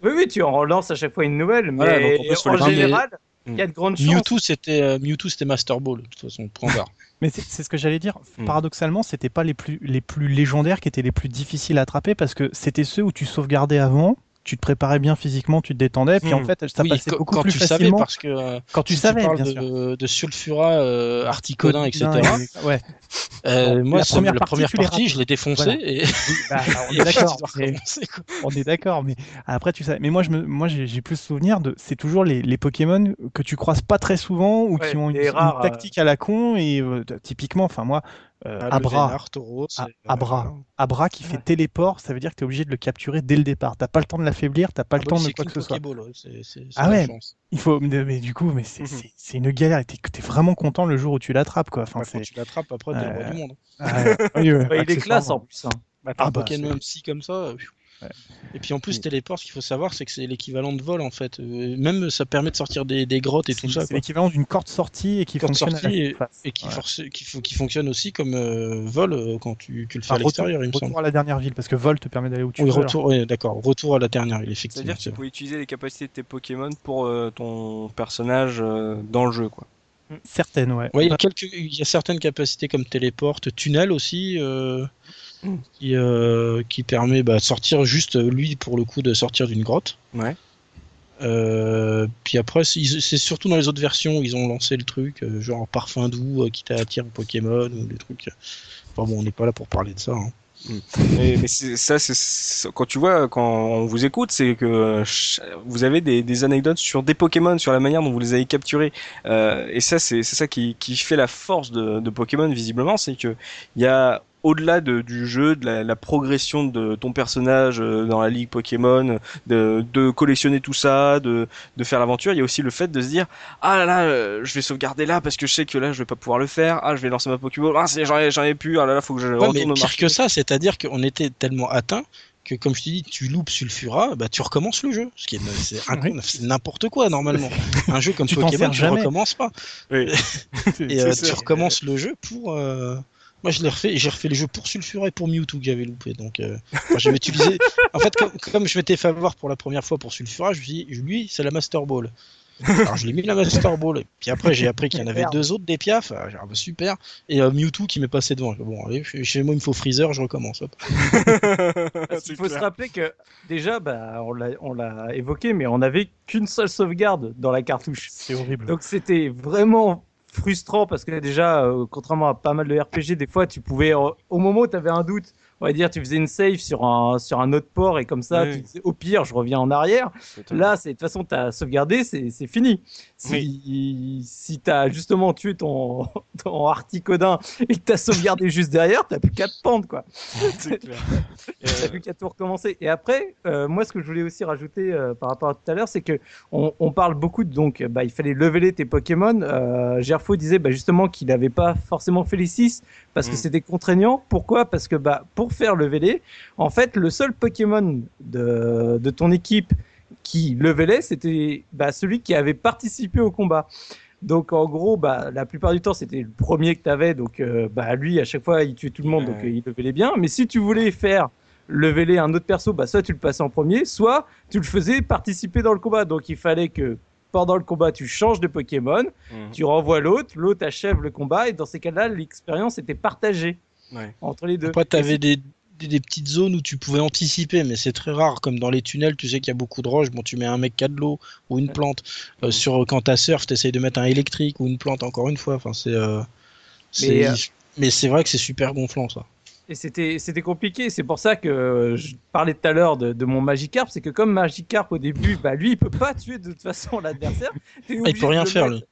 Oui, oui, tu en relances à chaque fois une nouvelle, mais Voilà, donc en général, il y a de grandes chances. Mewtwo c'était euh, Mewtwo c'était Master Ball de toute façon point barre. Mais c'est c'est ce que j'allais dire. Hmm. Paradoxalement, c'était pas les plus, les plus légendaires qui étaient les plus difficiles à attraper parce que c'était ceux où tu sauvegardais avant, tu te préparais bien physiquement, tu te détendais, puis Hmm. en fait, ça oui, passait beaucoup quand plus tu savais parce que euh, quand tu si savais, parles bien sûr. de, de Sulfura, euh, Articodin, etc. Et- Ouais. Euh, Bon, moi, la première la partie, première je l'ai défoncé Voilà. et, Bah, on est d'accord. On est d'accord, mais après tu sais. Mais moi, je me, moi, j'ai plus souvenir de. C'est toujours les, les Pokémon que tu croises pas très souvent ou Ouais, qui ont une, une tactique à la con et euh, typiquement, enfin moi, Abra, Vénard, Tauros, Ah, et, Abra. Abra qui fait téléport, ça veut dire que tu es obligé de le capturer dès le départ. T'as pas le temps de l'affaiblir, t'as pas Ah le bah temps de quoi que ce soit. Pokéball, ouais, c'est- c'est- c'est Ah ouais. chance. Il faut, mais, mais du coup, mais c'est Mhm. c'est- c'est une galère. Et t'es es vraiment content le jour où tu l'attrapes, quoi. Enfin, Ouais, quand c'est. tu l'attrapes, après, t'es le roi Euh, du monde. Ah, ouais. Oui, ouais, Ouais, il est classe en plus. hein. Bah, Ah un bah, Pokémon psy comme ça. euh, Ouais. Et puis en plus, téléport, ce qu'il faut savoir, c'est que c'est l'équivalent de vol en fait. Euh, même ça permet de sortir des, des grottes et tout ça. c'est l'équivalent d'une corde sortie et qui Corde fonctionne sortie et- qui, Ouais. force- qui, fo- qui fonctionne aussi comme euh, vol euh, quand tu, tu le fais Enfin, à l'extérieur, il me retour, semble. retour à la dernière ville, parce que vol te permet d'aller où tu Oui, veux. retour, oui, d'accord. Retour à la dernière ville, effectivement. C'est-à-dire que tu peux utiliser les capacités de tes Pokémon pour euh, ton personnage euh, dans le jeu, quoi. Certaines, ouais. Ouais, il, y a quelques, il y a certaines capacités comme téléporte, tunnel aussi, euh, Mm. qui, euh, qui permet bah, de sortir juste, euh, lui, pour le coup, de sortir d'une grotte. Ouais. Euh, puis après, c'est surtout dans les autres versions où ils ont lancé le truc, genre parfum doux euh, qui t'attire Pokémon ou des trucs. Enfin bon, on n'est pas là pour parler de ça. hein. Mais, mais ça, c'est quand tu vois, quand on vous écoute, c'est que vous avez des, des anecdotes sur des Pokémon, sur la manière dont vous les avez capturés. Euh, et ça, c'est c'est ça qui, qui fait la force de, de Pokémon, visiblement, c'est que il y a au-delà de- du jeu, de la, la progression de ton personnage euh, dans la ligue Pokémon, de, de collectionner tout ça, de, de faire l'aventure, il y a aussi le fait de se dire ah là là, euh, je vais sauvegarder là parce que je sais que là je vais pas pouvoir le faire. Ah, je vais lancer ma Pokéball. Ah, c'est- j'en ai, j'en ai plus. Ah là là, faut que je Ouais, retourne mais au pire que ça, c'est-à-dire qu'on était tellement atteint que, comme je te dis, tu loupes Sulfura, bah, tu recommences le jeu. Ce qui est, c'est n'importe quoi normalement. Un jeu comme Tu Pokémon, tu jamais. recommences pas. Oui. Et euh, tu recommences le jeu pour. euh, Moi, je l'ai refait. J'ai refait le jeu pour Sulfura et pour Mewtwo que j'avais loupé. Donc, euh, j'avais utilisé. En fait, comme, comme je m'étais fait avoir pour la première fois pour Sulfura, je me suis dit, lui, c'est la Master Ball. Alors je l'ai mis la Master Ball. Et puis après, j'ai appris qu'il y en avait deux autres des piafs. Ah, dit, ah, bah, super. Et euh, Mewtwo qui m'est passé devant. Bon, allez, chez moi, il me faut Freezer, je recommence. hop. Il faut se rappeler que déjà, bah, on l'a- on l'a évoqué, mais on n'avait qu'une seule sauvegarde dans la cartouche. C'est horrible. Donc c'était vraiment frustrant parce que déjà, euh, contrairement à pas mal de RPG, des fois tu pouvais, euh, au moment où tu avais un doute, on va dire, tu faisais une save sur un, sur un autre port et comme ça, Oui. tu disais, au pire, je reviens en arrière. Là, c'est de toute façon, tu as sauvegardé, c'est fini. Si, si tu as justement tué ton, ton Articodin et que tu as sauvegardé juste derrière, tu plus qu'à te pendre. Quoi. T'as plus qu'à tout recommencer. Et après, euh, moi, ce que je voulais aussi rajouter euh, par rapport à tout à l'heure, c'est que on, on parle beaucoup de donc, bah, il fallait leveler tes Pokémon. Euh, Gerfo disait bah, justement qu'il n'avait pas forcément fait les 6 parce que Mm. c'était contraignant. Pourquoi? Parce que bah, pour faire leveler, en fait, le seul Pokémon de, de ton équipe qui levelait, c'était bah, celui qui avait participé au combat. Donc en gros, bah, la plupart du temps, c'était le premier que tu avais. Donc euh, bah, lui, à chaque fois, il tuait tout le monde, donc euh, il levelait bien. Mais si tu voulais faire leveler un autre perso, bah, soit tu le passais en premier, soit tu le faisais participer dans le combat. Donc il fallait que pendant le combat, tu changes de Pokémon, Mhm. tu renvoies l'autre, l'autre achève le combat, et dans ces cas-là, l'expérience était partagée Ouais. entre les deux. Après, Et t'avais des, des, des petites zones où tu pouvais anticiper, mais c'est très rare. Comme dans les tunnels, tu sais qu'il y a beaucoup de roches. Bon, tu mets un mec qui a de l'eau ou une plante. Euh, sur quand t'as surf, t'essayes de mettre un électrique ou une plante. Encore une fois, enfin, c'est. euh, c'est- Mais, euh, mais c'est vrai que c'est super gonflant, ça. Et c'était c'était compliqué. C'est pour ça que je parlais tout à l'heure de, de mon Magikarp. C'est que comme Magikarp au début, bah lui, il peut pas tuer de toute façon l'adversaire. Il peut rien faire, mettre-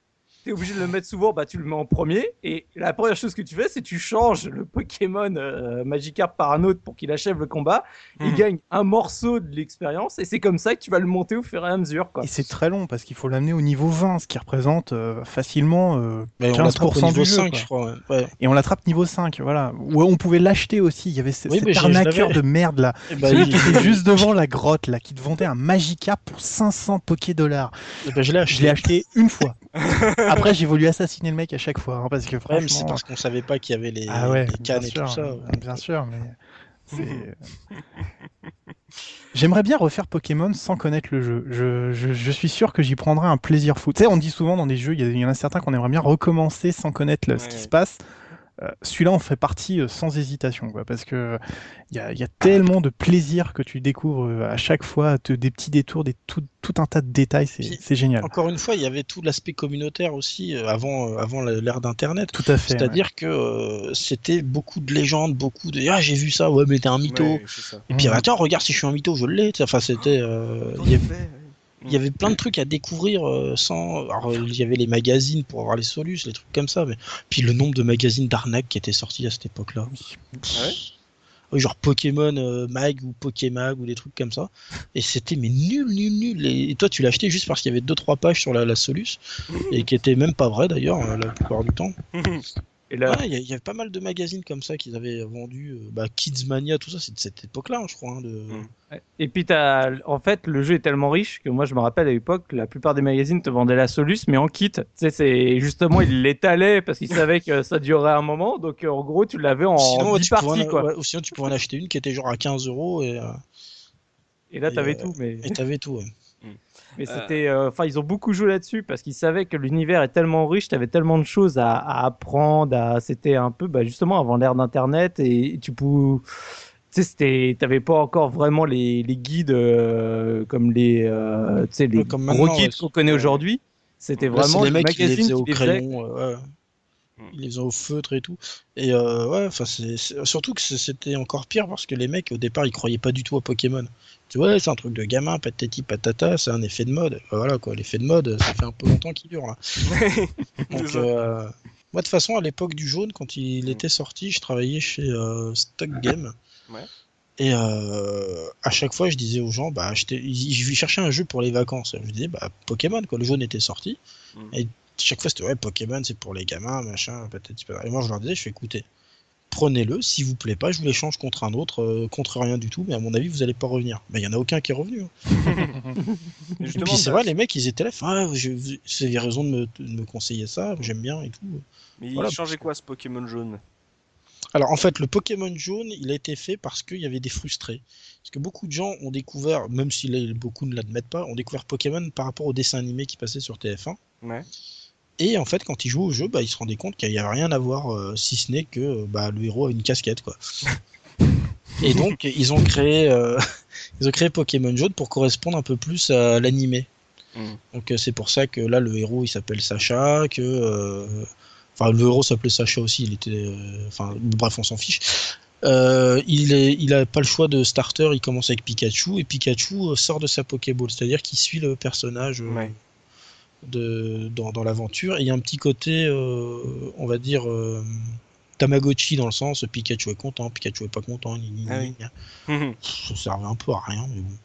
lui. T'es obligé de le mettre souvent, bah tu le mets en premier. Et la première chose que tu fais, c'est tu changes le Pokémon euh, Magikarp par un autre pour qu'il achève le combat. Il Mhm. gagne un morceau de l'expérience. Et c'est comme ça que tu vas le monter au fur et à mesure. Quoi. Et c'est très long parce qu'il faut l'amener au niveau 20, ce qui représente euh, facilement euh, Mais on l'attrape au 15% niveau du jeu. 5, quoi. je crois. ouais. Ouais. Et on l'attrape niveau 5, voilà. Ou on pouvait l'acheter aussi. Il y avait Oui, cet arnaqueur de merde là. Bah, Celui il- qui était juste devant la grotte là, qui te vendait un Magikarp pour 500 Poké dollars. eh ben, je l'ai Je l'ai acheté. acheté une fois. Après, j'ai voulu assassiner le mec à chaque fois, hein, parce que problème, c'est franchement. parce qu'on savait pas qu'il y avait les, Ah ouais, les cannes bien et sûr, tout ça. bien sûr, mais J'aimerais bien refaire Pokémon sans connaître le jeu. Je, je- je suis sûr que j'y prendrai un plaisir fou. Tu sais, on dit souvent dans des jeux, il y, en a certains qu'on aimerait bien recommencer sans connaître le- ce qui se passe. Euh, Celui-là en fait partie euh, sans hésitation, quoi, parce que il y a, il y a tellement de plaisir que tu découvres euh, à chaque fois, te- des petits détours, des tout, tout un tas de détails, c'est génial. Encore une fois, il y avait tout l'aspect communautaire aussi euh, avant, euh, l'ère d'Internet. Tout à fait. ouais. C'est-à-dire que euh, c'était beaucoup de légendes, beaucoup de ah j'ai vu ça, ouais mais t'es un mytho. Ouais. Et puis Mhm. ah, tiens regarde si je suis un mytho, je l'ai. Enfin c'était, euh, il y avait- plein de trucs à découvrir euh, sans. Alors euh, il y avait les magazines pour avoir les solus, les trucs comme ça. Mais puis le nombre de magazines d'arnaque qui étaient sortis à cette époque-là. Ah ouais? Genre Pokémon euh, Mag ou Pokémag ou des trucs comme ça. Et c'était mais nul, nul, nul. Et toi, tu l'as acheté juste parce qu'il y avait deux trois pages sur la, la Solus et qui étaient même pas vraies d'ailleurs la plupart du temps. Et là, Ouais, il y, y avait pas mal de magazines comme ça qu'ils avaient vendus. euh, bah, Kids Mania, tout ça, c'est de cette époque-là, hein, je crois. hein, de... Mm. Et puis, t'as, en fait, le jeu est tellement riche que moi, je me rappelle à l'époque, la plupart des magazines te vendaient la Solus, mais en kit. Tu sais, c'est justement, ils l'étalaient parce qu'ils savaient que ça durerait un moment. Donc, euh, en gros, tu l'avais en Sinon, ouais, 10 tu pouvais parties, en, quoi. ouais, ou sinon, tu pouvais en acheter une qui était genre à 15 euros et euh, Et là, t'avais euh, tout. Mais, et t'avais tout. ouais. Mais Euh. c'était, euh, enfin, ils ont beaucoup joué là-dessus parce qu'ils savaient que l'univers est tellement riche, t'avais tellement de choses à, à apprendre. À... C'était un peu, bah, justement, avant l'ère d'Internet et tu pouvais. Tu sais, c'était, t'avais pas encore vraiment les, les guides euh, comme les, euh, tu sais, les Ouais, comme gros guides ouais. qu'on connaît Ouais. aujourd'hui. C'était vraiment les des mecs qui les magazines au qui les faisaient. crayon, ouais. Ils les faisaient au feutre et tout. Et euh, ouais, enfin, c'est c'est- surtout que c'était encore pire parce que les mecs au départ ils croyaient pas du tout à Pokémon. Tu vois, c'est un truc de gamin, patati patata, c'est un effet de mode. Voilà quoi, l'effet de mode, ça fait un peu longtemps qu'il dure là. Donc, ça. euh, moi de toute façon, à l'époque du jaune, quand il Mm. était sorti, je travaillais chez euh, Stock Game. Ouais. Et euh, à chaque fois, je disais aux gens, bah, je vais chercher un jeu pour les vacances. Je disais, bah, Pokémon, quoi. Le jaune était sorti. Mm. Et chaque fois, c'était, ouais, Pokémon, c'est pour les gamins, machin, patati patata. Et moi, je leur disais, je fais écouter, prenez-le, s'il vous plaît pas, je vous l'échange contre un autre, euh, contre rien du tout, mais à mon avis, vous allez pas revenir. Mais il y en a aucun qui est revenu. hein. Et puis c'est bah, vrai, les mecs, ils étaient là, ah, avez raison de me, de me conseiller ça, j'aime bien et tout. Mais Voilà, il changeait quoi ce Pokémon jaune? Alors en fait, le Pokémon jaune, il a été fait parce qu'il y avait des frustrés. Parce que beaucoup de gens ont découvert, même si beaucoup ne l'admettent pas, ont découvert Pokémon par rapport au dessin animé qui passait sur TF1. Ouais. Et en fait, quand ils jouaient au jeu, bah, ils se rendaient compte qu'il n'y avait rien à voir, euh, si ce n'est que euh, bah, le héros a une casquette, quoi. Et donc, ils ont créé, euh, ils ont créé Pokémon jaune pour correspondre un peu plus à l'animé. Mm. Donc, c'est pour ça que là, le héros, il s'appelle Sacha, que, euh, enfin, le héros s'appelait Sacha aussi. Il était, enfin, bref, on s'en fiche. Euh, il est, il a pas le choix de starter. Il commence avec Pikachu et Pikachu sort de sa Pokéball, c'est-à-dire qu'il suit le personnage. Ouais. De, dans, dans l'aventure. Et il y a un petit côté, euh, on va dire, euh, Tamagotchi dans le sens Pikachu est content, Pikachu est pas content. Ah oui. Mhm. Ça servait un peu à rien, mais bon.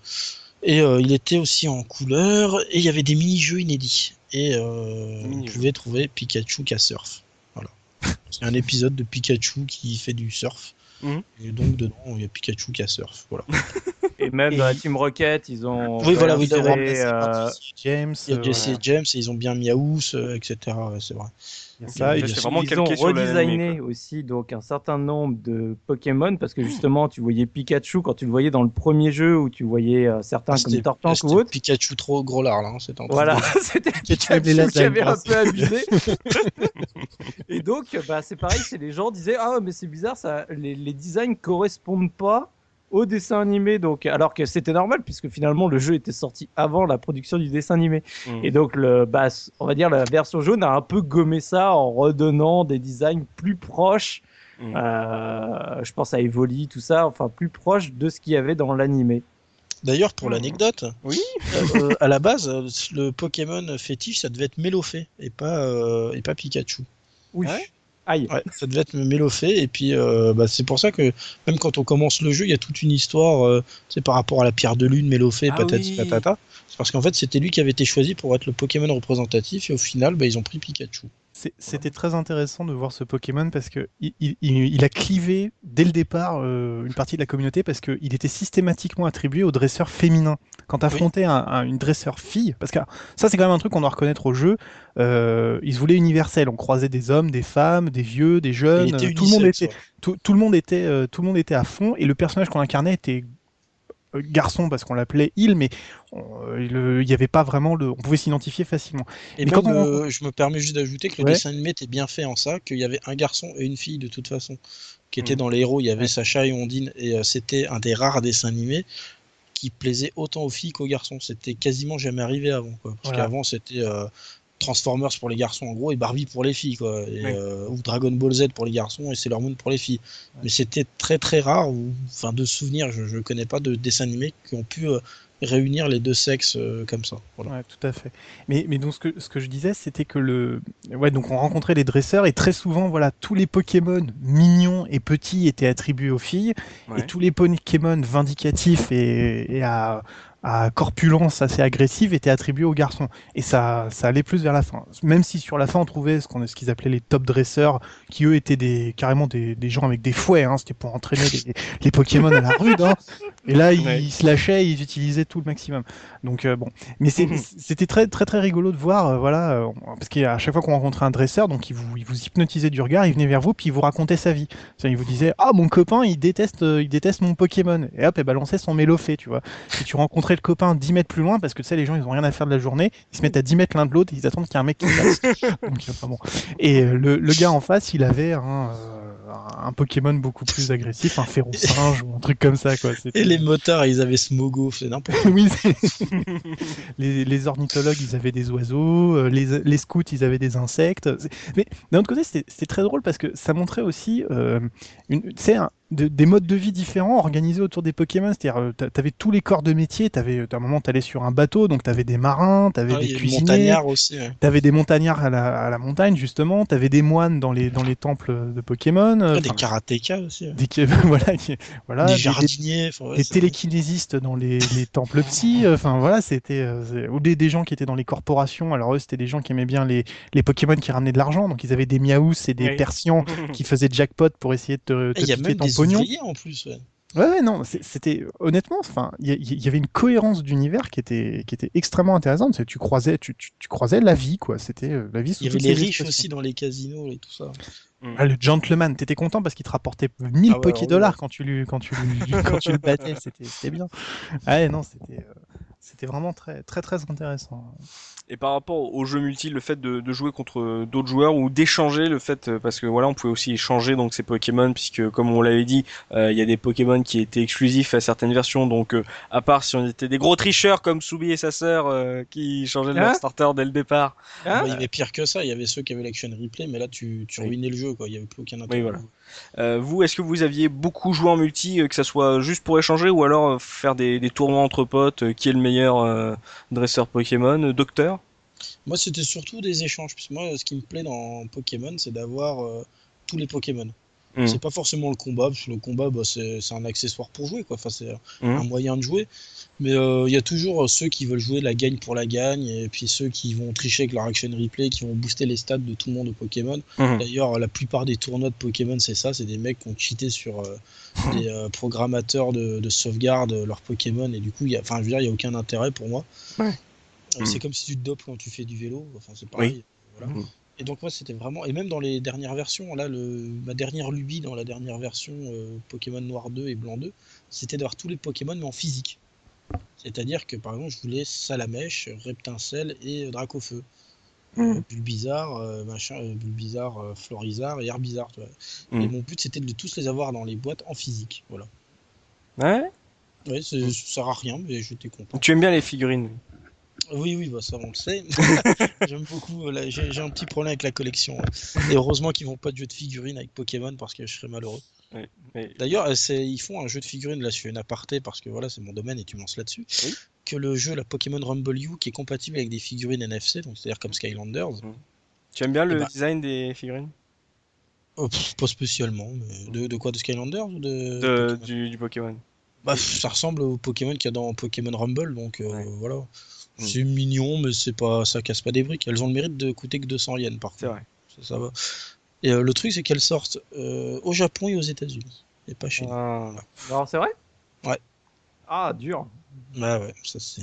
Et euh, il était aussi en couleur, et il y avait des mini-jeux inédits. Et euh, Mini-jeux. pouvez trouver Pikachu qui a surf. Voilà. C'est un épisode de Pikachu qui fait du surf. Mhm. Et donc dedans, il y a Pikachu qui a surf. Voilà. Et même Et- dans la Team Rocket, ils ont. Oui, voilà, oui, euh, James, Il y a euh, Jesse voilà. et James, et ils ont bien mis House, euh, etc. C'est vrai. Il y a Ok, ça, et vraiment ils ont redesigné aussi donc un certain nombre de Pokémon parce que justement tu voyais Pikachu quand tu le voyais dans le premier jeu où tu voyais euh, certains Ah, comme c'était- Tortank ou autre. Pikachu trop gros lard là, hein, c'était Voilà, de- c'était Pikachu qui avait un peu abusé. Et donc, bah, c'est pareil, c'est les gens disaient ah mais c'est bizarre, ça, les, les designs correspondent pas au dessin animé, donc alors que c'était normal puisque finalement le jeu était sorti avant la production du dessin animé. Mhm. Et donc le, bah, on va dire la version jaune a un peu gommé ça en redonnant des designs plus proches. Mhm. euh, je pense à Evoli, tout ça, enfin plus proches de ce qu'il y avait dans l'animé. D'ailleurs, pour l'anecdote, Oui. euh, à la base, euh, le Pokémon fétiche, ça devait être Mélofée et pas, euh, et pas Pikachu. Oui. Ouais. Aïe. Ouais, ça devait être Mélofée, et puis euh, bah, c'est pour ça que même quand on commence le jeu, il y a toute une histoire euh, tu sais, par rapport à la pierre de lune, Mélofée, Ah patati oui. patata. C'est parce qu'en fait, c'était lui qui avait été choisi pour être le Pokémon représentatif, et au final, bah, ils ont pris Pikachu. C'était très intéressant de voir ce Pokémon parce que il, il- il- il a clivé dès le départ euh, une partie de la communauté parce qu'il était systématiquement attribué aux dresseurs féminins. Quand un, un- une dresseur fille, parce que ça c'est quand même un truc qu'on doit reconnaître au jeu, euh, il se voulait universel. On croisait des hommes, des femmes, des vieux, des jeunes. était euh, Tout le monde était, tout, tout le monde était, tout le monde était à fond et le personnage qu'on incarnait était garçon parce qu'on l'appelait il, mais euh, il n'y avait pas vraiment le, on pouvait s'identifier facilement. Et Mais même, quand on euh, je me permets juste d'ajouter que le Ouais. dessin animé était bien fait en ça, qu'il y avait un garçon et une fille de toute façon, qui étaient Mm. dans les héros. Il y avait Ouais. Sacha et Ondine, et euh, c'était un des rares dessins animés qui plaisait autant aux filles qu'aux garçons. C'était quasiment jamais arrivé avant, quoi. Parce Voilà. qu'avant c'était euh, Transformers pour les garçons en gros et Barbie pour les filles, quoi. Et, euh, ou Dragon Ball Z pour les garçons et Sailor Moon pour les filles. Mais c'était très très rare, ou enfin de souvenirs, je, je connais pas de dessins animés qui ont pu euh, réunir les deux sexes euh, comme ça. Voilà. Ouais, tout à fait. Mais, mais donc ce que, ce que je disais, c'était que le, ouais, donc on rencontrait les dresseurs et très souvent, voilà, tous les Pokémon mignons et petits étaient attribués aux filles Ouais. et tous les Pokémon vindicatifs et, et à, à corpulence assez agressive étaient attribués aux garçons. Et ça, ça allait plus vers la fin. Même si sur la fin on trouvait ce qu'on, ce qu'ils appelaient les top dresseurs, qui eux étaient des, carrément des, des gens avec des fouets, hein, c'était pour entraîner les, les Pokémon à la rude. Hein. Et là, ils, Ouais. se lâchaient, ils utilisaient tout le maximum. Donc euh, bon, mais Mhm. c'était très très très rigolo de voir, euh, voilà, euh, parce qu'à chaque fois qu'on rencontrait un dresseur, donc il vous, il vous hypnotisait du regard, il venait vers vous, puis il vous racontait sa vie. Il vous disait, ah mon copain, il déteste, il déteste mon Pokémon, et hop, il balançait son mélofée, tu vois. Et tu rencontrais le copain 10 mètres plus loin, parce que tu sais, les gens ils ont rien à faire de la journée, ils se mettent à 10 mètres l'un de l'autre, ils attendent qu'il y ait un mec qui passe. Donc, enfin, bon. Et euh, le, le gars en face, il avait un, euh, un Pokémon beaucoup plus agressif, un férocinge ou un truc comme ça, quoi. Et les motards, ils avaient Smogo, c'est n'importe quoi. oui, les, les ornithologues, ils avaient des oiseaux, euh, les, les scouts, ils avaient des insectes. Mais d'un autre côté, c'était c'était très drôle parce que ça montrait aussi euh, une, tu sais, un- de- des modes de vie différents organisés autour des Pokémon. C'est-à-dire, euh, t'a- t'avais tous les corps de métier. T'avais, à un moment, t'allais sur un bateau, donc t'avais des marins, t'avais Ah, des cuisiniers, montagnard aussi. ouais. t'avais des montagnards à la, à la montagne justement, t'avais des moines dans les dans les temples de Pokémon. euh, Ah, des karatékas aussi. ouais. des, voilà, qui- voilà, des jardiniers. ouais, des télékinésistes dans les, les temples psy, euh, enfin voilà, c'était euh, ou des, des gens qui étaient dans les corporations. Alors eux, c'était des gens qui aimaient bien les, les Pokémon qui ramenaient de l'argent, donc ils avaient des Miaous et des. Persians qui faisaient jackpot pour essayer de te, Ah, te piquer ton pognon. en plus. ouais. Ouais, ouais, non, c'est- c'était honnêtement, enfin, il y, avait une cohérence d'univers qui était, qui était extrêmement intéressante. C'est- Tu croisais, tu, tu, tu croisais la vie, quoi. C'était euh, la vie. Il y avait les riches aussi dans les casinos et tout ça. Ah, le gentleman, t'étais content parce qu'il te rapportait 1000 Ah ouais, poké ouais, dollars quand tu lui, quand tu lui- quand tu le battais. C'était, c'était bien. Ouais, non, c'était, euh, c'était vraiment très, très, très intéressant. Et par rapport au jeu multi, le fait de, de jouer contre d'autres joueurs ou d'échanger, le fait euh, parce que voilà, on pouvait aussi échanger donc ces Pokémon puisque comme on l'avait dit, euh, il y a des Pokémon qui étaient exclusifs à certaines versions. Donc euh, à part si on était des gros tricheurs comme Soubi et sa sœur euh, qui changeaient de leur Hein starter dès le départ. Hein Bah, il y avait pire que ça, il y avait ceux qui avaient l'action replay, mais là tu, tu Oui. ruinais le jeu, quoi. il n'y avait plus aucun intérêt. voilà. Euh, vous, est-ce que vous aviez beaucoup joué en multi, euh, que ça soit juste pour échanger ou alors euh, faire des, tournois entre potes, qui est le meilleur dresseur Pokémon, docteur? Moi c'était surtout des échanges, puisque moi ce qui me plaît dans Pokémon c'est d'avoir tous les Pokémon. Mm. C'est pas forcément le combat, parce que le combat bah, c'est c'est un accessoire pour jouer, quoi. Enfin, c'est Mm. un moyen de jouer. Mais euh, il y a toujours euh, ceux qui veulent jouer la gagne pour la gagne, et puis ceux qui vont tricher avec leur action replay, qui vont booster les stats de tout le monde au Pokémon. Mhm. D'ailleurs, la plupart des tournois de Pokémon, c'est ça, c'est des mecs qui ont cheaté sur euh, des euh, programmateurs de, de sauvegarde leurs Pokémon, et du coup, il y a, enfin, je veux dire, il n'y a aucun intérêt pour moi. Ouais. C'est comme si tu te dopes quand tu fais du vélo, enfin, c'est pareil. Voilà. Et donc, moi, c'était vraiment. Et même dans les dernières versions, là, le... ma dernière lubie dans la dernière version euh, Pokémon Noir 2 et Blanc 2, c'était d'avoir tous les Pokémon, mais en physique. C'est-à-dire que, par exemple, je voulais Salamèche, Reptincelle et euh, Dracofeu. Euh, Bulbizarre, euh, machin, euh, Bulbizarre, euh, Florizarre et Herbizarre. tu vois. Mhm. Et mon but, c'était de tous les avoir dans les boîtes en physique. Voilà. Ouais. Ouais, ça sert à rien, mais j'étais content. Tu aimes bien les figurines Oui, oui, bah ça on le sait. J'aime beaucoup. J'ai un petit problème avec la collection. Et heureusement qu'ils vont pas de jeu de figurines avec Pokémon parce que je serais malheureux. mais- D'ailleurs, euh, ils font un jeu de figurines, là je fais une aparté parce que voilà, c'est mon domaine et tu me lances là-dessus. Oui. Que le jeu, la Pokémon Rumble U, qui est compatible avec des figurines NFC, donc c'est-à-dire comme Skylanders. Tu aimes bien le Eh ben- design des figurines? Oh, pff, pas spécialement, mais de, de quoi De Skylanders ou de, de, Pokémon? du, du Pokémon Bah, ça ressemble au Pokémon qu'il y a dans Pokémon Rumble, donc euh, Ouais. voilà. Mm. C'est mignon, mais c'est pas, ça casse pas des briques. Elles ont le mérite de coûter que 200 yens par C'est contre. vrai. Ça, ça va. Et euh, le truc, c'est qu'elles sortent euh, au Japon et aux États-Unis. Et pas chez nous. Ah. Alors, c'est vrai? Ouais. Ah, dur. Ouais, ouais, ça c'est.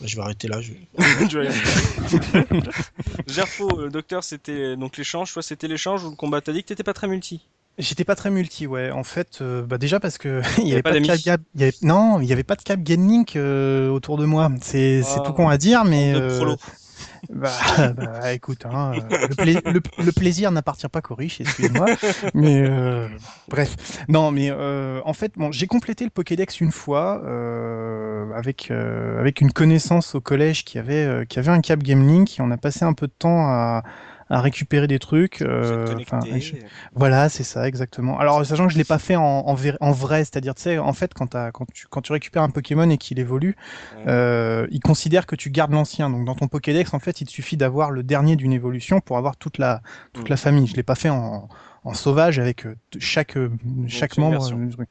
Bah, je vais arrêter là. Je... Gerfo, le docteur, c'était donc l'échange. Toi, c'était l'échange ou le combat? T'as dit que t'étais pas très multi. J'étais pas très multi, ouais. En fait, euh, bah déjà parce que il y avait avait pas pas de cap, y avait- non, il y avait pas de cap Gaming euh, autour de moi. C'est c'est Ah, tout con à dire, mais euh, bah, bah, écoute, hein, le, pla- le- le plaisir n'appartient pas qu'aux riches, excusez-moi. mais euh, bref, non, mais euh, en fait, bon, j'ai complété le Pokédex une fois euh, avec euh, avec une connaissance au collège qui avait euh, qui avait un cap Gaming et on a passé un peu de temps à à récupérer des trucs. Euh, connectés. voilà, c'est ça, exactement. Alors, sachant que je l'ai pas fait en, en, ver- en vrai, c'est-à-dire, tu sais, en fait, quand, tu, quand tu récupères un Pokémon et qu'il évolue, Ouais. euh, il considère que tu gardes l'ancien. Donc, dans ton Pokédex, en fait, il te suffit d'avoir le dernier d'une évolution pour avoir toute la, toute Mm. la famille. Je l'ai pas fait en, en sauvage avec euh, chaque, euh, chaque membre. version. euh.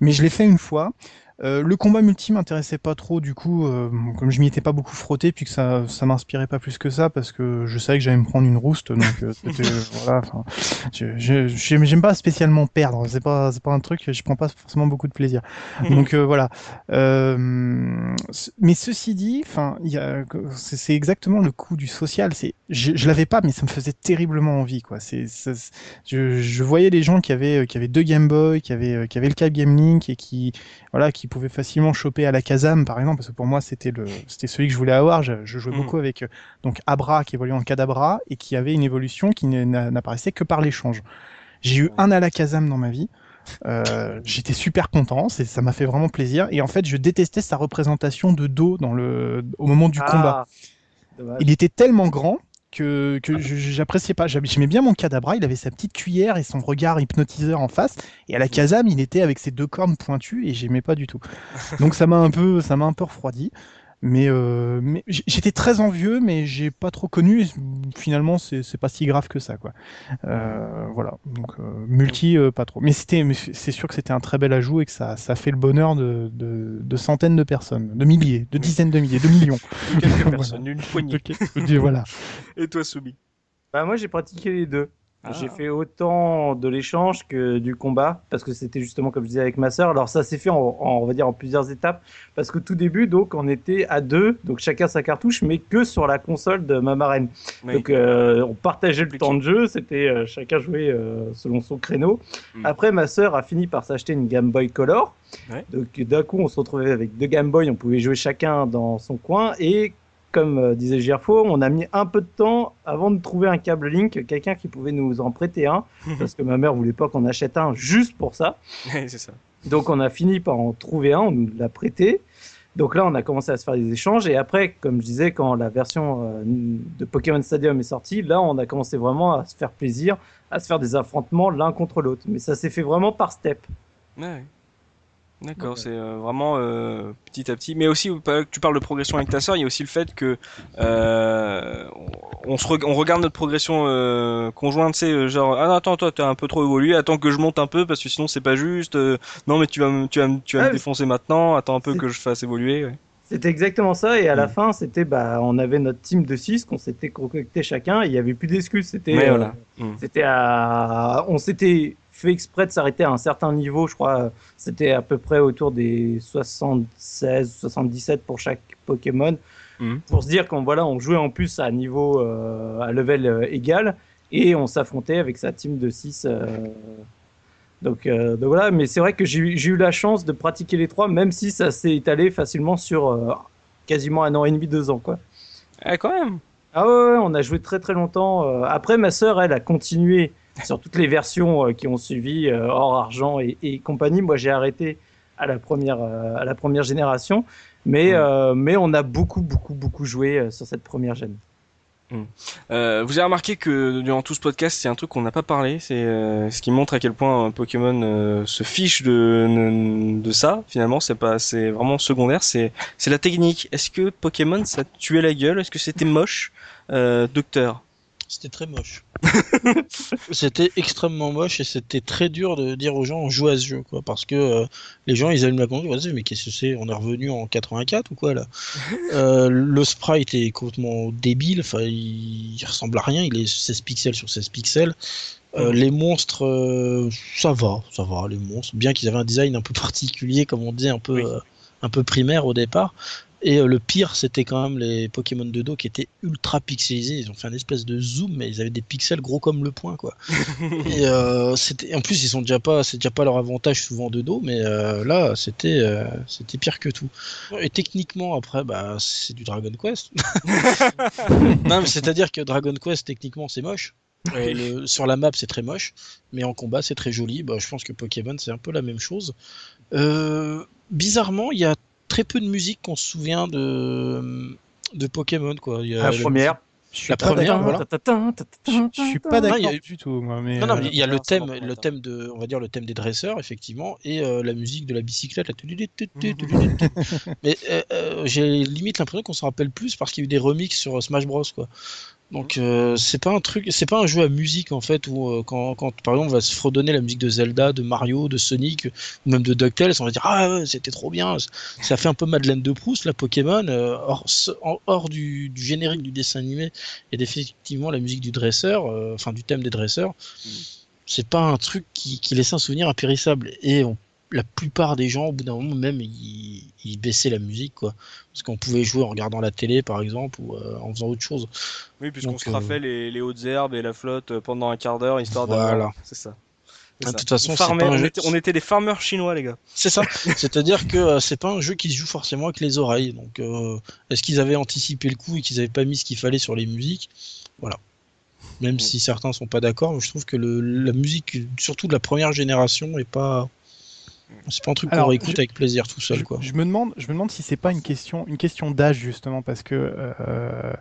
Mais je l'ai fait une fois. Euh, le combat multi m'intéressait pas trop, du coup, euh, comme je m'y étais pas beaucoup frotté, puis que ça, ça m'inspirait pas plus que ça, parce que je savais que j'allais me prendre une rouste, donc euh, c'était, voilà, enfin, je- je- j'aime pas spécialement perdre, c'est pas, c'est pas un truc, je prends pas forcément beaucoup de plaisir. Donc euh, voilà. Euh, mais ceci dit, enfin, c'est exactement le coup du social. C'est, je, je l'avais pas, mais ça me faisait terriblement envie, quoi. C'est, je, je voyais des gens qui avaient, qui avaient deux Game Boy, qui avaient, qui avaient le Cap Game Link et qui, voilà, qui pouvaient facilement choper à la Kazam, par exemple, parce que pour moi c'était le, c'était celui que je voulais avoir. Je, je jouais Mhm. beaucoup avec euh, donc Abra qui évoluait en Kadabra et qui avait une évolution qui n'a- n'apparaissait que par l'échange. J'ai eu un à la Kazam dans ma vie. Euh, J'étais super content, c'est- ça m'a fait vraiment plaisir. Et en fait, je détestais sa représentation de dos dans le, au moment du Ah, combat. dommage. Il était tellement grand que, j'appréciais pas. J'aimais bien mon Kadabra, il avait sa petite cuillère et son regard hypnotiseur en face. Et à la Kazam, il était avec ses deux cornes pointues et j'aimais pas du tout. Donc ça m'a un peu, ça m'a un peu refroidi. Mais, euh, mais j'étais très envieux, mais j'ai pas trop connu. et Finalement, c'est pas si grave que ça, quoi. Euh, voilà. Donc euh, multi, euh, pas trop. Mais c'était, c'est sûr que c'était un très bel ajout et que ça, ça fait le bonheur de, de, de centaines de personnes, de milliers, de dizaines de milliers, de millions. Quelques Voilà. personnes, une poignée. Voilà. Et toi, Soubi? Bah, moi, j'ai pratiqué les deux. Ah. J'ai fait autant de l'échange que du combat parce que c'était justement comme je disais avec ma sœur. Alors ça s'est fait en, en- on va dire en plusieurs étapes parce que tout début donc on était à deux donc chacun sa cartouche mais que sur la console de ma marraine. Oui. Donc euh, on partageait le temps de jeu, c'était euh, chacun jouait euh, selon son créneau. Mm. Après ma sœur a fini par s'acheter une Game Boy Color. Ouais. Donc d'un coup on se retrouvait avec deux Game Boy, on pouvait jouer chacun dans son coin et comme euh, disait Gerfo, on a mis un peu de temps avant de trouver un câble Link, quelqu'un qui pouvait nous en prêter un, parce que ma mère voulait pas qu'on achète un juste pour ça. C'est ça. Donc on a fini par en trouver un, on nous l'a prêté. Donc là, on a commencé à se faire des échanges. Et après, comme je disais, quand la version euh, de Pokémon Stadium est sortie, là, on a commencé vraiment à se faire plaisir, à se faire des affrontements l'un contre l'autre. Mais ça s'est fait vraiment par step. Ouais. D'accord, c'est euh, vraiment euh, petit à petit. Mais aussi, que tu parles de progression avec ta sœur, il y a aussi le fait que euh, on, se on regarde notre progression euh, conjointe, c'est euh, genre ah non, attends toi t'as un peu trop évolué, attends que je monte un peu parce que sinon c'est pas juste. euh, non mais tu vas me tu vas me- tu vas Ah, me défoncer maintenant, attends un peu que je fasse évoluer. ouais. C'était exactement ça. Et à la Mm. fin, c'était, bah, on avait notre team de 6 qu'on s'était concocté chacun. Il n'y avait plus d'excuses. C'était, euh, voilà. Mm. C'était à... On s'était fait exprès de s'arrêter à un certain niveau, je crois. C'était à peu près autour des 76, 77 pour chaque Pokémon. Mhm. Pour se dire qu'on voilà, on jouait en plus à niveau, euh, à level euh, égal. Et on s'affrontait avec sa team de 6. Donc, euh, donc voilà, mais c'est vrai que j'ai eu- la chance de pratiquer les trois, même si ça s'est étalé facilement sur quasiment un an et demi, deux ans. Quoi. Ah, quand même. Ah ouais, ouais, on a joué très très longtemps. Après, ma sœur, elle a continué sur toutes les versions euh, qui ont suivi, euh, or argent et, et compagnie. Moi, j'ai arrêté à la première euh, à la première génération, mais Mm. euh, mais on a beaucoup beaucoup beaucoup joué euh, sur cette première gêne. Euh, vous avez remarqué que durant tout ce podcast, c'est un truc qu'on n'a pas parlé. C'est euh, ce qui montre à quel point euh, Pokémon euh, se fiche de, de ça. Finalement, c'est pas, c'est vraiment secondaire. C'est, c'est la technique. Est-ce que Pokémon ça tuait la gueule? Est-ce que c'était moche, euh, Docteur? C'était très moche. c'était extrêmement moche et c'était très dur de dire aux gens jouez à ce jeu quoi parce que euh, les gens ils allument la console ils disent mais qu'est-ce que c'est? On est revenu en 84 ou quoi là? Euh, le sprite est complètement débile enfin il, il ressemble à rien il est 16 pixels sur 16 pixels Euh, les monstres, euh, ça va, ça va, les monstres. Bien qu'ils avaient un design un peu particulier, comme on dit, un peu, Oui. euh, un peu primaire au départ. Et euh, le pire, c'était quand même les Pokémon de dos qui étaient ultra pixelisés. Ils ont fait un espèce de zoom, mais ils avaient des pixels gros comme le poing, quoi. Et euh, en plus, ils sont déjà pas, c'est déjà pas leur avantage souvent de dos, mais euh, là, c'était, euh, c'était pire que tout. Et techniquement, après, bah, c'est du Dragon Quest. non, mais c'est-à-dire que Dragon Quest, techniquement, c'est moche. Le- sur la map, c'est très moche, mais en combat, c'est très joli. Bah, je pense que Pokémon, c'est un peu la même chose. Euh, bizarrement, il y a très peu de musique qu'on se souvient de, de Pokémon, quoi. Il y a La première. Je suis La pas première, voilà. Je, suis pas Non, d'accord il y a- du tout, moi. Mais, Non, non, euh, mais il y a le thème, le thème de, on va dire le thème des dresseurs, effectivement, et euh, la musique de la bicyclette. là. Mais euh, j'ai limite l'impression qu'on se rappelle plus parce qu'il y a eu des remixes sur Smash Bros, quoi. Donc euh, c'est pas un truc, c'est pas un jeu à musique en fait où euh, quand, quand par exemple on va se fredonner la musique de Zelda, de Mario, de Sonic ou même de DuckTales, on va dire ah ouais, c'était trop bien. Ça fait un peu Madeleine de Proust la Pokémon euh, hors, hors du, du générique du dessin animé et effectivement la musique du dresseur, euh, enfin du thème des dresseurs. C'est pas un truc qui, qui laisse un souvenir impérissable et on- la plupart des gens au bout d'un moment même ils, ils baissaient la musique quoi parce qu'on pouvait jouer en regardant la télé par exemple ou euh, en faisant autre chose. Oui, puisqu'on se euh, rafait les, les hautes herbes et la flotte euh, pendant un quart d'heure, histoire Voilà. d'avoir. C'est ça. C'est De toute façon, on, pas un était, on était des farmers chinois, les gars. C'est ça. C'est-à-dire que euh, c'est pas un jeu qui se joue forcément avec les oreilles. Donc, euh, est-ce qu'ils avaient anticipé le coup et qu'ils avaient pas mis ce qu'il fallait sur les musiques? Voilà. Même si certains sont pas d'accord, je trouve que le, la musique, surtout de la première génération, est pas. C'est pas un truc qu'on Alors, réécoute je- avec plaisir tout seul, je, quoi. je me demande, je me demande si c'est pas une question, une question d'âge justement, parce que euh,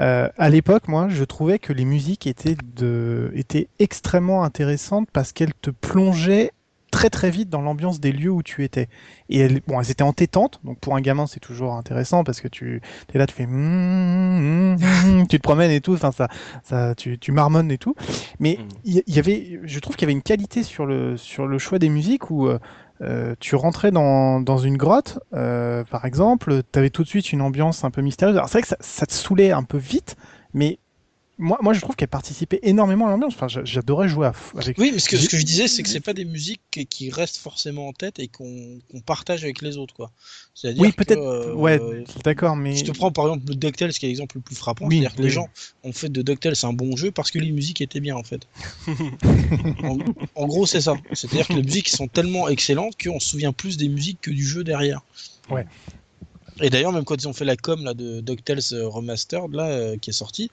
euh, à l'époque, moi, je trouvais que les musiques étaient de, étaient extrêmement intéressantes parce qu'elles te plongeaient très très vite dans l'ambiance des lieux où tu étais. Et elles, bon, elles étaient entêtantes, donc pour un gamin c'est toujours intéressant parce que tu es là, tu fais, mm, mm, mm, tu te promènes et tout, enfin ça, ça, tu, tu marmonnes et tout. Mais Mm. il y, y avait, je trouve qu'il y avait une qualité sur le sur le choix des musiques où euh, euh, tu rentrais dans, dans une grotte, euh, par exemple, tu avais tout de suite une ambiance un peu mystérieuse. Alors c'est vrai que ça, ça te saoulait un peu vite, mais moi, moi, je trouve qu'elle participait énormément à l'ambiance. Enfin, j'a- j'adorais jouer à avec. Oui, mais ce que, ce que je disais, c'est que c'est pas des musiques qui- qui restent forcément en tête et qu'on partage avec les autres, quoi. Oui, peut-être. euh, ouais, euh, d'accord, mais. Je te prends par exemple le DuckTales qui est l'exemple le plus frappant, Oui, c'est-à-dire que oui. les gens ont fait de DuckTales un bon jeu parce que les musiques étaient bien en fait. en, en gros c'est ça, c'est-à-dire que les musiques sont tellement excellentes qu'on se souvient plus des musiques que du jeu derrière. Ouais. Et d'ailleurs même quand ils ont fait la com là de DuckTales euh, Remastered là euh, qui est sorti,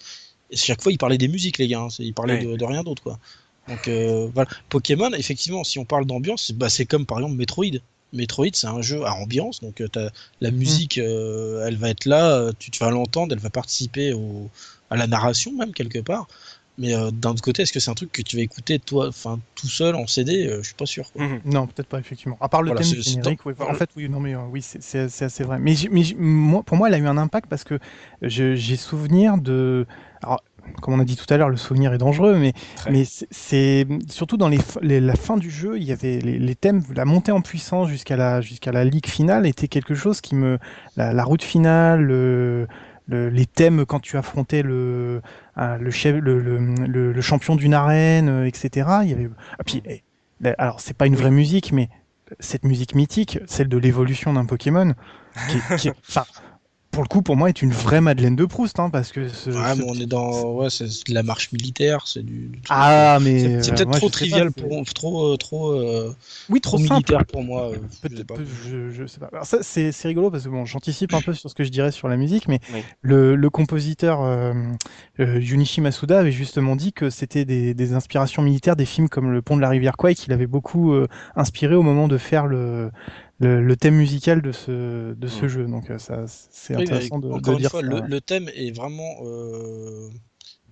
chaque fois ils parlaient des musiques les gars, hein, ils parlaient Ouais. de, de rien d'autre quoi. Donc euh, voilà, Pokémon effectivement si on parle d'ambiance, c'est- bah, c'est comme par exemple Metroid. Metroid, c'est un jeu à ambiance, donc euh, t'as- la musique, euh, elle va être là, tu, tu vas l'entendre, elle va participer au, à la narration même quelque part. Mais euh, d'un autre côté, est-ce que c'est un truc que tu vas écouter toi, enfin tout seul en CD Euh, Je suis pas sûr. quoi. Mhm. Non, peut-être pas, effectivement. À part le Voilà, thème générique, ouais, en fait, oui, non, mais euh, oui, c'est- assez vrai. Mais, moi, pour moi, elle a eu un impact parce que j'ai souvenir de. Alors, comme on a dit tout à l'heure, le souvenir est dangereux, mais, c'est- surtout dans les, f- les- la fin du jeu, il y avait les, les thèmes, la montée en puissance jusqu'à la, jusqu'à la ligue finale était quelque chose qui me. La, la route finale, le- le- les thèmes quand tu affrontais le, le, chef, le, le, le- champion d'une arène, euh, etc. Il y avait. Ah, puis, eh, alors, c'est pas une vraie musique, mais cette musique mythique, celle de l'évolution d'un Pokémon, qui, qui- enfin, pour le coup, pour moi, est une vraie Madeleine de Proust, hein, parce que ce, Ouais, ce- mais on est dans, ouais, c'est de la marche militaire, c'est du. du truc, ah, mais c'est c'est euh, peut-être trop trivial pas, c'est- pour, trop, euh, trop, euh, oui, trop trop simple. militaire pour moi. euh, je sais Peut-être, pas. je, je sais pas. Alors ça, c'est, c'est rigolo parce que bon, j'anticipe un peu sur ce que je dirais sur la musique, mais Oui. le, le compositeur euh, euh, Junichi Masuda avait justement dit que c'était des, des inspirations militaires des films comme Le Pont de la rivière Kwai qu'il avait beaucoup euh, inspiré au moment de faire le, le, le thème musical de ce, de ce jeu. Donc euh, ça, c'est Oui, intéressant de, encore de une dire fois, ça. le, le thème est vraiment euh,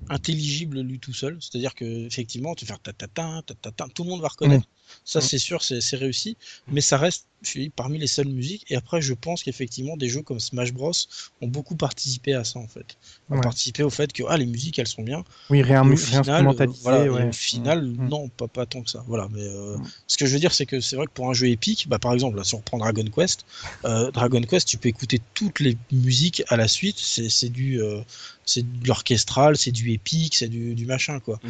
intelligible lui tout seul. C'est-à-dire que effectivement, tu ta ta ta ta ta, tout le monde va reconnaître. Ça, Mm. c'est sûr, c'est c'est réussi. Mais ça reste je suis parmi les seules musiques. Et après, je pense qu'effectivement, des jeux comme Smash Bros ont beaucoup participé à ça en fait. Ont Ouais. participé au fait que ah, les musiques elles sont bien. Oui, réin- au final, euh, voilà, ouais. au final, Mm. non, pas, pas tant que ça. Voilà, mais euh, Mm. ce que je veux dire, c'est que c'est vrai que pour un jeu épique, bah, par exemple, là, si on reprend Dragon Quest, euh, Dragon Quest, tu peux écouter toutes les musiques à la suite. C'est c'est du, euh, c'est de l'orchestral, c'est du épique, c'est du, du machin, quoi. Mm.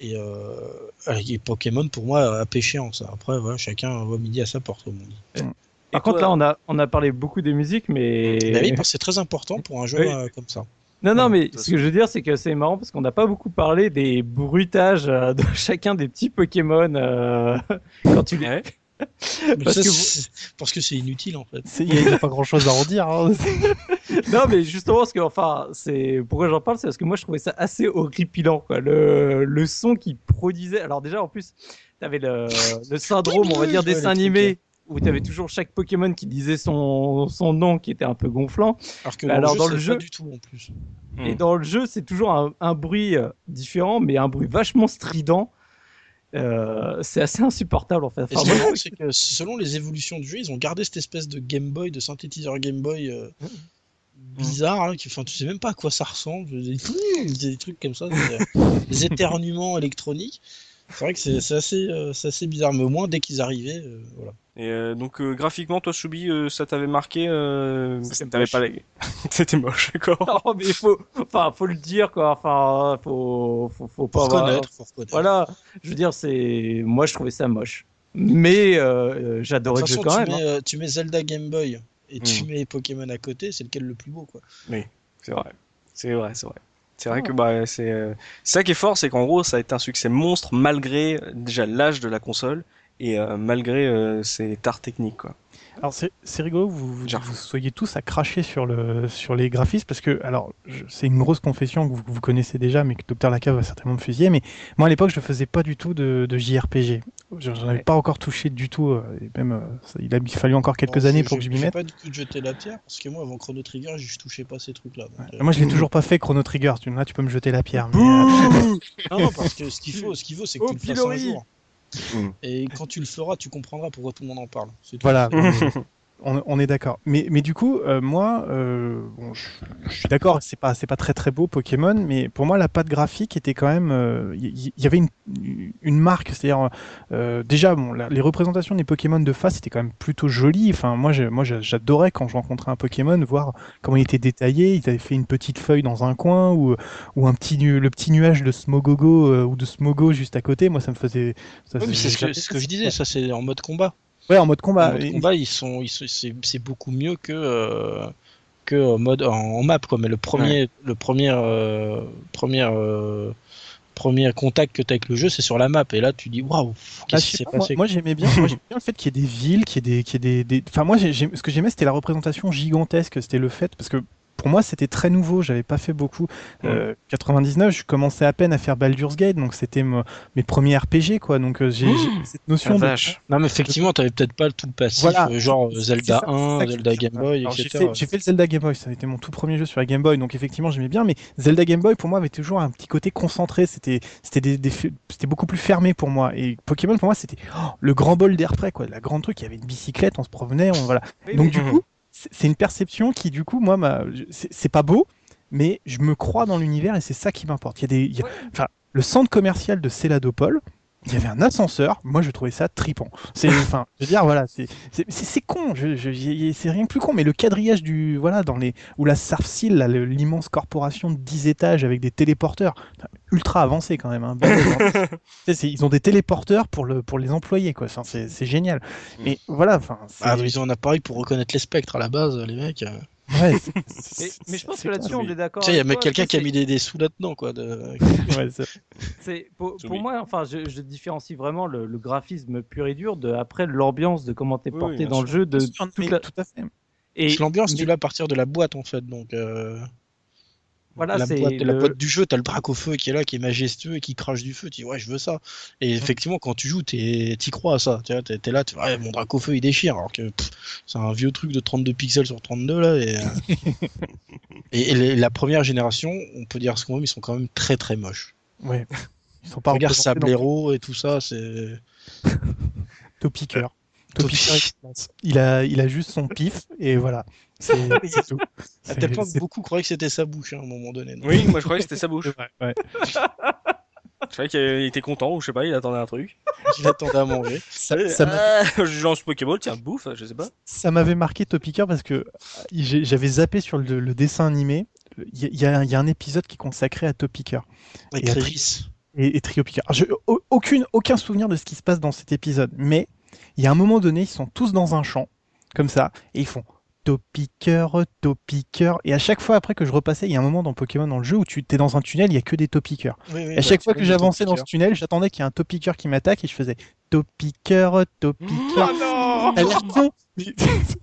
Et, euh, et Pokémon, pour moi, a pêché en ça. Après, voilà, chacun voit midi à sa porte, comme on dit. Par contre, là, on a, on a parlé beaucoup des musiques, mais. Bah oui, c'est très important pour un jeu Oui. euh, comme ça. Non, non, mais ce que je veux dire, c'est que c'est marrant parce qu'on n'a pas beaucoup parlé des bruitages euh, de chacun des petits Pokémon euh, quand tu les. Parce que vous- c'est- parce que c'est inutile, en fait. Il n'y a, pas grand chose à en dire. hein. Non, mais justement, parce que, enfin, c'est pourquoi j'en parle, c'est parce que moi je trouvais ça assez horripilant, quoi. Le, le son qui produisait. Alors, déjà, en plus, t'avais le, le syndrome, on va dire, dessin animé, où t'avais toujours chaque Pokémon qui disait son, son nom qui était un peu gonflant. Alors que dans, alors, le, dans jeu, le c'est jeu- pas du tout, en plus. Et Mm. dans le jeu, c'est toujours un, un bruit euh, différent, mais un bruit vachement strident. Euh, c'est assez insupportable en fait. Enfin, ce c'est que selon les évolutions du jeu, ils ont gardé cette espèce de Game Boy, de synthétiseur Game Boy euh, bizarre, là, qui, enfin, tu sais même pas à quoi ça ressemble. Des, des trucs comme ça, des, euh, des éternuements électroniques. C'est vrai que c'est c'est assez, euh, c'est assez bizarre, mais au moins dès qu'ils arrivaient, euh, voilà. Et euh, donc euh, graphiquement, toi, Soubi, euh, ça t'avait marqué euh, C'était pas les... C'était moche, d'accord. non, mais faut, enfin, faut le dire quoi. Enfin, faut, faut, faut pas Faut avoir- reconnaître, faut reconnaître. Voilà, je veux dire, c'est, moi je trouvais ça moche, mais De j'adorais le jeu quand tu, même. mets, hein. tu mets Zelda Game Boy et tu Mm. mets Pokémon à côté, c'est lequel le plus beau, quoi. C'est vrai. C'est vrai, c'est vrai. C'est vrai que bah, c'est euh, c'est ça qui est fort, c'est qu'en gros, ça a été un succès monstre malgré déjà l'âge de la console et euh, malgré euh, ses tares techniques, quoi. Alors c'est rigolo que vous, vous, soyez tous à cracher sur, le, sur les graphismes parce que, alors, c'est une grosse confession que vous, vous connaissez déjà, mais que Dr Lacave va certainement me fusiller. Mais moi à l'époque, je faisais pas du tout de, de JRPG. Je- J'en avais Ouais. pas encore touché du tout. euh, Et même, euh, ça- il a fallu encore quelques Bon, années je- pour que je m'y j'ai mette. pas du tout de jeter la pierre, parce que moi, avant Chrono Trigger, je touchais pas ces trucs-là. euh, Moi, je l'ai toujours pas fait Chrono Trigger. Tu, là, tu peux me jeter la pierre. mais, Non, non, parce que ce qu'il faut, ce qu'il faut, c'est que Oh, tu le fasses un jour. Mm. Et quand tu le feras, tu comprendras pourquoi tout le monde en parle. Voilà. On, on est d'accord. Mais, mais du coup, euh, moi, euh, bon, je, je suis d'accord, c'est pas, c'est pas très très beau Pokémon, mais pour moi, la patte graphique était quand même. euh, Il y, y avait une, une marque, c'est-à-dire euh, déjà, bon, la- les représentations des Pokémon de face étaient quand même plutôt jolies. Enfin, moi, j'adorais quand je rencontrais un Pokémon voir comment il était détaillé. Ils avaient fait une petite feuille dans un coin ou, ou un petit, le petit nuage de Smogogo euh, ou de Smogo juste à côté. Moi, ça me faisait. ça- mais c'est ce que, ce que je disais, ça c'est en mode combat. Ouais, en mode combat. en mode combat, ils sont, ils sont- c'est, c'est beaucoup mieux que euh, que en mode en, en map quoi. Mais le premier, le premier, euh, premier, euh, premier contact que tu as avec le jeu, c'est sur la map. Et là, tu dis waouh, qu'est-ce je qui s'est moi, passé moi, j'aimais bien, moi, j'aimais bien le fait qu'il y ait des villes, qu'il y ait des, qu'il y ait des, des- Enfin moi, j'ai- j'ai- ce que j'aimais, c'était la représentation gigantesque. C'était le fait parce que pour moi, c'était très nouveau. J'avais pas fait beaucoup. Euh, 99, je commençais à peine à faire Baldur's Gate, donc c'était mes premiers RPG, quoi. Donc euh, j'ai j'ai cette notion de. vache. Non, mais effectivement, t'avais peut-être pas tout le passif, Voilà. euh, genre Zelda c'est ça, 1, c'est ça que Zelda Game Boy, Alors, J'ai etc. fait, j'ai fait le Zelda Game Boy, ça a été mon tout premier jeu sur la Game Boy, donc effectivement j'aimais bien, mais Zelda Game Boy pour moi avait toujours un petit côté concentré, c'était c'était des, des- c'était beaucoup plus fermé pour moi. Et Pokémon pour moi c'était oh, le grand bol d'air frais, quoi, la grande truc, il y avait une bicyclette, on se promenait, on, voilà. Donc du coup, c'est une perception qui du coup, moi, m'a- c'est c'est pas beau, mais je me crois dans l'univers et c'est ça qui m'importe. Il y a des, il y a- enfin, le centre commercial de Céladopol, il y avait un ascenseur. Moi, je trouvais ça tripant. C'est, enfin, je veux dire, voilà, c'est, c'est, con. Je, c'est rien de plus con. Mais le quadrillage du, voilà, dans les, ou la Sarfsil, l'immense corporation de 10 étages avec des téléporteurs, ultra avancé quand même. Hein, ils ont des téléporteurs pour le, pour les employés, quoi. C'est, génial. Mais voilà, enfin, Ah, ils ont un appareil pour reconnaître les spectres à la base, les mecs. Ouais, Mais, je pense que là-dessus, on est d'accord. Tu sais, il y a toi, quelqu'un qui a mis des, des sous là-dedans, quoi. De... ouais, c'est- C'est pour, moi, enfin, je, je différencie vraiment le, le graphisme pur et dur de après l'ambiance de comment t'es Oui, porté oui, dans le jeu de toute la- tout à fait. et L'ambiance, mais tu l'as à partir de la boîte, en fait. Donc, euh, voilà, la, c'est boîte, la boîte du jeu, t'as le drac au feu qui est là, qui est majestueux et qui crache du feu. Tu dis, ouais, je veux ça. Et effectivement, quand tu joues, t'y crois à ça. Tu vois, t'es t'es là, tu ouais, mon drac au feu, il déchire. Alors que c'est un vieux truc de 32 pixels sur 32, là. Et, et, et les- la première génération, on peut dire ce qu'on veut, mais ils sont quand même très très moches. Ouais. Ils sont pas Regarde Sablero et tout ça, c'est. Topiqueur. Topic. Topiqueur, il a, il a juste son pif et voilà. C'est tout. À tel point que beaucoup croyaient que c'était sa bouche hein, à un moment donné. Oui, moi je croyais que c'était sa bouche. c'est vrai, ouais. Je croyais qu'il était content ou je sais pas, il attendait un truc. Il attendait à manger. Ça, ça Ah, je lance Pokéball, tiens, bouffe, je sais pas. ça m'avait marqué Topiqueur parce que euh, j'avais zappé sur le, le dessin animé. Il y, a- y un épisode qui est consacré à Topiqueur Et et, et Trio Piqueur. Aucune, aucun souvenir de ce qui se passe dans cet épisode, mais il y a un moment donné, ils sont tous dans un champ, comme ça, et ils font Topiqueur, Topiqueur. Et à chaque fois après que je repassais, il y a un moment dans Pokémon dans le jeu où tu es dans un tunnel, il y a que des Topiqueurs. Oui, oui, Et à bah, chaque fois que j'avançais dans ce tunnel, j'attendais qu'il y ait un topiqueur qui m'attaque et je faisais topiqueur, topiqueur. non T'as l'air con. Mais, Tu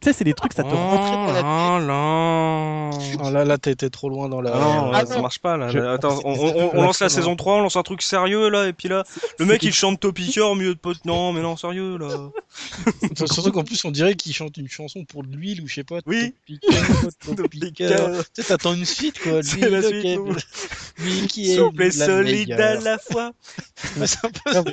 sais, c'est des trucs, ça te rentrait dans la tête. Oh là Non, là, là, t'étais trop loin dans la. Ah non, Ah ça non. marche pas là. Je- Attends, on, c'est- on- on lance la saison 3, on lance un truc sérieux là, et puis là, le mec il chante Topiqueur au milieu de potes. Non, mais non, sérieux là. Surtout qu'en plus, on dirait qu'il chante une chanson pour de l'huile ou je sais pas. Oui. Tu sais, t'attends une suite quoi. C'est Lui, la suite, lui qui est. Souple et la solide à la fois. C'est un peu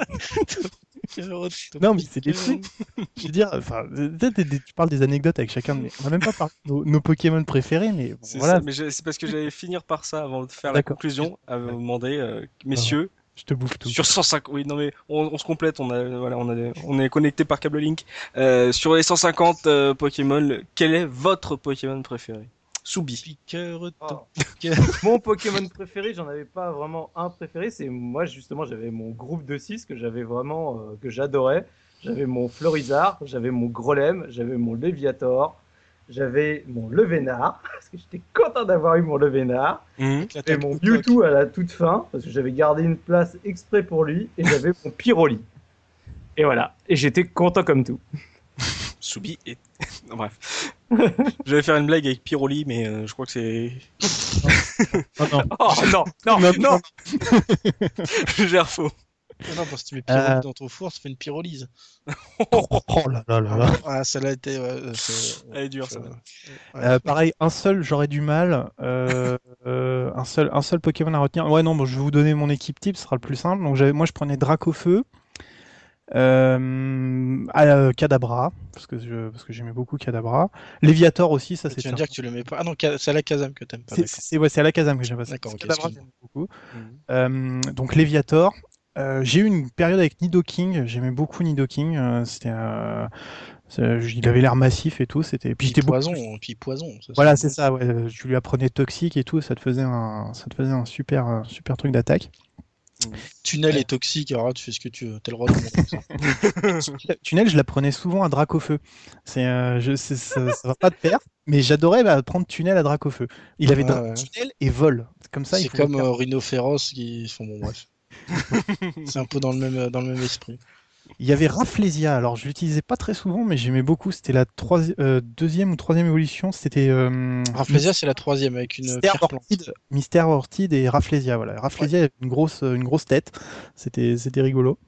Non, mais c'est des trucs. Je veux dire, enfin, tu parles des anecdotes avec chacun de mes. On n'a même pas parlé de nos, nos Pokémon préférés, mais bon, C'est voilà, ça, mais je- c'est parce que j'allais finir par ça avant de faire la conclusion, à vous demander, euh, messieurs, je te bouffe tout. sur 105, oui, non mais on, on se complète, on a, voilà, on a, on est connecté par câble link. Euh, sur les 150 euh, Pokémon, quel est votre Pokémon préféré? Soubi. Piqueur, Oh. Mon Pokémon préféré, j'en avais pas vraiment un préféré. C'est moi justement, j'avais mon groupe de 6 que j'avais vraiment euh, que j'adorais. J'avais mon Florizard, j'avais mon Grolem, j'avais mon Léviator, j'avais mon Levénard parce que j'étais content d'avoir eu mon Levénard. Mhm. J'avais mon Mewtwo à la toute fin parce que j'avais gardé une place exprès pour lui et j'avais mon Pyroli. Et voilà, et j'étais content comme tout. Soubi et... non, bref. J'allais faire une blague avec Pyroli, mais euh, je crois que c'est... Oh, non. Oh non, non, Non, non, Je gère faux. Ah non, parce que tu mets pyrolyse Euh. dans ton four, ça fait une pyrolyse. Oh là là là là. Ah, celle-là euh, c'est- Elle est dure, ça. Ouais. Euh, pareil, un seul, j'aurais du mal. Euh, euh, un seul, un seul Pokémon à retenir. Ouais, non, bon, je vais vous donner mon équipe type, ce sera le plus simple. Donc, j'avais- moi, je prenais Dracofeu. Euh, ah, Cadabra, parce que je, parce que j'aimais beaucoup Cadabra. Léviator aussi, ça c'est. Tu viens dire que tu l'aimais pas. Ah non, c'est à la Kazam que t'aimes pas. C'est, ouais, à la Kazam que j'aime pas. D'accord, Cadabra, j'aime beaucoup. Mhm. Euh, donc Léviator. Euh, j'ai eu une période avec Nido King. J'aimais beaucoup Nido King. Euh, c'était, euh, il avait l'air massif et tout. C'était. Puis j'étais beaucoup poison, plus- puis poison. ça, Voilà, c'est ça. Ouais. Euh, Tu lui apprenais toxique et tout. Ça te faisait un, ça te faisait un super, un super truc d'attaque. Tunnel est toxique, alors tu fais ce que tu veux. T'as le droit de. Tunnel, je la prenais souvent à Dracofeu. C'est, euh, je, c'est- ça, ça va pas de pair, mais j'adorais bah, prendre Tunnel à Dracofeu. Il avait ouais. Tunnel et Vol. Comme ça, C'est comme euh, Rhino Féroce qui font bon bref. c'est un peu dans le même dans le même esprit. Il y avait Rafflesia. Alors, je l'utilisais pas très souvent, mais j'aimais beaucoup. C'était la troisi- euh, deuxième ou troisième évolution. C'était euh, Rafflesia c'est la troisième avec une Mystère pierre plante. Orchide, Mystère Orchide et Rafflesia. Voilà. Rafflesia avait une grosse, une grosse tête. C'était, c'était rigolo.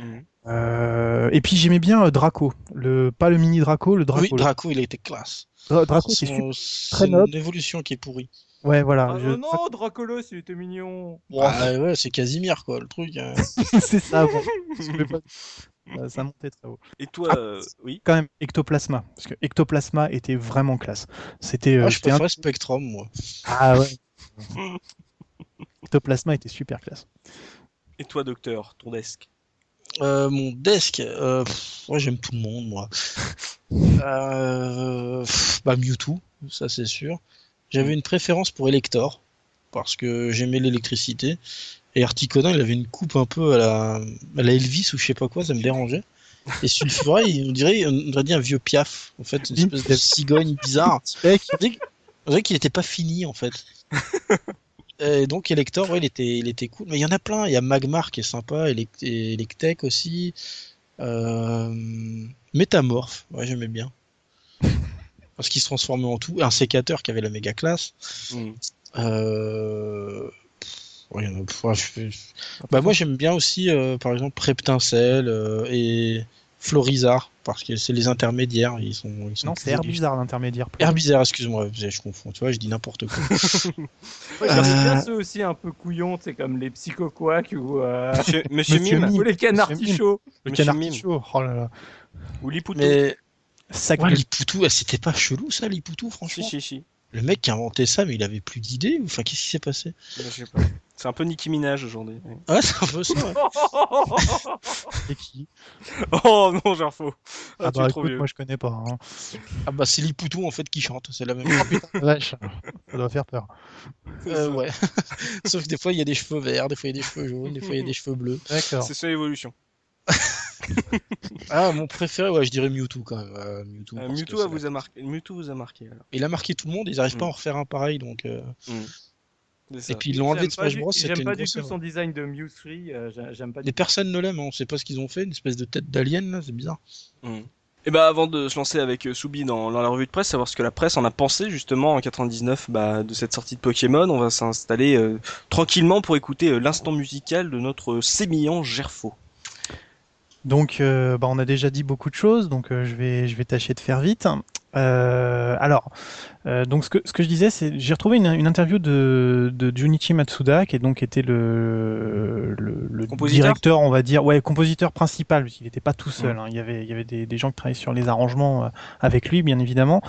Mhm. Euh, et puis j'aimais bien euh, Draco, le pas le mini Draco, le Draco. Oui, Draco il a été classe. Dra- Draco, c'est Son- super. Une évolution qui est pourrie. Ouais, voilà. Ah, je- non, Dracolos, il était mignon. Ah, ouais, c'est Casimir quoi, le truc. hein. c'est ça. Bon. Ça montait très haut. Et toi, Ah. euh, oui. Quand même, Ectoplasma, parce que Ectoplasma était vraiment classe. C'était. euh, Moi, je c'était un- préfère Spectrum, moi. Ah ouais. Ectoplasma était super classe. Et toi, docteur, ton desk. Euh, mon desk, euh, pff, ouais, j'aime tout le monde, moi. Euh, pff, bah, Mewtwo, ça c'est sûr. J'avais une préférence pour Elector, parce que j'aimais l'électricité. Et Articonin, il avait une coupe un peu à la, à la Elvis ou je sais pas quoi, ça me dérangeait. Et Sulfura, il- on dirait, on aurait dit un vieux piaf, en fait, une espèce de cigogne bizarre. On dirait, dirait qu'il était pas fini en fait. Et donc Elector, ouais, il était, il était cool. Mais il y en a plein. Il y a Magmar qui est sympa, Elec- et Electek aussi. Euh... Métamorphe, ouais, j'aimais bien. Parce qu'il se transformait en tout. Un sécateur qui avait la méga classe. Mhm. Euh... ouais, a- Bah, moi j'aime bien aussi, euh, par exemple, Preptincelle euh, et Florizard. Parce que c'est les intermédiaires. Ils sont, ils sont non, c'est. Herbizarre l'intermédiaire. Herbizarre, excuse-moi, je confonds, tu vois, je dis n'importe quoi. Ouais, J'aimais bien Euh. ceux aussi un peu couillons, sais, comme les psychoquacs ou, euh, Monsieur, Monsieur Monsieur Mime. Mime. ou les canards Monsieur Mime. tichots. Le Monsieur canard Mime. chaud. Oh là là. Ou Lipoutou. Mais Sac ouais, Lipoutou, ah, c'était pas chelou ça, Lipoutou, Si, franchement. si, si. Le mec qui a inventé ça, mais il avait plus d'idées. Enfin, qu'est-ce qui s'est passé? Je sais pas. C'est un peu Nicki Minaj aujourd'hui. ouais. Ouais, c'est un peu ça. ouais. c'est qui? Oh non, j'ai faux. Ah, Ah tu bah trop écoute, vieux. moi je connais pas. hein. Ah bah c'est Lipoutou en fait qui chante, c'est la même. Vache, ça doit faire peur. Euh, ouais. Sauf que des fois il y a des cheveux verts, des fois il y a des cheveux jaunes, des fois il y a des cheveux bleus. D'accord. C'est ça l'évolution. Ah mon préféré, ouais, je dirais Mewtwo quand même. euh, Mewtwo, Euh, Mewtwo, vous a marqué. Mewtwo vous a marqué alors. Il a marqué tout le monde, ils n'arrivent pas à Mm. en refaire un pareil donc. euh, C'est ça. Et puis ils l'ont enlevé de Smash du- Bros, J'aime pas du tout son design de Mewtwo, euh, j'ai- j'aime pas Les personnes ne l'aiment, hein, on sait pas ce qu'ils ont fait, une espèce de tête d'alien là, c'est bizarre. Et bah avant de se lancer avec Soubi dans, dans la revue de presse, savoir ce que la presse en a pensé justement en 99 bah, de cette sortie de Pokémon, on va s'installer euh, tranquillement pour écouter euh, l'instant musical de notre sémillant Gerfo. Donc, euh, bah, on a déjà dit beaucoup de choses, donc euh, je vais, je vais tâcher de faire vite. Euh, alors, euh, donc ce que, ce que je disais, c'est j'ai retrouvé une, une interview de, de Junichi Matsuda, qui est donc était le, le, le Compositeur directeur, on va dire, ouais, compositeur principal, parce qu'il n'était pas tout seul. hein. Il y avait, il y avait des, des gens qui travaillaient sur les arrangements euh, avec lui, bien évidemment,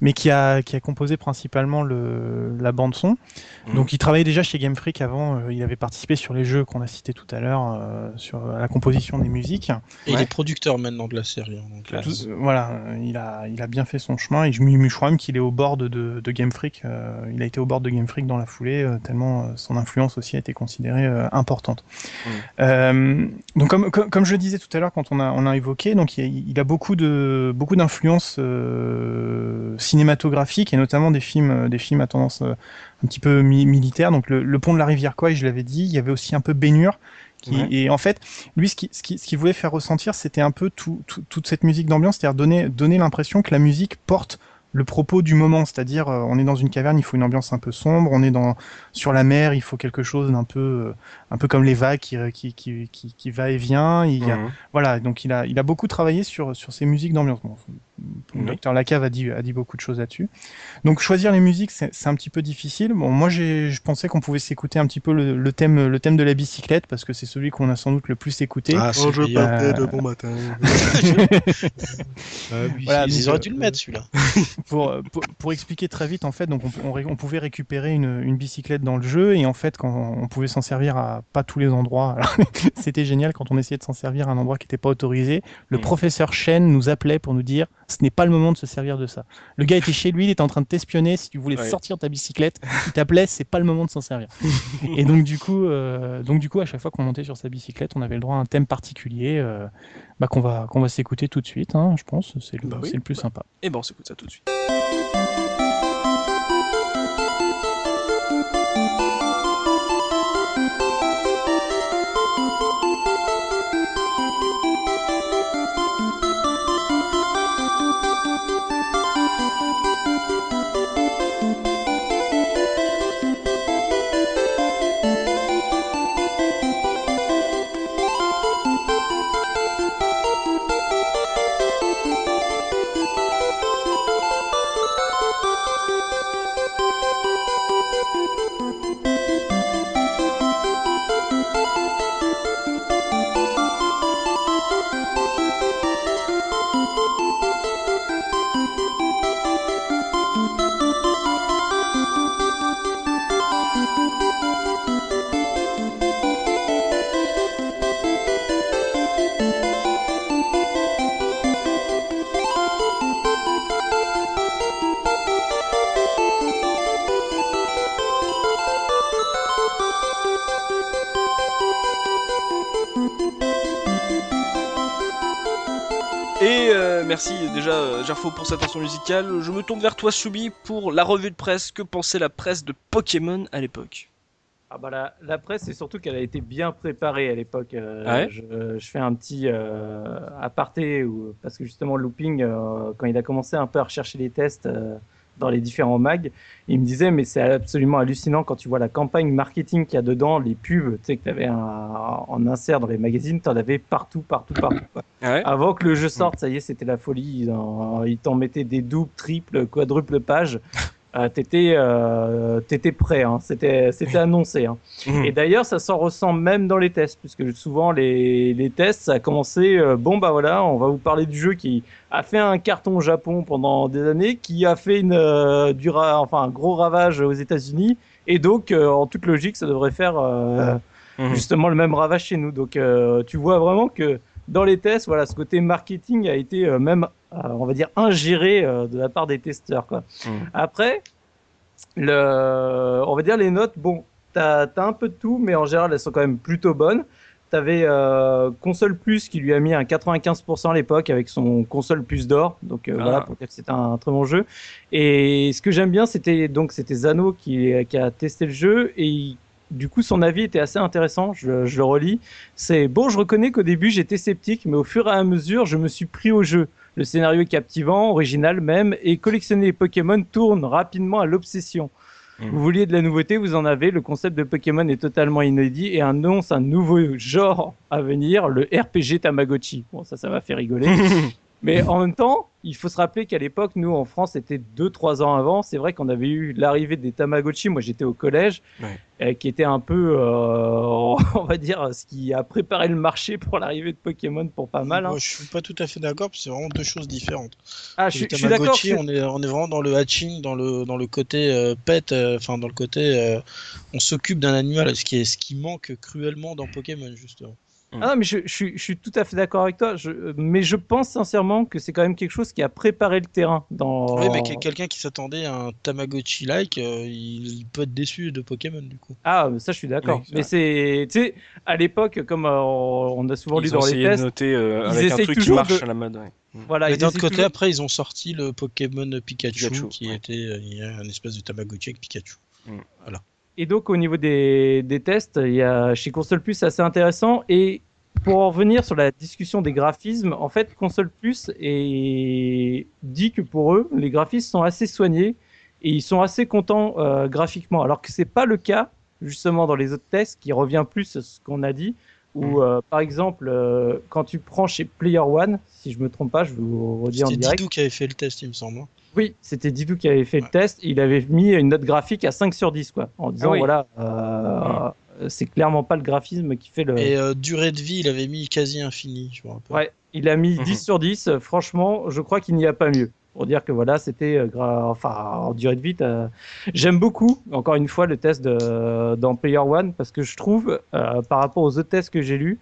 mais qui a, qui a composé principalement le, la bande son. Mhm. Donc, il travaillait déjà chez Game Freak avant. euh, il avait participé sur les jeux qu'on a cités tout à l'heure, euh, sur la composition des musiques. Et il Ouais. est producteur maintenant de la série. hein, donc, Classe. Tout- voilà, il a, il a bien fait son chemin et je, me- je crois même qu'il est au bord de, de, de Game Freak. euh, il a été au bord de Game Freak dans la foulée, euh, tellement euh, son influence aussi a été considérée importante. Mm. Donc comme, comme, comme je le disais tout à l'heure quand on a, on a évoqué, donc il, a- il a beaucoup de beaucoup d'influences cinématographiques et notamment des films, des films à tendance un petit peu mi- militaire. Donc le, le pont de la rivière Kwai, je l'avais dit, il y avait aussi un peu Bénure. Qui, Ouais. Et en fait, lui, ce qu'il ce qui, ce qu'il voulait faire ressentir, c'était un peu tout, tout- toute cette musique d'ambiance, c'est-à-dire donner, donner l'impression que la musique porte le propos du moment, c'est-à-dire euh, on est dans une caverne, il faut une ambiance un peu sombre, on est dans sur la mer, il faut quelque chose d'un peu euh, un peu comme les vagues qui qui, qui, qui, qui va et vient. Il y a, Mhm. voilà, donc il a il a beaucoup travaillé sur sur ces musiques d'ambiance. Bon, Oui. Docteur Lacave a dit, a dit beaucoup de choses là-dessus. Donc choisir les musiques, c'est un petit peu difficile. Bon, moi, je pensais qu'on pouvait s'écouter un petit peu le, le thème, le thème de la bicyclette parce que c'est celui qu'on a sans doute le plus écouté. Ah, c'est meilleur. partais de bon matin. Voilà, ils donc, auraient euh, dû le mettre celui-là. pour, euh, pour, pour expliquer très vite, en fait, donc on, on ré- on pouvait récupérer une, une bicyclette dans le jeu et en fait, quand on pouvait s'en servir à pas tous les endroits, c'était génial quand on essayait de s'en servir à un endroit qui n'était pas autorisé. Le Mm. professeur Chen nous appelait pour nous dire ce n'est pas le moment de se servir de ça. Le gars était chez lui, il était en train de t'espionner. Si tu voulais Ouais. sortir ta bicyclette, il t'appelait, c'est pas le moment de s'en servir. et donc du coup, euh, donc du coup, à chaque fois qu'on montait sur sa bicyclette, on avait le droit à un thème particulier euh, bah, qu'on va qu'on va s'écouter tout de suite. hein, je pense, c'est le, Bah oui. le plus sympa. Et bon, on s'écoute ça tout de suite. Merci déjà euh, Gerfo pour cette chanson musicale. Je me tourne vers toi Soubi pour la revue de presse. Que pensait la presse de Pokémon à l'époque? Ah bah la, la presse, c'est surtout qu'elle a été bien préparée à l'époque. Euh, Ah ouais? je, je fais un petit euh, aparté où, parce que justement Looping, euh, quand il a commencé un peu à rechercher les tests euh, dans les différents mags, il me disait mais c'est absolument hallucinant quand tu vois la campagne marketing qu'il y a dedans, les pubs, tu sais que tu avais en insert dans les magazines, tu en avais partout, partout, partout. quoi. Ouais? Avant que le jeu sorte, ça y est, c'était la folie. Ils en- ils t'en mettaient des doubles, triples, quadruples pages. Euh, t'étais, euh, t'étais prêt, hein. c'était, c'était annoncé. Hein. Mhm. Et d'ailleurs, ça s'en ressent même dans les tests, puisque souvent les, les tests, ça a commencé, euh, bon bah voilà, on va vous parler du jeu qui a fait un carton au Japon pendant des années, qui a fait une, euh, du ra- enfin, un gros ravage aux États-Unis, et donc en toute logique, ça devrait faire euh, Mhm. justement le même ravage chez nous. Donc euh, tu vois vraiment que dans les tests, voilà, ce côté marketing a été euh, même, on va dire, ingéré euh, de la part des testeurs. Quoi. Mhm. Après, le, on va dire les notes, bon, t'as as un peu de tout, mais en général, elles sont quand même plutôt bonnes. T'avais euh, Console Plus qui lui a mis un 95% à l'époque avec son Console Plus d'or, donc euh, Ah. voilà, pour c'était un, très bon jeu. Et ce que j'aime bien, c'était donc c'était Zano qui, qui a testé le jeu et il- du coup son avis était assez intéressant. Je, je le relis. C'est bon, je reconnais qu'au début j'étais sceptique, mais au fur et à mesure, je me suis pris au jeu. Le scénario est captivant, original même, et collectionner les Pokémon tourne rapidement à l'obsession. Mhm. Vous vouliez de la nouveauté, vous en avez. Le concept de Pokémon est totalement inédit et annonce un nouveau genre à venir, le RPG Tamagotchi. Bon, ça, ça m'a fait rigoler. Mais en même temps, il faut se rappeler qu'à l'époque, nous en France, c'était 2-3 ans avant. C'est vrai qu'on avait eu l'arrivée des Tamagotchi. Moi, j'étais au collège, Ouais. euh, qui était un peu, euh, on va dire, ce qui a préparé le marché pour l'arrivée de Pokémon pour pas mal. hein. Moi, je suis pas tout à fait d'accord, parce que c'est vraiment deux choses différentes. Ah, je, Le je suis d'accord. On est, on est vraiment dans le hatching, dans le, dans le côté euh, pet, enfin dans le côté on s'occupe d'un animal, ce qui, est, ce qui manque cruellement dans Pokémon, justement. Ah non, mais je, je suis- je suis tout à fait d'accord avec toi. Je, mais je pense sincèrement que c'est quand même quelque chose qui a préparé le terrain dans. Oui, mais quel- quelqu'un qui s'attendait à un Tamagotchi-like, euh, il, peut être déçu de Pokémon, du coup. Ah, ça je suis d'accord. Oui, mais c'est, tu sais, à l'époque, comme euh, on a souvent lu Ils ont dans les essayé de tests, noter euh, ils avec un essayent truc qui toujours marche de- à la mode. ouais. voilà. mais ils d'un autre côté, toujours- après, ils ont sorti le Pokémon Pikachu, Pikachu, qui ouais. était euh, un espèce de Tamagotchi avec Pikachu. Et donc au niveau des, des tests, il y a chez Console Plus c'est assez intéressant. Et pour en revenir sur la discussion des graphismes, en fait Console Plus est... dit que pour eux, les graphismes sont assez soignés et ils sont assez contents euh, graphiquement, alors que c'est pas le cas justement dans les autres tests, qui revient plus à ce qu'on a dit. où, euh, par exemple, euh, quand tu prends chez Player One, si je me trompe pas, je vous redis en C'était direct. Didou qui avait fait le test, il me semble. Oui, c'était Didou qui avait fait Ouais. le test. Il avait mis une note graphique à 5 sur 10, quoi, en disant Ah oui. voilà, euh, c'est clairement pas le graphisme qui fait le. Et euh, durée de vie, il avait mis quasi infini, je me rappelle. Ouais, il a mis Mhm. 10 sur 10. euh, Franchement, je crois qu'il n'y a pas mieux. Pour dire que voilà, c'était euh, gra- enfin en durée de vie. t'as- J'aime beaucoup, encore une fois, le test de, dans Player One parce que je trouve, euh, par rapport aux autres tests que j'ai lus,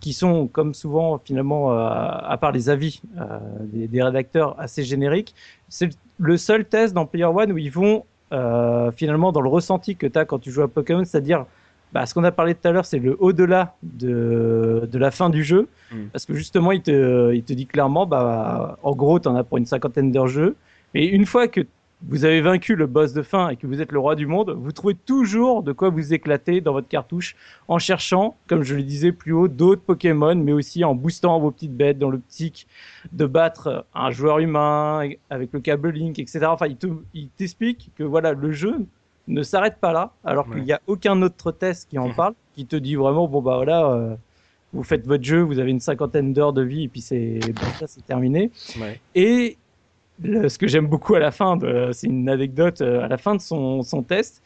qui sont comme souvent finalement, euh, à part les avis euh, des, des rédacteurs assez génériques, c'est le seul test dans Player One où ils vont euh, finalement dans le ressenti que tu as quand tu joues à Pokémon, c'est-à-dire bah, ce qu'on a parlé tout à l'heure, c'est le au-delà de, de la fin du jeu. Mm. Parce que justement, il te, il te dit clairement, bah, en gros, tu en as pour une cinquantaine d'heures jeu. Et une fois que vous avez vaincu le boss de fin et que vous êtes le roi du monde, vous trouvez toujours de quoi vous éclater dans votre cartouche en cherchant, comme je le disais plus haut, d'autres Pokémon, mais aussi en boostant vos petites bêtes dans l'optique de battre un joueur humain avec le câble Link, etc. Enfin, il te- il t'explique que voilà, le jeu ne s'arrête pas là, alors Ouais. qu'il n'y a aucun autre test qui en parle, qui te dit vraiment, bon bah voilà, euh, vous faites votre jeu, vous avez une cinquantaine d'heures de vie, et puis c'est bon, ça, c'est terminé. Ouais. Et le- ce que j'aime beaucoup à la fin, c'est une anecdote, euh, à la fin de son, son test,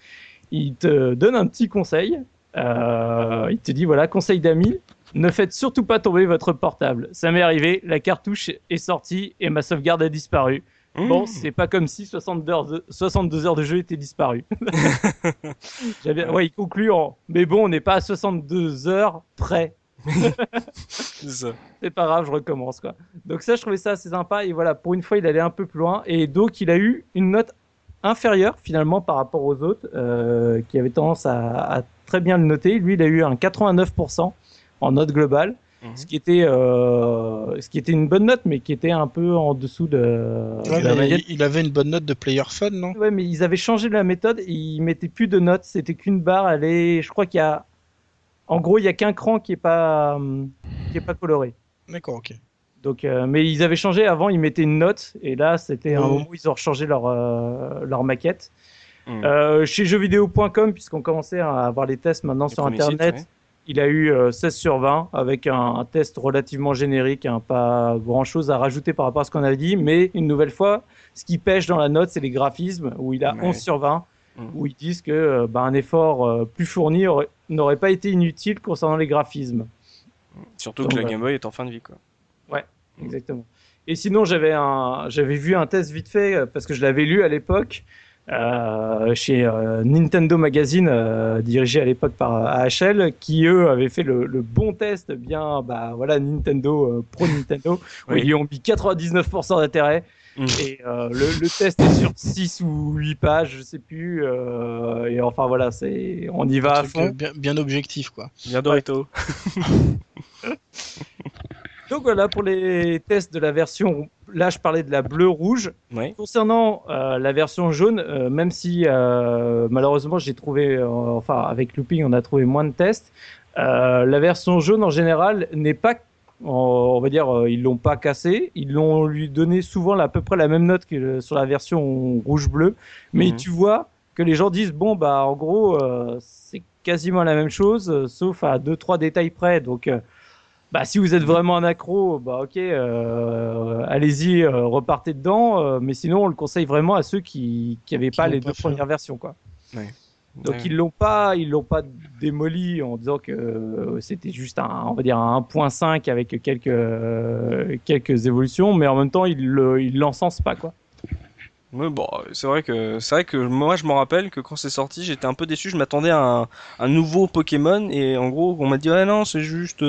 il te donne un petit conseil. Euh, il te dit voilà, conseil d'ami, ne faites surtout pas tomber votre portable. Ça m'est arrivé, la cartouche est sortie et ma sauvegarde a disparu. Bon, Mmh. c'est pas comme si 62 heures de, 62 heures de jeu étaient disparues. Ouais, il conclut en mais bon, on n'est pas à 62 heures près. C'est pas grave, je recommence quoi. Donc ça, je trouvais ça assez sympa et voilà, pour une fois, il allait un peu plus loin et donc il a eu une note inférieure finalement par rapport aux autres euh, qui avaient tendance à, à très bien le noter. Lui, il a eu un 89% en note globale, Mhm. ce qui était euh, ce qui était une bonne note, mais qui était un peu en dessous de, Ouais, de la mais moyenne. il, il avait une bonne note de player fun, non? Ouais, mais ils avaient changé la méthode et ils mettaient plus de notes. C'était qu'une barre. Elle est, je crois qu'il y a, en gros, il y a qu'un cran qui est pas, hum, qui est pas coloré. D'accord, ok. Donc, euh, mais ils avaient changé avant. Ils mettaient une note et là, c'était un moment où ils ont changé leur euh, leur maquette. Mhm. Euh, chez jeuxvideo.com, puisqu'on commençait à avoir les tests maintenant Les sur Internet, sites, il a eu euh, 16 sur 20 avec un, un test relativement générique, hein, pas grand chose à rajouter par rapport à ce qu'on avait dit, mais une nouvelle fois, ce qui pêche dans la note, c'est les graphismes où il a Ouais. 11 sur 20, Mhm. où ils disent que euh, bah, un effort euh, plus fourni aurait- n'aurait pas été inutile concernant les graphismes. Surtout Donc, que la. Game Boy est en fin de vie, quoi. Mm. Exactement. Et sinon, j'avais un, j'avais vu un test vite fait euh, parce que je l'avais lu à l'époque euh, chez euh, Nintendo Magazine, euh, dirigé à l'époque par AHL, qui eux avaient fait le, le bon test, bien, bah voilà, Nintendo, pro Nintendo, où Oui. ils lui ont mis 99% d'intérêt. Mm. Et euh, le, le test est sur 6 ou 8 pages, je sais plus. euh, et enfin voilà, c'est, on y va à fond. bien, bien objectif, quoi. Bien Dorito. Donc voilà pour les tests de la version. Là, je parlais de la bleu-rouge. Concernant euh, la version jaune, euh, même si euh, malheureusement j'ai trouvé, euh, enfin avec Looping on a trouvé moins de tests, euh, la version jaune en général n'est pas, on va dire, euh, ils l'ont pas cassé, ils l'ont lui donné souvent à peu près la même note que sur la version rouge-bleu, mais Mhm. tu vois que les gens disent bon bah en gros euh, c'est quasiment la même chose, euh, sauf à deux trois détails près, donc. euh, bah, si vous êtes vraiment un accro, bah ok, allez-y, repartez dedans. mais sinon, on le conseille vraiment à ceux qui qui avaient Qui pas les pas deux fait. premières versions, quoi. Donc Ouais. ils l'ont pas, ils l'ont pas démoli en disant que euh, c'était juste un, on va dire un 1.5 avec quelques euh, quelques évolutions, mais en même temps ils le, ils l'encensent pas, quoi. Ouais, bon, c'est vrai que c'est vrai que moi je me rappelle que quand c'est sorti, j'étais un peu déçu. Je m'attendais à un, un nouveau Pokémon et en gros on m'a dit ah non c'est juste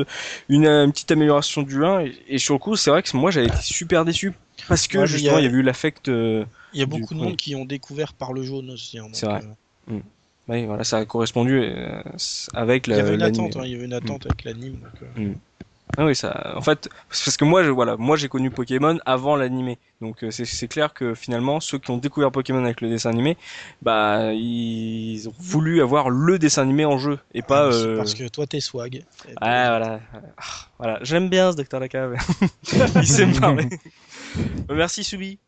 une, une petite amélioration du 1 et, et sur le coup c'est vrai que moi j'avais été super déçu parce que Ouais, mais justement il y y, a- avait eu l'affect. euh, Il y a Du beaucoup de monde qui ont découvert par le jaune aussi. hein, C'est vrai. euh, ouais, voilà ça a correspondu euh, avec il la. y avait une attente, hein, il y avait une attente avec l'anime. donc, euh, Ah oui, ça. En fait, c'est parce que moi, je, voilà, moi j'ai connu Pokémon avant l'animé, donc euh, c'est c'est clair que finalement ceux qui ont découvert Pokémon avec le dessin animé, bah ils ont voulu avoir le dessin animé en jeu et pas. ah, c'est euh, Parce que toi, t'es swag. Ah voilà, Ah, voilà. J'aime bien ce Docteur Lacave. Il sait me parler. Merci Subi.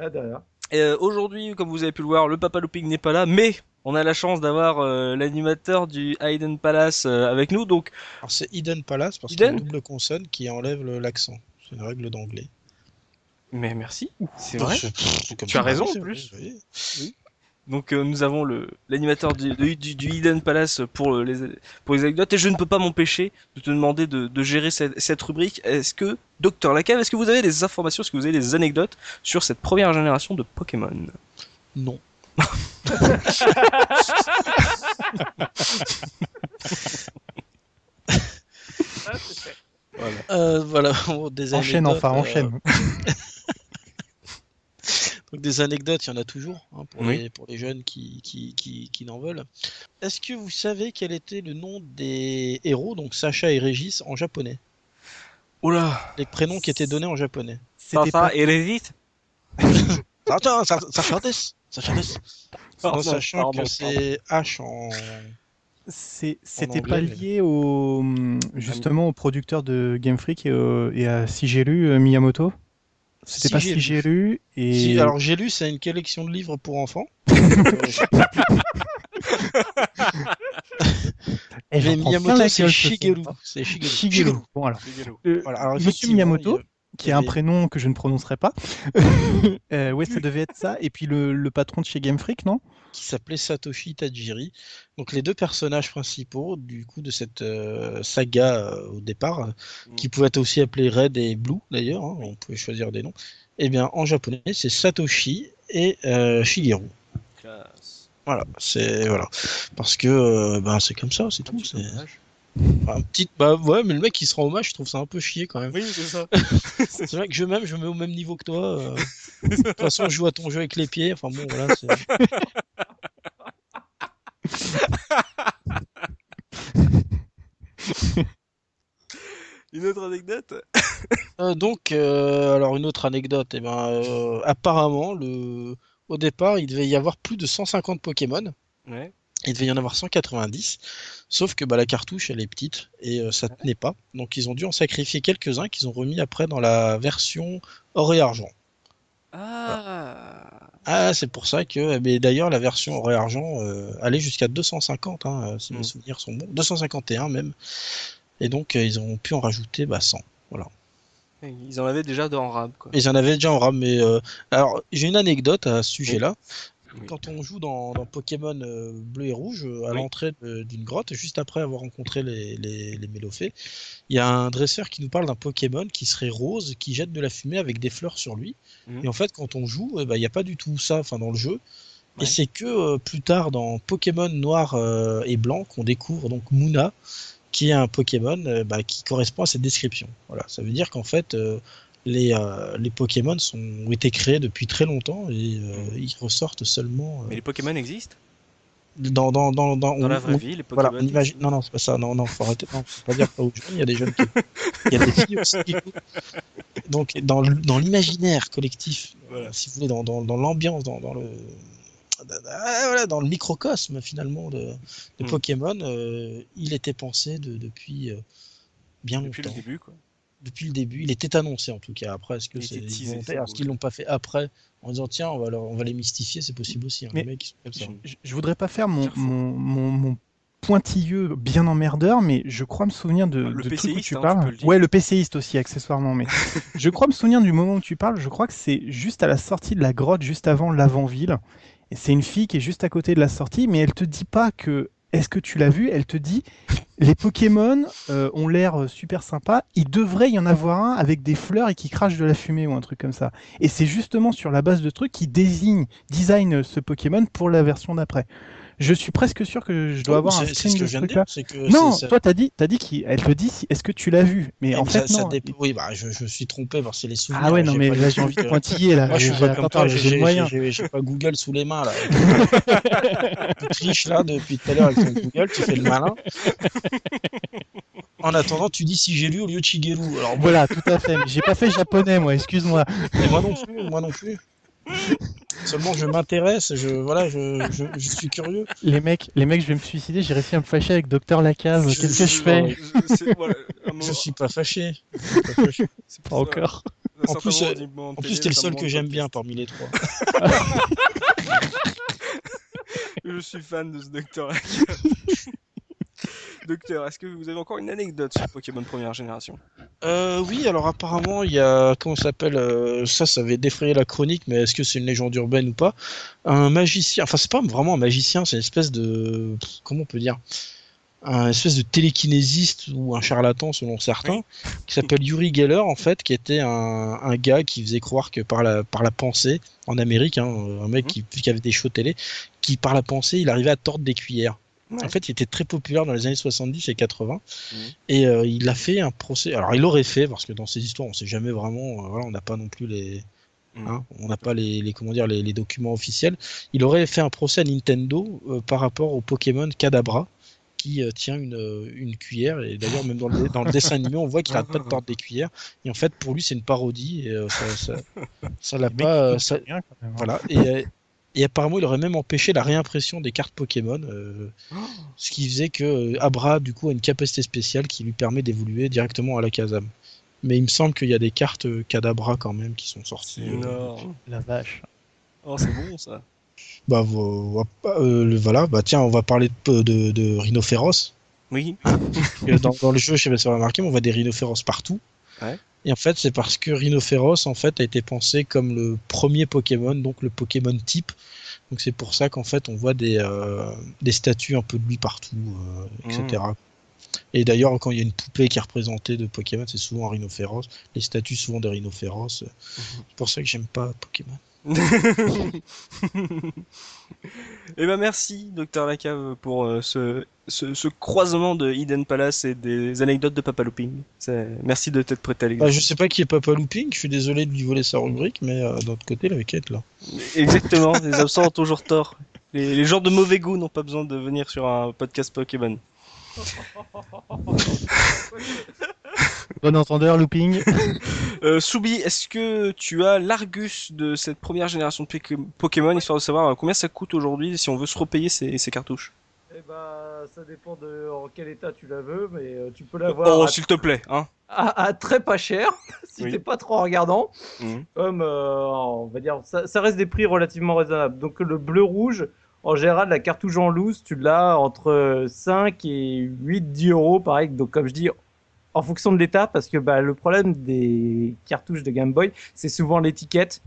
Ah, derrière. Euh, Aujourd'hui, comme vous avez pu le voir, le Papa Looping n'est pas là, mais on a la chance d'avoir euh, l'animateur du Hayden Palace euh, avec nous, donc Alors c'est Eden Palace parce qu'il y a une double consonne qui enlève le- l'accent. C'est une règle d'anglais. mais merci, c'est vrai. C'est comme Tu as raison, en vrai, plus. oui. Donc euh, nous avons le l'animateur du, du, Hidden Palace pour les pour les anecdotes et je ne peux pas m'empêcher de te demander de, de gérer cette, cette rubrique. Est-ce que Docteur Lacave, est-ce que vous avez des informations, est-ce que vous avez des anecdotes sur cette première génération de Pokémon? Non. Euh, voilà, bon, des Enchaîne anecdotes, enfin, euh, enchaîne. Donc des anecdotes, il y en a toujours hein, pour, Oui. les, pour les jeunes qui, qui, qui, qui n'en veulent. Est-ce que vous savez quel était le nom des héros, donc Sacha et Régis, en japonais? Oula, Les prénoms qui étaient donnés en japonais. C'était pas... et les vite Attends, Sa- Sacha des Pardon, sachant pardon, que c'est H en... C'était pas mais- lié au justement au producteur de Game Freak et, au- et à Shigeru euh, Miyamoto? C'était pas Shigeru. Shigeru et Si, alors j'ai lu, c'est une collection de livres pour enfants. J'en Mais Miyamoto, c'est Shigeru. Shigeru. Shigeru. Bon alors, Euh, Voilà, alors, Monsieur Miyamoto, qui a un prénom que je ne prononcerai pas. euh, ouais, ça devait être ça. Et puis le, le patron de chez Game Freak, non? Qui s'appelait Satoshi Tajiri. Donc les deux personnages principaux du coup de cette euh, saga euh, au départ, euh, qui pouvaient être aussi appelés Red et Blue d'ailleurs, hein, on pouvait choisir des noms. Eh bien en japonais c'est Satoshi et euh, Shigeru. Voilà, c'est voilà parce que euh, ben c'est comme ça, c'est tout. C'est enfin, un petit bah ouais, mais le mec qui se rend hommage, je trouve ça un peu chier quand même. Oui, c'est ça. C'est vrai que je même je me mets au même niveau que toi. euh. De toute façon, je joue à ton jeu avec les pieds. Enfin bon, voilà. c'est- Une autre anecdote? Euh, donc, euh, alors une autre anecdote, eh ben, apparemment, le... au départ, il devait y avoir plus de 150 Pokémon. Ouais. Il devait y en avoir 190, sauf que bah, la cartouche, elle est petite et euh, ça tenait pas. Donc, ils ont dû en sacrifier quelques-uns qu'ils ont remis après dans la version or et argent. Ah Ah, c'est pour ça que, mais d'ailleurs, la version or et argent euh, allait jusqu'à 250, hein, euh, si Mm. mes souvenirs sont bons, 251 même. Et donc, euh, ils ont pu en rajouter bah, 100. Ils en avaient déjà dans RAM, quoi. Ils en avaient déjà en RAM, mais euh, alors j'ai une anecdote à ce sujet-là. Oui. Quand on joue dans, dans Pokémon euh, bleu et rouge, euh, à Oui. l'entrée d'une grotte, juste après avoir rencontré les, les, les Mélophées, il y a un dresseur qui nous parle d'un Pokémon qui serait rose, qui jette de la fumée avec des fleurs sur lui. Mhm. Et en fait, quand on joue, eh ben, il n'y a pas du tout ça enfin, dans le jeu. Ouais. Et c'est que euh, plus tard dans Pokémon noir et blanc qu'on découvre donc Muna, qui est un Pokémon bah, qui correspond à cette description. Voilà, ça veut dire qu'en fait les, euh, les Pokémon sont, ont été créés depuis très longtemps et euh, ils ressortent seulement euh, Mais les Pokémon existent? dans, dans, dans, dans, dans on- la vraie on- vie, les Pokémon. voilà, on imagine. Non, non, c'est pas ça. Non, non, faut arrêter. Non, faut pas dire pas aux jeunes. Il y a des jeunes qui. Il y a des filles aussi qui. Donc, dans, l'imaginaire collectif, Voilà. si vous voulez, dans, dans, dans l'ambiance, dans, dans le. Ah, voilà, dans le microcosme finalement de, de Mm. Pokémon, euh, il était pensé de, depuis euh, bien Depuis le longtemps. début, quoi. Depuis le début, il était annoncé en tout cas. Après, est-ce que c'est volontaire? Est-ce qu'ils l'ont pas fait après en disant tiens, on va, leur- on va les mystifier C'est possible aussi. hein, Mais- les mecs, ils sont comme ça. je, je voudrais pas faire mon, mon, mon, mon pointilleux bien emmerdeur, mais je crois me souvenir de, le de où tu hein, tu parles. le ouais, le PCiste aussi, accessoirement. Mais je crois me souvenir du moment où tu parles. Je crois que c'est juste à la sortie de la grotte, juste avant l'avant-ville. Et c'est une fille qui est juste à côté de la sortie, mais elle te dit pas que. Est-ce que tu l'as vu? Elle te dit les Pokémon euh, ont l'air euh, super sympas. Il devrait y en avoir un avec des fleurs et qui crache de la fumée ou un truc comme ça. Et c'est justement sur la base de trucs qui désigne, design ce Pokémon pour la version d'après. Je suis presque sûr que je dois avoir un que de ce truc-là. Non, toi t'as dit, t'as dit qu'elle te dit si- est-ce que tu l'as vu, mais Eh, en mais fait ça, ça non. Oui, bah, je, suis trompé que c'est les souvenirs. Ah ouais non mais là j'ai envie de pointiller là. Moi, je suis pas comme toi, j'ai moyen. j'ai- pas Google sous les mains là. tu triches là depuis tout à l'heure avec ton Google, tu fais le malin. En attendant, tu dis si j'ai lu au lieu de Shigeru. Alors Voilà, tout à fait. J'ai pas fait japonais moi, excuse-moi. moi non plus, moi non plus. Seulement je m'intéresse, je voilà, je, je, je suis curieux. Les mecs, les mecs, je vais me suicider. J'ai réussi à me fâcher avec Docteur Lacave. Qu'est-ce que je fais je- voilà, moment- suis pas fâché. Pas c'est Pas encore. En plus, euh, En plus, t'es le seul que j'aime bien parmi les trois. Je je suis fan de ce docteur. docteur, est-ce que vous avez encore une anecdote sur Pokémon première génération? Euh, oui, alors apparemment, il y a, comment ça s'appelle, euh, ça, ça avait défrayé la chronique, mais est-ce que c'est une légende urbaine ou pas? Un magicien, enfin, c'est pas vraiment un magicien, c'est une espèce de, comment on peut dire? Un espèce de télékinésiste ou un charlatan selon certains, qui s'appelle Yuri Geller en fait, qui était un, un gars qui faisait croire que par la, par la pensée, en Amérique, hein, un mec qui, qui avait des shows télé, qui par la pensée, il arrivait à tordre des cuillères. Ouais. En fait, il était très populaire dans les années 70 et 80. Mhm. Et euh, il a fait un procès. Alors, il l'aurait fait, parce que dans ces histoires, on sait jamais vraiment. euh, voilà, on n'a pas non plus les. Mhm. hein, on n'a pas les, les, comment dire, les, les documents officiels. Il aurait fait un procès à Nintendo euh, par rapport au Pokémon Kadabra, qui euh, tient une, euh, une cuillère. Et d'ailleurs, même dans le, dans le dessin animé, on voit qu'il arrête pas de tordre des cuillères. Et en fait, pour lui, c'est une parodie. Et euh, ça, ça, l'a pas. ça- hein. voilà. Et, euh, et apparemment, il aurait même empêché la réimpression des cartes Pokémon, euh, ce qui faisait que euh, Abra, du coup, a une capacité spéciale qui lui permet d'évoluer directement à la Kazam. Mais il me semble qu'il y a des cartes euh, Kadabra quand même qui sont sorties. euh. La vache. Oh, c'est bon ça. bah euh, voilà. Bah tiens, on va parler de, de, de rhinophéros. Oui. Dans, dans le jeu, je sais pas si vous avez remarqué, mais on voit des rhinophéros partout. Ouais. Et en fait, c'est parce que Rhinophéros en fait a été pensé comme le premier Pokémon, donc le Pokémon type. Donc c'est pour ça qu'en fait on voit des, euh, des statues un peu de lui partout, euh, etc. Et d'ailleurs, quand il y a une poupée qui est représentée de Pokémon, c'est souvent un Rhinophéros. Les statues souvent des Rhinophéros. euh, C'est pour ça que j'aime pas Pokémon. Eh ben merci, docteur Lacave, pour euh, ce, ce, ce croisement de Hidden Palace et des anecdotes de Papa Looping. Merci de t'être prêté à Bah, l'exercice. je sais pas qui est Papa Looping, je suis désolé de lui voler sa rubrique, mais euh, d'un autre côté, il avait qu'à être là. Exactement, les absents ont toujours tort. Les, les gens de mauvais goût n'ont pas besoin de venir sur un podcast Pokémon. Bon entendeur, looping. Euh, Soubi, est-ce que tu as l'Argus de cette première génération de Pok- Pokémon, histoire de savoir euh, combien ça coûte aujourd'hui si on veut se repayer ces, ces cartouches? Eh ben, ça dépend de en quel état tu la veux, mais euh, tu peux l'avoir Oh, s'il te plaît, hein à- à très pas cher, si Oui. t'es pas trop regardant. Comme, euh, on va dire, ça, ça reste des prix relativement raisonnables. Donc le bleu-rouge, en général, la cartouche en loose, tu l'as entre 5 et 8, 10 euros, pareil. Donc comme je dis, en fonction de l'état, parce que bah, le problème des cartouches de Game Boy, c'est souvent l'étiquette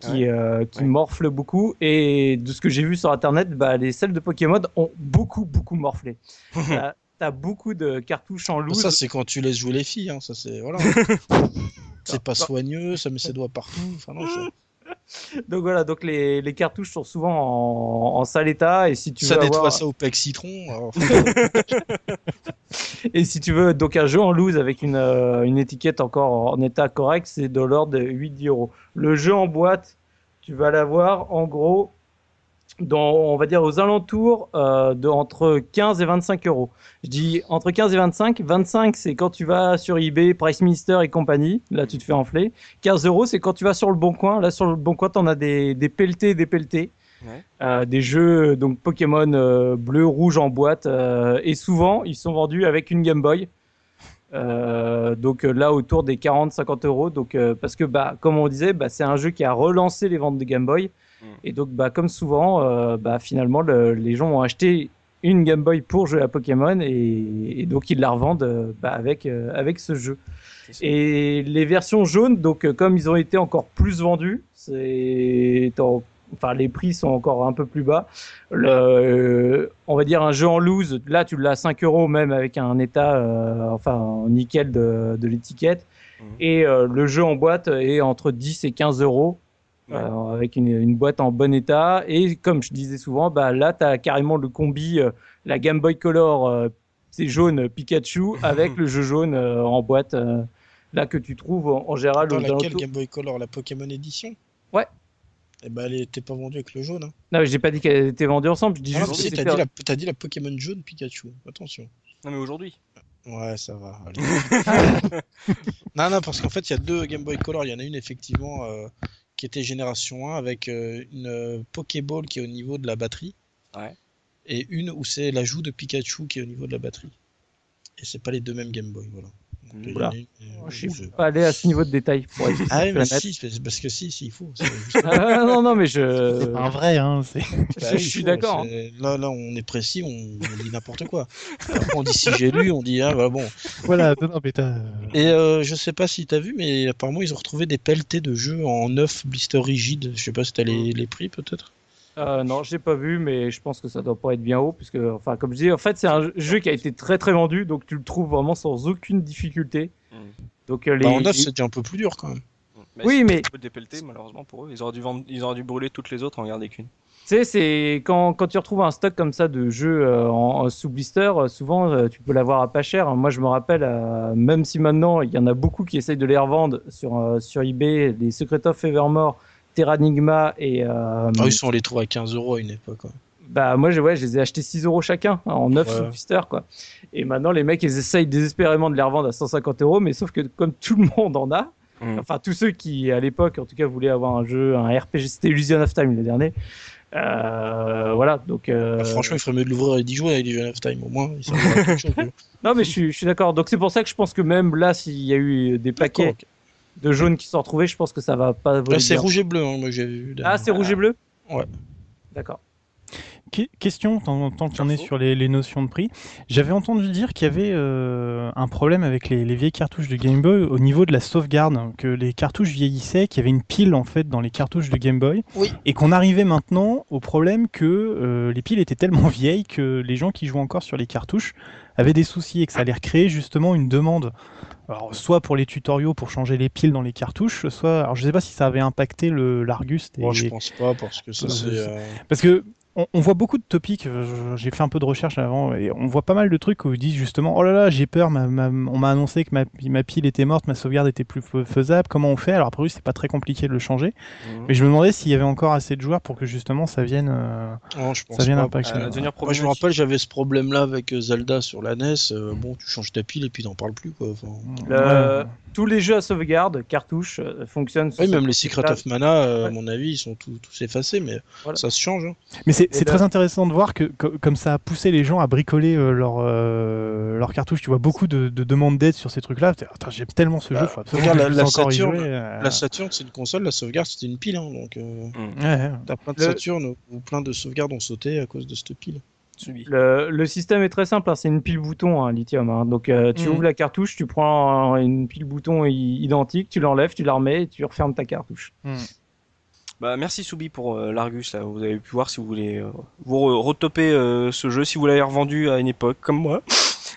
qui, euh, qui Ouais. morfle beaucoup. Et de ce que j'ai vu sur Internet, bah, les celles de Pokémon ont beaucoup, beaucoup morflé. T'as t'as beaucoup de cartouches en loose. Ça, c'est quand tu laisses jouer les filles, hein. ça c'est. Voilà. c'est pas soigneux, ça met ses doigts partout. Enfin, non, c'est- Donc voilà, donc les, les cartouches sont souvent en, en sale état et si tu ça veux nettoie avoir, ça au pec citron. et si tu veux donc un jeu en loose avec une, euh, une étiquette encore en état correct, c'est de l'ordre de 8 euros. Le jeu en boîte, tu vas l'avoir en gros dans on va dire aux alentours euh, de entre 15 et 25 euros. Je dis entre 15 et 25. 25 c'est quand tu vas sur eBay, Price Minister et compagnie. Là tu te fais enfler. 15 euros c'est quand tu vas sur le bon coin. Là sur le bon coin t'en as des des pelletés, des pelletés. Ouais. Euh, des jeux donc Pokémon euh, bleu, rouge en boîte euh, et souvent ils sont vendus avec une Game Boy. Euh, donc là autour des 40-50 euros. Donc euh, parce que bah comme on disait, bah, c'est un jeu qui a relancé les ventes de Game Boy. Mm. Et donc bah comme souvent, euh, bah finalement le- les gens ont acheté une Game Boy pour jouer à Pokémon et, et donc ils la revendent euh, bah, avec euh, avec ce jeu. Et les versions jaunes, donc comme ils ont été encore plus vendus, c'est en- enfin les prix sont encore un peu plus bas. Le, euh, on va dire un jeu en loose, là tu l'as à 5 euros même avec un état, euh, enfin nickel de, de l'étiquette. Mhm. Et euh, le jeu en boîte est entre 10 et 15 euros. Ouais. euh, avec une, une boîte en bon état et comme je disais souvent bah là tu as carrément le combi euh, la Game Boy Color euh, c'est jaune Pikachu avec le jeu jaune euh, en boîte euh, là que tu trouves en, en général Dans laquelle Game Boy Color? La Pokémon Edition? Ouais. Et ben, elle était pas vendue avec le jaune. Hein. Non, j'ai pas dit qu'elle était vendue ensemble, je dis Ah non, juste si, que t'as dit, la... t'as dit la Pokémon jaune Pikachu. Attention. Non mais aujourd'hui. Ouais, ça va. non, non, parce qu'en fait, il y a deux Game Boy Color. Il y en a une, effectivement, euh, qui était génération 1 avec euh, une euh, Pokéball qui est au niveau de la batterie. Ouais. Et une où c'est l'ajout de Pikachu qui est au niveau de la batterie. Et c'est pas les deux mêmes Game Boy, voilà. Euh, Je suis rouge. pas allé à ce niveau de détail. Pour être Ah oui, mais si, c'est parce que si, si, il faut. c'est Ah, non, non, mais C'est je. pas un vrai, hein. c'est- Bah je suis d'accord. c'est- Là, là, on est précis, on, on dit n'importe quoi. Après, on dit si j'ai lu, on dit ah bah bon. Voilà, non, non, mais t'as- Et euh, je sais pas si t'as vu, mais apparemment ils ont retrouvé des pelletés de jeux en neuf blister rigides. Je sais pas si t'as les, les prix peut-être. Euh, non, j'ai pas vu, mais je pense que ça doit pas être bien haut, puisque, enfin, comme je dis, en fait, c'est un jeu qui a été très très vendu, donc tu le trouves vraiment sans aucune difficulté. Mm. Donc euh, les. Bah, en neuf, les- c'est déjà un peu plus dur quand même. Bah, Oui, mais- un peu dépelleté, malheureusement pour eux. Ils auraient dû vendre, ils auraient dû brûler toutes les autres, en garder qu'une. Tu sais, c'est quand, quand tu retrouves un stock comme ça de jeux euh, en, en sous blister, euh, souvent euh, tu peux l'avoir à pas cher. Moi, je me rappelle, euh, même si maintenant il y en a beaucoup qui essayent de les revendre sur, euh, sur eBay, les Secret of Evermore, Terranigma et. euh, Ah, ils sont allés trouver à 15 euros à une époque. ouais. Bah moi je, ouais, je les ai achetés 6 euros chacun hein, en 9 Ouais. sous blister quoi. Et maintenant les mecs ils essayent désespérément de les revendre à 150 euros mais sauf que comme tout le monde en a, Mm. enfin tous ceux qui à l'époque en tout cas voulaient avoir un jeu, un RPG, c'était Illusion of Time le dernier. Euh, voilà donc. euh, Bah, franchement, il ferait mieux de l'ouvrir et d'y jouer avec Legion of Time au moins. chose. Non mais je suis, je suis d'accord. Donc c'est pour ça que je pense que même là s'il y a eu des paquets. De jaunes qui sont retrouvés, je pense que ça va pas voler Là, c'est bien. rouge et bleu, hein, moi j'avais vu. Ah c'est rouge et bleu. Ouais. D'accord. Que- Question, tant, tant qu'on est sur les, les notions de prix. J'avais entendu dire qu'il y avait euh, un problème avec les, les vieilles cartouches de Game Boy au niveau de la sauvegarde, que les cartouches vieillissaient, qu'il y avait une pile en fait dans les cartouches de Game Boy, Oui. et qu'on arrivait maintenant au problème que euh, les piles étaient tellement vieilles que les gens qui jouaient encore sur les cartouches avaient des soucis et que ça allait recréer justement une demande. Alors, soit pour les tutoriaux pour changer les piles dans les cartouches, soit, alors je sais pas si ça avait impacté le l'Argus. Moi, je pense pas parce que ça, Euh, c'est. c'est- euh, parce que on, on voit beaucoup de topics, euh, j'ai fait un peu de recherche avant, et on voit pas mal de trucs où ils disent justement Oh là là, j'ai peur, ma- ma- on m'a annoncé que ma, ma pile était morte, ma sauvegarde était plus fais- faisable, comment on fait? Alors, après, oui, c'est pas très compliqué de le changer, Mhm. mais je me demandais s'il y avait encore assez de joueurs pour que justement ça vienne, euh, Non, je pense ça vienne pas. impacter. Euh, Moi, je me rappelle, j'avais ce problème-là avec Zelda sur la NES. euh, bon, tu changes ta pile et puis t'en parles plus, quoi. Enfin, Le- Ouais. Tous les jeux à sauvegarde, cartouches, euh, fonctionnent. sur Oui, même les Secret of Mana, euh, à mon avis, ils sont tous, tous effacés, mais Voilà. ça se change. hein. Mais c'est c'est là- très intéressant de voir que, co- comme ça a poussé les gens à bricoler euh, leur, euh, leur cartouche. Tu vois beaucoup de, de demandes d'aide sur ces trucs-là. J'aime tellement ce Bah, jeu, faut absolument regarde, que la- Saturn, euh, La Saturn, c'est une console, la sauvegarde, c'était une pile. hein, donc, euh, ouais, ouais. t'as plein de Le- Saturn où plein de sauvegardes ont sauté à cause de cette pile. Le, le système est très simple, hein, c'est une pile bouton, hein, lithium. hein. Donc euh, tu Mhm. ouvres la cartouche, tu prends un- une pile bouton identique, tu l'enlèves, tu la remets et tu refermes ta cartouche. Bah, merci Soubi pour euh, l'Argus. Là, vous avez pu voir si vous voulez euh, vous re- retoper euh, ce jeu, si vous l'avez revendu à une époque comme moi.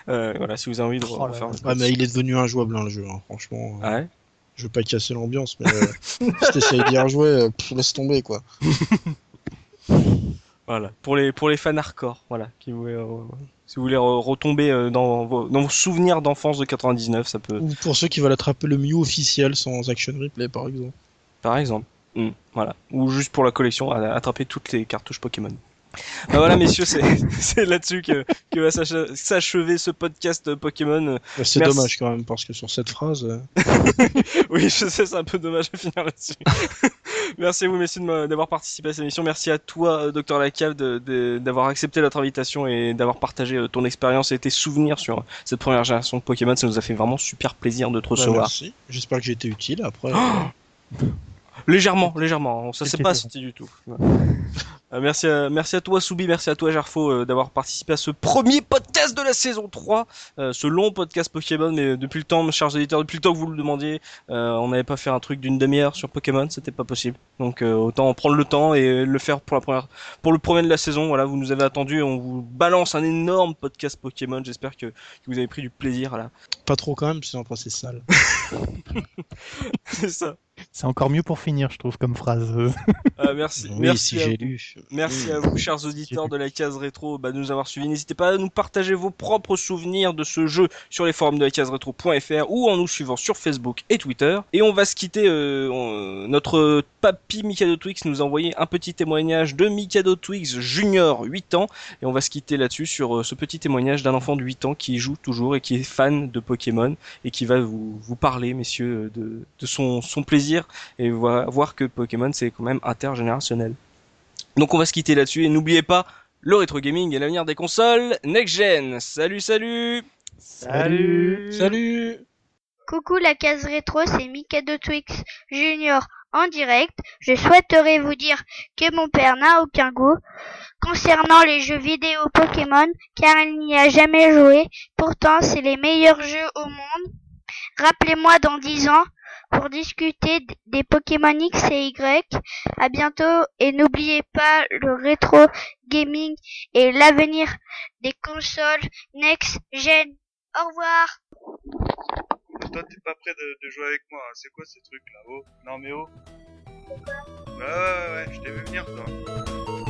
Euh, voilà, si vous avez envie de Oh refaire. Ah, mais il est devenu injouable, hein, le jeu. hein, franchement, euh, Ah ouais. je veux pas casser l'ambiance, mais euh, si t'essayes d'y rejouer, euh, pff, laisse tomber, quoi. Voilà, pour les pour les fans hardcore, voilà, qui voulaient, euh, si vous voulez re- retomber euh, dans vos, dans vos souvenirs d'enfance de 99, ça peut, Ou pour ceux qui veulent attraper le Mew officiel sans action replay, par exemple. par exemple, Hmm, voilà, ou juste pour la collection, attraper toutes les cartouches Pokémon. Bah voilà, messieurs, c'est là-dessus que, que va s'ach- s'achever ce podcast Pokémon. Euh, C'est dommage quand même, parce que sur cette phrase, euh, Oui, je sais, c'est un peu dommage de finir là-dessus. Merci à vous, messieurs, d'avoir participé à cette émission. Merci à toi, euh, Docteur Lacave, d'avoir accepté notre invitation et d'avoir partagé euh, ton expérience et tes souvenirs sur cette première génération de Pokémon. Ça nous a fait vraiment super plaisir de te bah, recevoir. merci. J'espère que j'ai été utile. Après, Oh Légèrement, légèrement. Ça s'est C'était pas senti du tout. Ouais. Euh, merci, à, merci à toi, Soubi. Merci à toi, Gerfo, euh, d'avoir participé à ce premier podcast de la saison 3. euh, ce long podcast Pokémon. Mais depuis le temps, mes chers auditeurs, depuis le temps que vous le demandiez, euh, on n'avait pas fait un truc d'une demi-heure sur Pokémon. C'était pas possible. Donc euh, autant en prendre le temps et le faire pour la première, pour le premier de la saison. Voilà, vous nous avez attendu. On vous balance un énorme podcast Pokémon. J'espère que, que vous avez pris du plaisir. Là, pas trop quand même, sinon après c'est sale. c'est ça. C'est encore mieux pour finir, je trouve, comme phrase. euh. Merci. Oui, merci si à j'ai vous. lu. Merci Oui. à vous, chers auditeurs de la case rétro, bah, de nous avoir suivis. N'hésitez pas à nous partager vos propres souvenirs de ce jeu sur les forums de la case rétro.fr ou en nous suivant sur Facebook et Twitter. Et on va se quitter. euh, on- notre papy Mikado Twix nous a envoyé un petit témoignage de Mikado Twix Junior, 8 ans. Et on va se quitter là-dessus sur euh, ce petit témoignage d'un enfant de 8 ans qui joue toujours et qui est fan de Pokémon et qui va vous, vous parler, messieurs, de, de son, son plaisir et voir, voir que Pokémon c'est quand même intergénérationnel. Donc on va se quitter là-dessus et n'oubliez pas le rétro gaming et l'avenir des consoles next gen. Salut salut. Salut Salut Coucou la case rétro, c'est Mikado Twix Junior en direct. Je souhaiterais vous dire que mon père n'a aucun goût concernant les jeux vidéo Pokémon car il n'y a jamais joué. Pourtant, c'est les meilleurs jeux au monde. Rappelez-moi dans 10 ans pour discuter des Pokémon X et Y. À bientôt et n'oubliez pas le rétro gaming et l'avenir des consoles next gen. Au revoir. Toi, t'es pas prêt de, de jouer avec moi. hein? C'est quoi ces trucs là? Oh, non mais oh. Ouais, ouais, ouais, je t'ai vu venir toi.